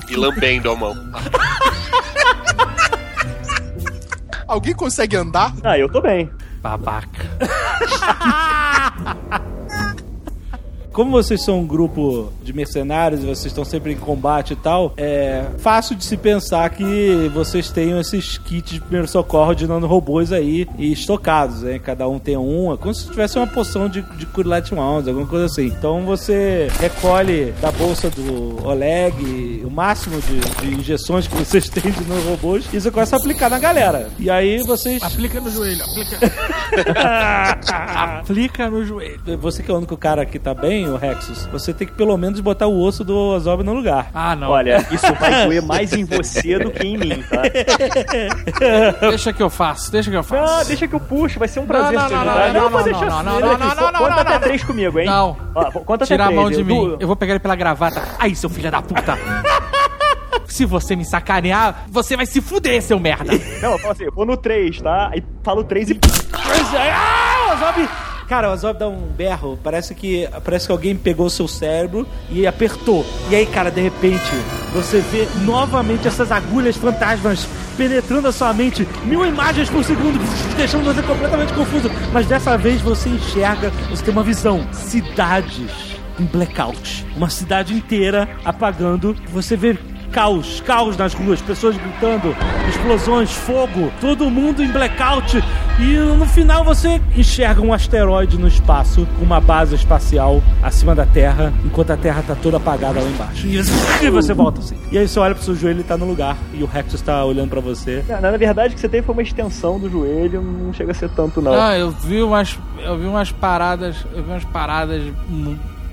e lambendo a mão. Alguém consegue andar? Ah, eu tô bem. Babaca. Como vocês são um grupo de mercenários e vocês estão sempre em combate e tal, é fácil de se pensar que vocês tenham esses kits de primeiro socorro de nanorobôs aí e estocados, né? Cada um tem um, é como se tivesse uma poção de, de Curilet Wounds, alguma coisa assim. Então você recolhe da bolsa do Oleg o máximo de, de injeções que vocês têm de nanorobôs e você começa a aplicar na galera. E aí vocês. Aplica no joelho, aplica. aplica no joelho. Você que é o único cara que tá bem, o Rexus, você tem que pelo menos botar o osso do Ozob no lugar. Ah, não. Olha, isso vai doer mais em você do que em mim, tá? Deixa que eu faço, deixa que eu faço. Não, deixa que eu puxo, vai ser um prazer Não, te não, não, ajudar. não, Eu não, não, não, não, não, aqui, não, só não, Conta não, até não. três comigo, hein? Não. Ó, conta até Tira a três. mão de mim. Eu vou pegar ele pela gravata. Aí, seu filho da puta. Se você me sacanear, você vai se fuder, seu merda. Não, eu falo assim, eu vou no 3, tá? Aí falo 3 e. Ah, Ozob! Cara, o Ozob dá um berro. Parece que, parece que alguém pegou o seu cérebro e apertou. E aí, cara, de repente, você vê novamente essas agulhas fantasmas penetrando a sua mente. Mil imagens por segundo, deixando você completamente confuso. Mas dessa vez você enxerga, você tem uma visão. Cidades em blackout. Uma cidade inteira apagando. Você vê caos, caos nas ruas, pessoas gritando, explosões, fogo, todo mundo em blackout. E no final você enxerga um asteroide no espaço, com uma base espacial acima da Terra, enquanto a Terra tá toda apagada lá embaixo. E você volta assim. E aí você olha pro seu joelho e tá no lugar. E o Rexus tá olhando pra você. Na, na verdade, o que você teve foi uma extensão do joelho, não chega a ser tanto, não. Ah, eu vi umas. Eu vi umas paradas. Eu vi umas paradas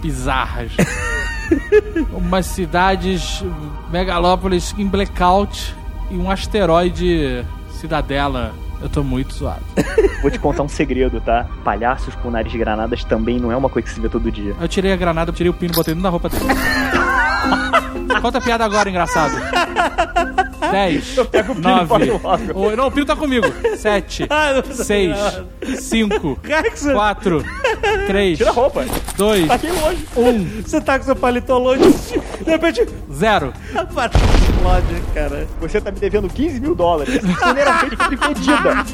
bizarras. Umas cidades, megalópolis em blackout e um asteroide cidadela. Eu tô muito zoado. Vou te contar um segredo, tá? Palhaços com nariz de granadas também não é uma coisa que se vê todo dia. Eu tirei a granada, tirei o pino botei dentro da roupa dele. Conta a piada agora, engraçado. 10, Eu pego o pino e 9, boto logo. o- não, o pino tá comigo. 7, Ah, não precisa 6, nada. 5, Rex, 4, 3, Tira a roupa. 2, Tá aqui longe. 1, Você tá com seu paletó longe. De repente, 0. explode, cara. Você tá me devendo 15 mil dólares. Primeiramente, foi pedida.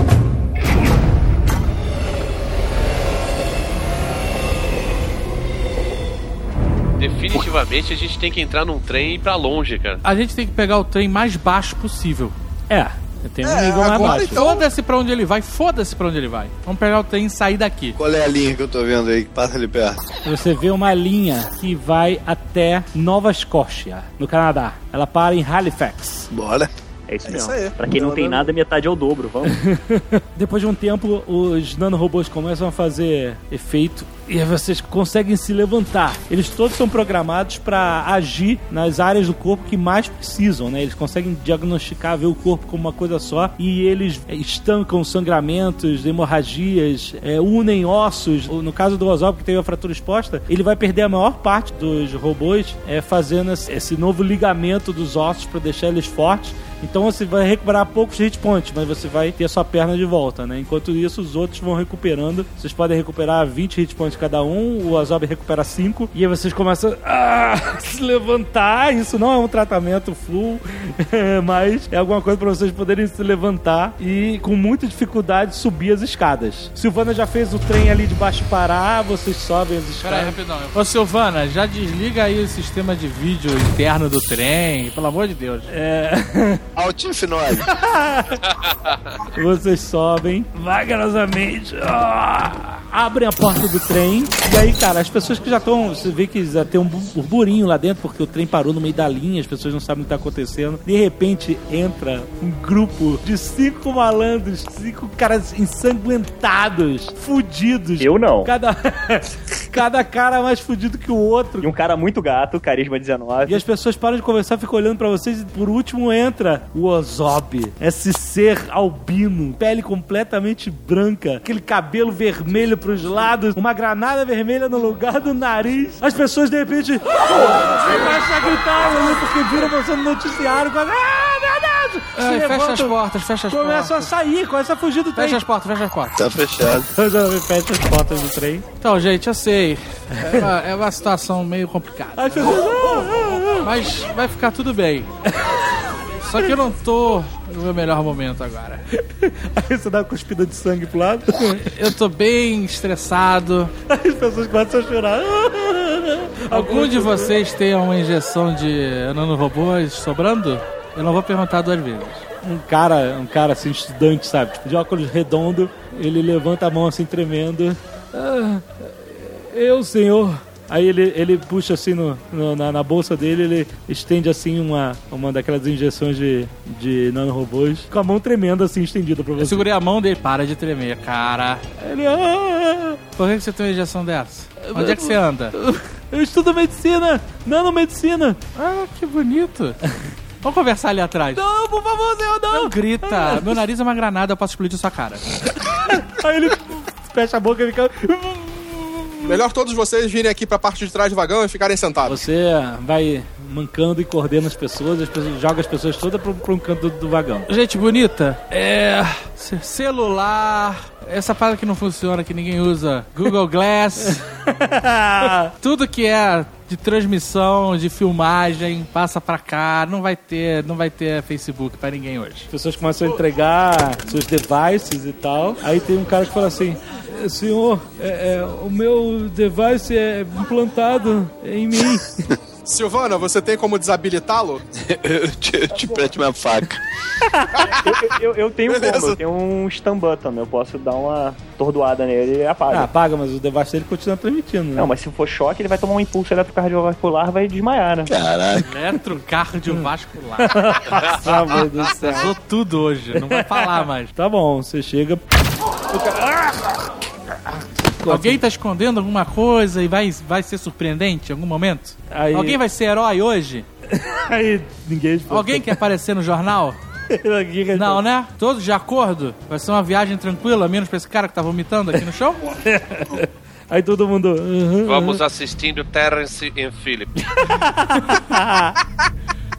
Definitivamente a gente tem que entrar num trem e ir pra longe, cara. A gente tem que pegar o trem mais baixo possível. É, tem um É, nível mais baixo. então- Foda-se pra onde ele vai, foda-se pra onde ele vai. Vamos pegar o trem e sair daqui. Qual é a linha que eu tô vendo aí? que Passa ali perto. Você vê uma linha que vai até Nova Escócia, no Canadá. Ela para em Halifax. Bora. É isso É mesmo. isso aí. Pra quem não tem nada, metade é o dobro. Vamos. Depois de um tempo, os nanorobôs começam a fazer efeito e vocês conseguem se levantar. Eles todos são programados para agir nas áreas do corpo que mais precisam, né? Eles conseguem diagnosticar, ver o corpo como uma coisa só e eles estancam sangramentos, hemorragias, é, unem ossos. No caso do Ozob, que teve a fratura exposta, ele vai perder a maior parte dos robôs é, fazendo esse- esse novo ligamento dos ossos para deixar eles fortes. Então você vai recuperar poucos hit points, mas você vai ter a sua perna de volta, né? Enquanto isso, os outros vão recuperando. Vocês podem recuperar 20 hit points cada um, o Azob recupera 5, e aí vocês começam a se levantar. Isso não é um tratamento full, mas é alguma coisa para vocês poderem se levantar e, com muita dificuldade, subir as escadas. Silvana já fez o trem ali de baixo parar, vocês sobem as escadas. rapidão. Ô, Silvana, já desliga aí o sistema de vídeo interno do trem, pelo amor de Deus. É. Alt F9. Vocês sobem vagarosamente, ah, abrem a porta do trem. E aí, cara, as pessoas que já estão. Você vê que já tem um bu- burburinho lá dentro, porque o trem parou no meio da linha, as pessoas não sabem o que está acontecendo. De repente entra um grupo de cinco malandros, cinco caras ensanguentados, fudidos. Eu não. Cada, cada cara mais fudido que o outro. E um cara muito gato, carisma 19. E as pessoas param de conversar, ficam olhando pra vocês e por último entra o Ozob. Esse ser albino, pele completamente branca, aquele cabelo vermelho pros lados, uma granada vermelha no lugar do nariz. As pessoas de repente começam a gritar, né, porque viram você no noticiário. quase, Ah, meu Deus! Se Ai, fecha levantam, as portas, fecha as Começam a portas. sair, começam a fugir do trem. Fecha as portas, fecha as portas. Tá fechado. Fecha as portas do trem. Então, gente, eu sei. É uma, é uma situação meio complicada. As pessoas. "Ah, ah, ah." Mas vai ficar tudo bem. Só que eu não tô no meu melhor momento agora. Aí você dá uma cuspida de sangue pro lado. Eu tô bem estressado. As pessoas começam a chorar. Algum de vocês tem uma injeção de nanorobôs sobrando? Eu não vou perguntar duas vezes. um cara, um cara assim, estudante, sabe? Tipo, de óculos redondo, ele levanta a mão assim, tremendo. Ah, eu, senhor. Aí ele, ele puxa assim no, no- na, na bolsa dele, ele estende assim uma, uma daquelas injeções de, de nanorobôs, com a mão tremenda assim, estendida pra Eu você. segurei a mão dele, para de tremer, cara. Ele, ah, Por que que você tem uma injeção dessa? Onde é que você anda? eu estudo medicina, nanomedicina. Ah, que bonito. Vamos conversar ali atrás. Não, por favor, senhor, não. Não grita. Meu nariz é uma granada, eu posso explodir sua cara. Aí ele fecha a boca e fica... Melhor todos vocês virem aqui pra parte de trás do vagão e ficarem sentados. Você vai mancando e coordena as pessoas, as pessoas joga as pessoas todas pra, pra um canto do, do vagão. Gente bonita, é. ce- Celular, essa parada que não funciona, que ninguém usa. Google Glass. Tudo que é de transmissão, de filmagem, passa pra cá. Não vai ter, não vai ter Facebook pra ninguém hoje. As pessoas começam a entregar seus devices e tal. Aí tem um cara que fala assim: Senhor, é, é, o meu device é implantado em mim. Silvana, você tem como desabilitá-lo? eu, te, eu te presto minha faca. Eu, eu, eu tenho Beleza. como, eu tenho um stun button, eu posso dar uma tordoada nele e apaga. Ah, apaga, mas o device dele continua transmitindo, né? Não, mas se for choque, ele vai tomar um impulso eletrocardiovascular vai desmaiar, né? Caraca. Eletrocardiovascular. Nossa, mãe do céu. Usou tudo hoje, não vai falar mais. Tá bom, você chega. Alguém tá escondendo alguma coisa e vai, vai ser surpreendente em algum momento? Aí- Alguém vai ser herói hoje? Aí ninguém. Alguém quer aparecer no jornal? Não, né? Todos de acordo? Vai ser uma viagem tranquila, menos pra esse cara que tá vomitando aqui no chão? Aí todo mundo. uhum, Vamos uhum. assistindo Terence e Philip.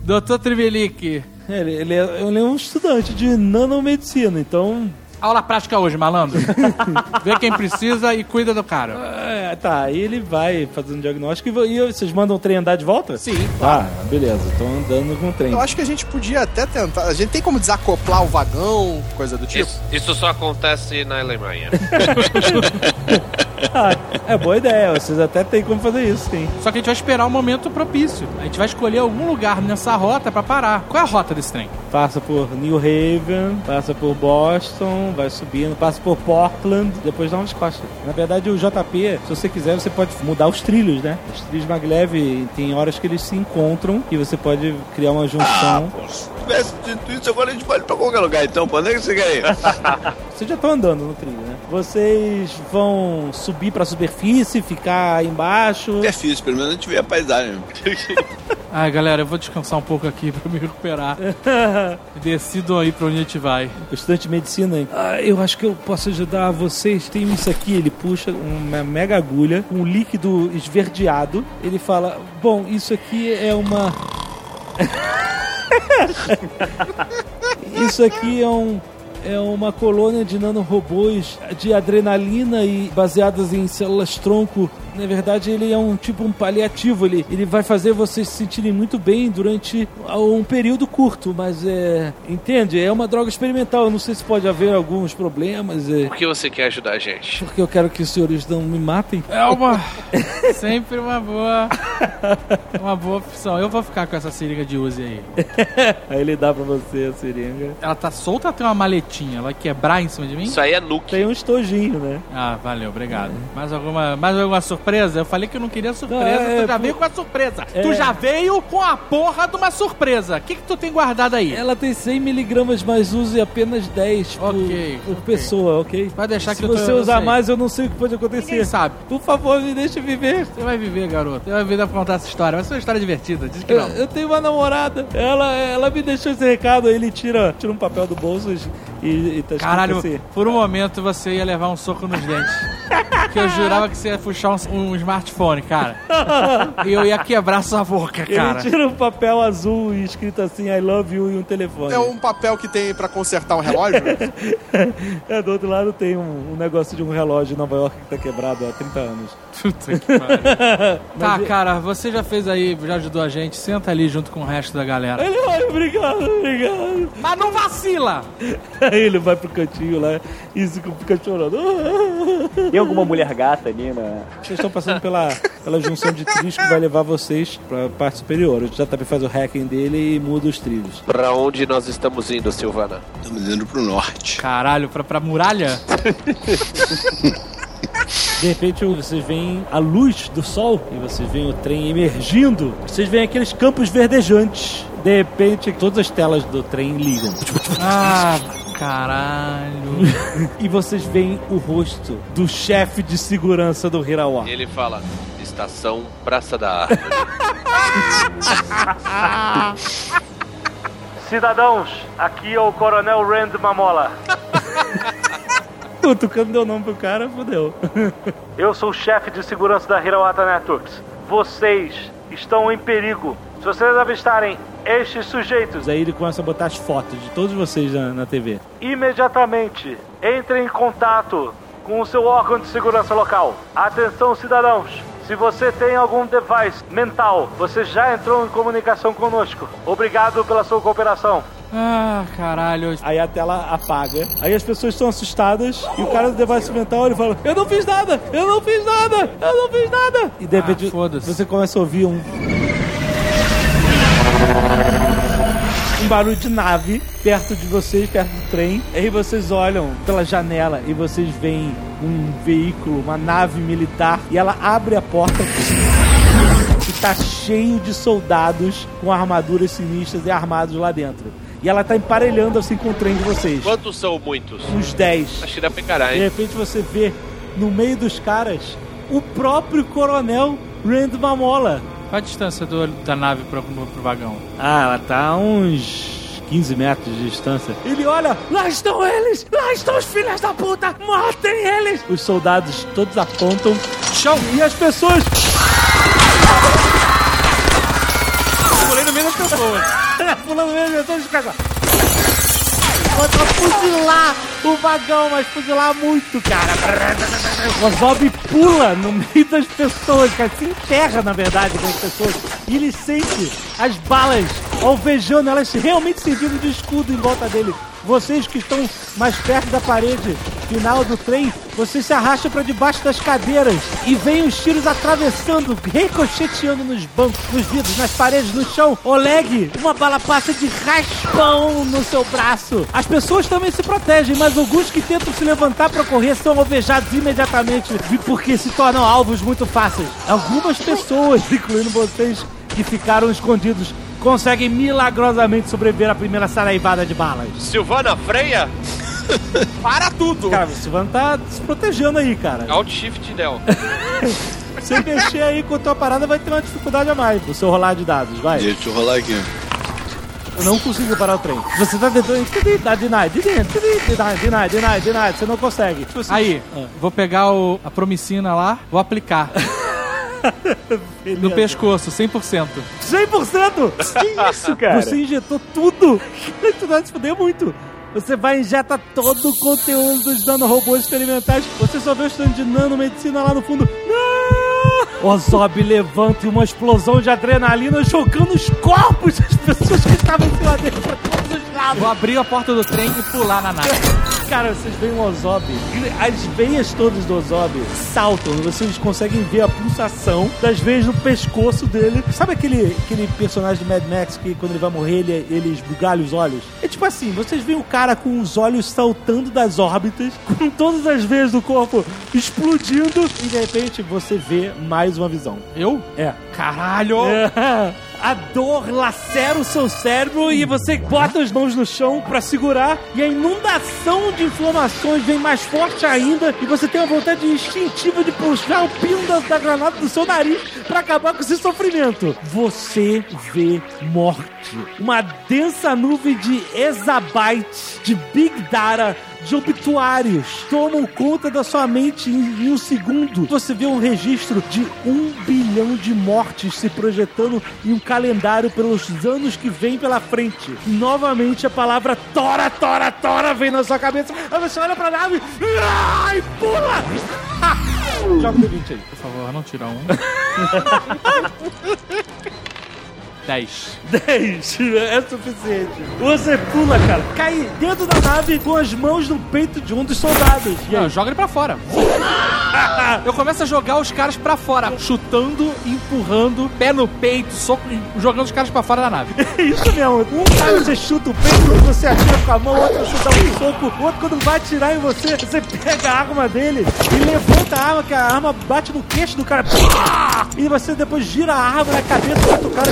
Doutor Trivelic. Ele, ele é, ele é um estudante de nanomedicina, então. Aula prática hoje, malandro. Vê quem precisa e cuida do cara. É, tá, aí ele vai fazendo diagnóstico e, vo- e vocês mandam o trem andar de volta? Sim. Ah, beleza, estão andando com o trem. Eu acho que a gente podia até tentar. A gente tem como desacoplar o vagão, coisa do tipo? Isso, isso só acontece na Alemanha. Ah, é boa ideia, vocês até têm como fazer isso, sim. Só que a gente vai esperar o momento propício. A gente vai escolher algum lugar nessa rota pra parar. Qual é a rota desse trem? Passa por New Haven, passa por Boston, vai subindo, passa por Portland, depois dá umas costas. Na verdade, o JP, se você quiser, você pode mudar os trilhos, né? Os trilhos maglev tem horas que eles se encontram e você pode criar uma junção. Se tivesse dito isso, agora a gente pode ir pra qualquer lugar, então. Pra onde é que você quer ir? Vocês já estão andando no trilho, né? Vocês vão subir pra superfície, ficar aí embaixo. Superfície, pelo menos a gente vê a paisagem. Ai, galera, eu vou descansar um pouco aqui pra me recuperar. Decidam aí pra onde a gente vai. Estudante de medicina, hein? Ah, eu acho que eu posso ajudar vocês. Tem isso aqui, ele puxa uma mega agulha, um líquido esverdeado. Ele fala: Bom, isso aqui é uma. isso aqui é um. É uma colônia de nanorobôs de adrenalina e baseadas em células tronco. Na verdade, ele é um tipo um paliativo. Ele, ele vai fazer vocês se sentirem muito bem durante um período curto, mas é. Entende? É uma droga experimental. Eu não sei se pode haver alguns problemas. É, Por que você quer ajudar a gente? porque eu quero que os senhores não me matem. É uma. Sempre uma boa. Uma boa opção. Eu vou ficar com essa seringa de Uzi aí. Aí ele dá pra você a seringa. Ela tá solta ou tem uma maletinha? Ela vai quebrar em cima de mim? Isso aí é nuke. Tem um estojinho, né? Ah, valeu, obrigado. Mais alguma, mais alguma surpresa? Eu falei que eu não queria surpresa, é, tu já veio com a surpresa. É. Tu já veio com a porra de uma surpresa. O que que tu tem guardado aí? Ela tem 100 miligramas, mas use apenas 10 por, Ok, por pessoa, ok? Vai deixar Se que eu tô- você eu usar sei. mais, eu não sei o que pode acontecer. Ninguém sabe. Por favor, me deixe viver. Você vai viver, garoto. Você vai viver pra contar essa história. Vai ser uma história divertida. Diz que Eu, não. eu tenho uma namorada. Ela, ela me deixou esse recado. Aí ele tira, tira um papel do bolso e, e tá Caralho, assim. por um momento você ia levar um soco nos dentes. que eu jurava que você ia puxar um, um smartphone, cara. E eu ia quebrar sua boca, cara. Ele tira um papel azul e escrito assim, I love you e um telefone. É um papel que tem pra consertar um relógio? É, do outro lado tem um, um negócio de um relógio em Nova York que tá quebrado há 30 anos. Puta que pariu. Tá, cara, você já fez aí, já ajudou a gente. Senta ali junto com o resto da galera. Ele, obrigado, obrigado. Mas não vacila! Aí ele vai pro cantinho lá e fica fica chorando. Tem alguma mulher gata ali na. Vocês estão passando pela, pela junção de trilhos que vai levar vocês pra parte superior. O JP faz o hacking dele e muda os trilhos. Pra onde nós estamos indo, Silvana? Estamos indo pro norte. Caralho, pra, pra muralha? De repente vocês veem a luz do sol e vocês veem o trem emergindo. Vocês veem aqueles campos verdejantes. De repente todas as telas do trem ligam. Ah, caralho. e vocês veem o rosto do chefe de segurança do Hirawa. E ele fala: Estação Praça da Árvore. Cidadãos, aqui é o Coronel Rand Mamola. O Tucano deu nome pro cara, fodeu. Eu sou o chefe de segurança da Hirawata Networks. Vocês estão em perigo. Se vocês avistarem estes sujeitos, Aí ele começa a botar as fotos de todos vocês na, na TV. imediatamente entrem em contato com o seu órgão de segurança local. Atenção, cidadãos! Se você tem algum device mental, você já entrou em comunicação conosco. Obrigado pela sua cooperação. Ah, caralho. Aí a tela apaga. Aí as pessoas estão assustadas. E o cara do device mental ele fala: Eu não fiz nada! Eu não fiz nada! Eu não fiz nada! E de repente você começa a ouvir um. Um barulho de nave perto de vocês, perto do trem. Aí vocês olham pela janela e vocês veem um veículo, uma nave militar. E ela abre a porta e tá cheio de soldados com armaduras sinistras e armados lá dentro. E ela tá emparelhando assim com o trem de vocês. Quantos são muitos? Uns 10. Acho que dá pra encarar, De hein? repente você vê no meio dos caras o próprio coronel Rand Mamola. Qual a distância do, da nave pro, pro vagão? Ah, ela tá a uns 15 metros de distância. Ele olha, lá estão eles! Lá estão os filhos da puta! Matem eles! Os soldados todos apontam, chão, e as pessoas. Pulei no meio das pessoas. Pulando meio das pessoas, cara. Pra fuzilar o vagão, mas fuzilar muito, cara. O Zob pula no meio das pessoas, cara. Se enterra, na verdade, com as pessoas. E ele sente as balas alvejando, elas realmente servindo de escudo em volta dele. Vocês que estão mais perto da parede final do trem, vocês se arrastam para debaixo das cadeiras e vêm os tiros atravessando, ricocheteando nos bancos, nos vidros, nas paredes, no chão. Oleg, uma bala passa de raspão no seu braço. As pessoas também se protegem, mas alguns que tentam se levantar para correr são alvejados imediatamente porque se tornam alvos muito fáceis. Algumas pessoas, incluindo vocês, que ficaram escondidos conseguem milagrosamente sobreviver à primeira saraivada de balas. Silvana Freia? Para tudo! Cara, o Silvano tá se protegendo aí, cara. Alt Shift Del. Se mexer aí com a tua parada, vai ter uma dificuldade a mais do seu rolar de dados, vai. Deixa eu rolar aqui. Eu não consigo parar o trem. Você tá tentando. Deny, deny, deny, deny, deny, deny. Você não consegue. Tipo assim, Aí, vou pegar o, a promicina lá, vou aplicar. No pescoço, 100%. 100%? Que isso, cara? Você injetou tudo. tu vai se fuder muito. Você vai injetar todo o conteúdo dos nanorobôs experimentais. Você só vê o stand de nanomedicina lá no fundo. Não! O Zob levanta e uma explosão de adrenalina jogando os corpos das pessoas que estavam em cima dele pra todos os lados. Vou abrir a porta do trem e pular na nave. Cara, vocês veem o Ozob, as veias todas do Ozob saltam, vocês conseguem ver a pulsação das veias no pescoço dele. Sabe aquele, aquele personagem do Mad Max que quando ele vai morrer ele, ele esbugalha os olhos? É tipo assim, vocês veem o cara com os olhos saltando das órbitas, com todas as veias do corpo explodindo, e de repente você vê mais uma visão. Eu? É. Caralho! A dor lacera o seu cérebro e você bota as mãos no chão pra segurar e a inundação de inflamações vem mais forte ainda e você tem a vontade instintiva de puxar o pino da, da granada do seu nariz pra acabar com esse sofrimento. Você vê morte. Uma densa nuvem de exabytes, de big data, de obituários tomam conta da sua mente em, em, um segundo. Você vê um registro de um bilhão de mortes se projetando em um calendário pelos anos que vem pela frente. Novamente a palavra Tora, Tora, Tora vem na sua cabeça. Aí você olha pra nave e pula! Joga o D20 aí. Por favor, não tira um. 10. 10 é suficiente. Você pula, cara, cai dentro da nave com as mãos no peito de um dos soldados. E aí? Não, joga ele pra fora. Eu começo a jogar os caras pra fora, chutando, empurrando, pé no peito, soco, jogando os caras pra fora da nave. É isso mesmo. Um cara você chuta o peito, outro você atira com a mão, outro chuta um soco, outro quando vai atirar em você, você pega a arma dele e levanta a arma, que a arma bate no queixo do cara. E você depois gira a arma na cabeça do outro cara.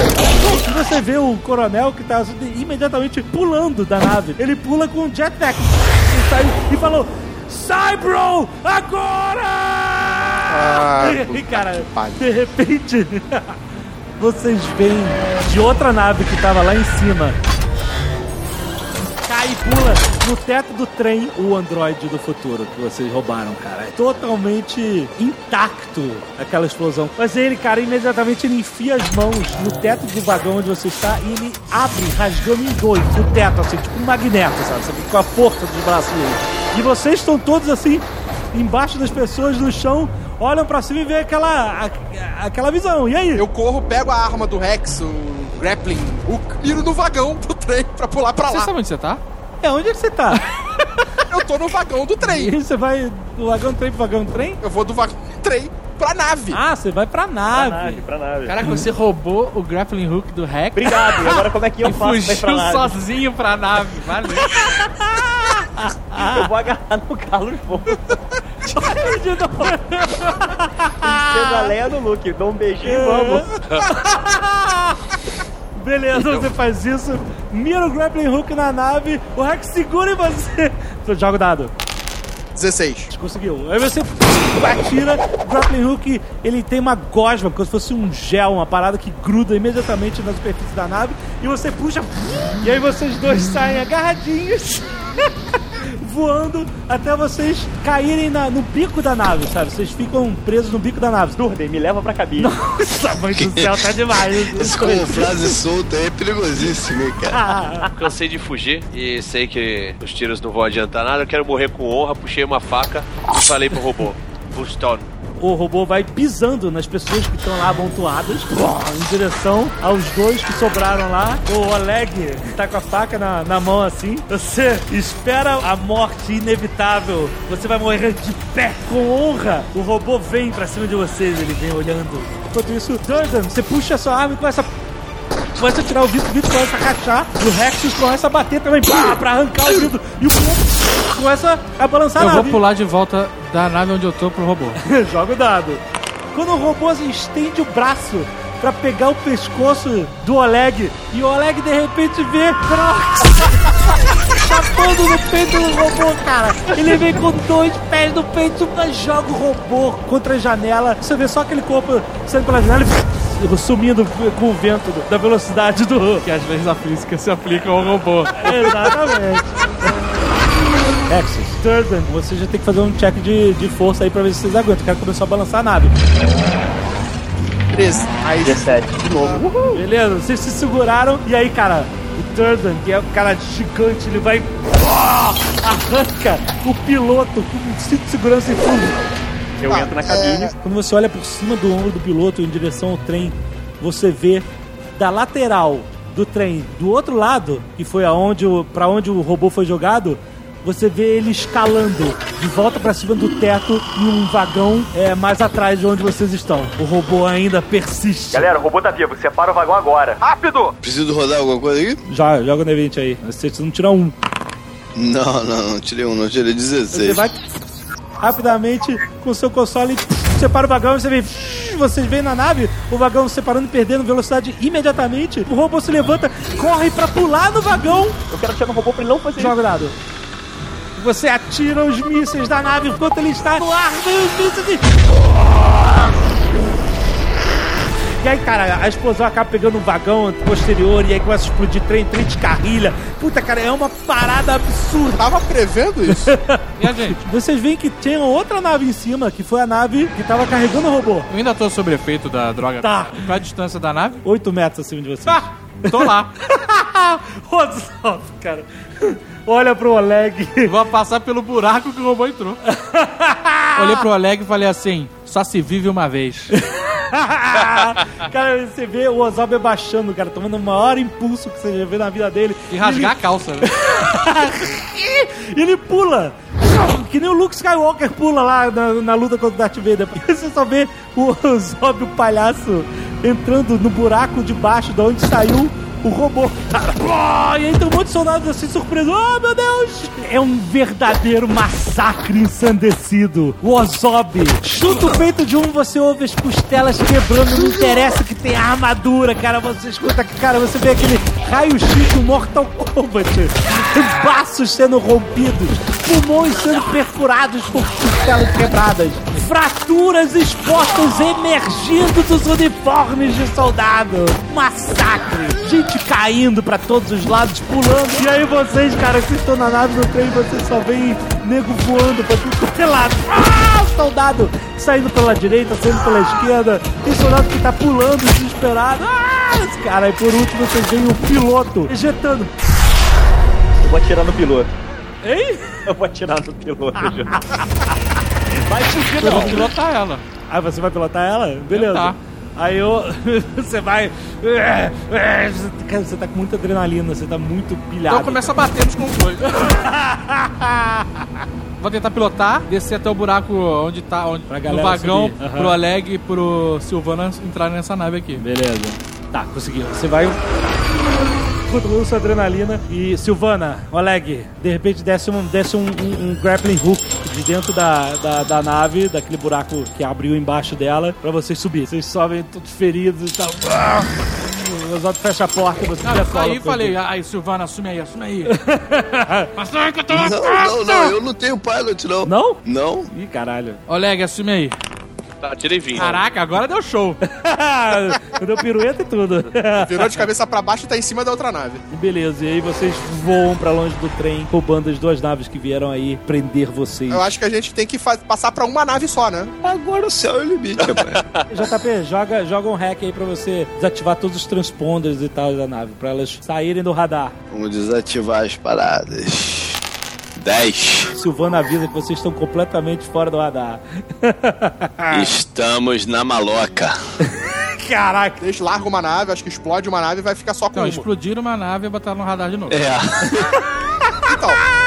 E você vê o coronel que tá imediatamente pulando da nave. Ele pula com um jetpack e, e falou: Sai, bro! Agora! Ah, e, cara, de repente, vocês veem de outra nave que tava lá em cima. Cai e pula no teto do trem o androide do futuro que vocês roubaram, cara. É totalmente intacto aquela explosão. Mas ele, cara, imediatamente ele enfia as mãos no teto do vagão onde você está e ele abre, rasgando em dois o teto, assim, tipo um magneto, sabe? Você fica com a força dos braços dele. E vocês estão todos assim, embaixo das pessoas no chão, olham pra cima e vê aquela, a, aquela visão. E aí? Eu corro, pego a arma do Rex, o grappling hook, miro no vagão trem pra pular pra Você lá. sabe onde você tá? É, onde é que você tá? Eu tô no vagão do trem. E você vai do vagão do trem pro vagão do trem? Eu vou do vagão do trem pra nave. Ah, você vai pra nave. Pra nave, pra nave. Caraca, você roubou o grappling hook do Rex. Obrigado. E agora como é que eu e faço pra ir fugiu pra nave? sozinho pra nave. Valeu. Eu vou agarrar no Carlos Fogo. Chego a Leia no Luke, dou um beijinho e vamos. Beleza, você faz isso, mira o grappling hook na nave, o Rex segura em você. Você joga o dado. 16. Conseguiu. Aí você atira, o grappling hook, ele tem uma gosma, como se fosse um gel, uma parada que gruda imediatamente na superfície da nave, e você puxa, e aí vocês dois saem agarradinhos. Voando até vocês caírem na- no bico da nave, sabe? Vocês ficam presos no bico da nave. Durden, me leva pra cabine. Nossa, mãe do céu, tá demais. Esse com frase solta aí é perigosíssimo, hein, cara. Cansei de fugir e sei que os tiros não vão adiantar nada. Eu quero morrer com honra. Puxei uma faca e falei pro robô: Bullstone. O robô vai pisando nas pessoas que estão lá amontoadas em direção aos dois que sobraram lá. O Oleg tá com a faca na, na mão assim. Você espera a morte inevitável. Você vai morrer de pé com honra. O robô vem pra cima de vocês, ele vem olhando. Enquanto isso, Jordan, você puxa a sua arma e começa a começa a tirar o vidro, o vidro começa a rachar, o Rexus começa a bater também, pá, pra arrancar o vidro, e o começa a balançar Eu vou nave. pular de volta da nave onde eu tô pro robô. Joga o dado. Quando o robô estende o braço pra pegar o pescoço do Oleg, e o Oleg de repente vê chapando no peito do robô, cara. Ele vem com dois pés no peito, mas joga o robô contra a janela. Você vê só aquele corpo saindo pela janela e sumindo com o vento da velocidade do. Que às vezes a física se aplica ao robô. Exatamente. Turden, você já tem que fazer um check de, de força aí pra ver se vocês aguentam. O cara começou a balançar a nave. 13. Aí, 17 de novo. Beleza, vocês se seguraram e aí, cara, o Turden, que é o cara gigante, ele vai. Ah, arranca o piloto com um cinto de segurança e tudo. Eu entro na cabine. Quando você olha por cima do ombro do piloto em direção ao trem, você vê da lateral do trem, do outro lado, que foi aonde o, para onde o robô foi jogado, você vê ele escalando de volta pra cima do teto em um vagão é, mais atrás de onde vocês estão. O robô ainda persiste. Galera, o robô tá vivo. Separa o vagão agora. Rápido! Preciso rodar alguma coisa aqui? Já, joga no evento aí. Você não tirar um. Não, não, não tirei um, não tirei 16. Você vai rapidamente com o seu console, separa o vagão e você vê. Vocês veem na nave o vagão separando e perdendo velocidade imediatamente. O robô se levanta, corre pra pular no vagão. Eu quero tirar no robô pra ele não fazer Joga o dado. Você atira os mísseis da nave enquanto ele está no ar, vem os mísseis e. E aí, cara, a explosão acaba pegando um vagão posterior e aí começa a explodir trem, trem de carrilha. Puta, cara, é uma parada absurda. Tava prevendo isso? E a gente? Vocês veem que tinha outra nave em cima, que foi a nave que tava carregando o robô. Eu ainda tô sob efeito da droga. Tá. Qual a distância da nave? 8 metros acima de você. Ah, tô lá. Rodolfo, cara. Olha pro Oleg. Vou passar pelo buraco que o robô entrou. Olhei pro Oleg e falei assim: só se vive uma vez. cara, você vê o Ozob baixando, cara, tomando o maior impulso que você já vê na vida dele. E rasgar a calça, né? E ele pula! Que nem o Luke Skywalker pula lá na, na luta contra o Darth Vader. Você só vê o Zob, o palhaço, entrando no buraco de baixo de onde saiu o robô, cara. E tem um monte de soldados assim surpresos. Oh, meu Deus! É um verdadeiro massacre ensandecido. O Ozob chuta o peito de um, você ouve as costelas quebrando. Não interessa que tem armadura, cara. Você escuta que, cara, você vê aquele raio-x do Mortal Kombat. Baços sendo rompidos, pulmões sendo perfurados por costelas quebradas, fraturas expostas emergindo dos uniformes de soldado. Massacre, gente caindo pra todos os lados, pulando. E aí vocês, cara, que estão na nave do trem, vocês só veem nego voando pra tudo quanto é lado. Ah, soldado saindo pela direita, saindo pela esquerda. Tem soldado que tá pulando desesperado. Ah, cara, e por último vocês veem o piloto ejetando. Eu vou atirar no piloto. Hein? Eu vou atirar no piloto, Ju. Vai fugir, Eu não. vou pilotar ela. Ah, você vai pilotar ela? Beleza. Tentar. Aí eu, você vai. Cara, você tá com muita adrenalina, você tá muito pilhado. Então começa a bater nos controles. Vou tentar pilotar, descer até o buraco onde tá, onde, no vagão, subir. Aham. pro Oleg e pro Silvana entrarem nessa nave aqui. Beleza. Tá, conseguiu. Você vai controlando sua adrenalina e Silvana, Oleg, de repente desce um, desce um, um- um grappling hook de dentro da, da, da nave, daquele buraco que abriu embaixo dela, pra vocês subir. Vocês sobem todos feridos e tal. o Zod fecha a porta e você Ah, já eu fala. falei. Aí, Silvana, assume aí, assume aí. Passa aí que eu tô Não, não, não, eu não tenho pilot, não. Não? Não. Ih, caralho. Oleg, assume aí. Tá, tirei 20. Caraca, agora deu show. Deu pirueta e tudo. Virou de cabeça pra baixo e tá em cima da outra nave. Beleza, e aí vocês voam pra longe do trem, roubando as duas naves que vieram aí prender vocês. Eu acho que a gente tem que passar pra uma nave só, né? Agora o céu é o limite, rapaz. JP, joga, joga um hack aí pra você desativar todos os transponders e tal da nave, pra elas saírem do radar. Vamos desativar as paradas. 10. Silvana avisa que vocês estão completamente fora do radar. Estamos na maloca. Caraca. Deixa, larga uma nave, acho que explode uma nave e vai ficar só com Não, uma. explodiram uma nave e botaram no radar de novo. É.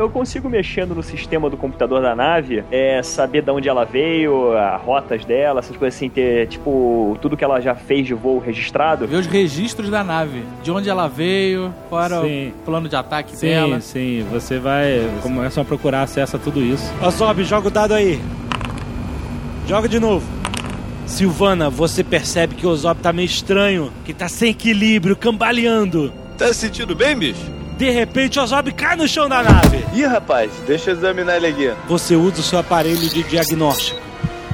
Eu consigo, mexendo no sistema do computador da nave, é, saber de onde ela veio, as rotas dela, essas coisas assim, ter, tipo, tudo que ela já fez de voo registrado. Ver os registros da nave. De onde ela veio, qual era Sim. o plano de ataque Sim, dela. sim, você vai. Começam a procurar acesso a tudo isso. Ó, Sobe, joga o dado aí. Joga de novo. Silvana, você percebe que o Zop tá meio estranho, que tá sem equilíbrio, cambaleando. Tá se sentindo bem, bicho? De repente, o Zob cai no chão da nave. Ih, rapaz, deixa eu examinar ele aqui. Você usa o seu aparelho de diagnóstico.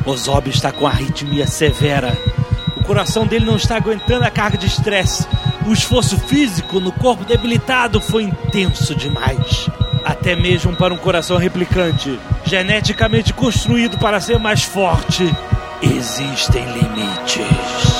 O Zob está com arritmia severa. O coração dele não está aguentando a carga de estresse. O esforço físico no corpo debilitado foi intenso demais. Até mesmo para um coração replicante, geneticamente construído para ser mais forte, existem limites.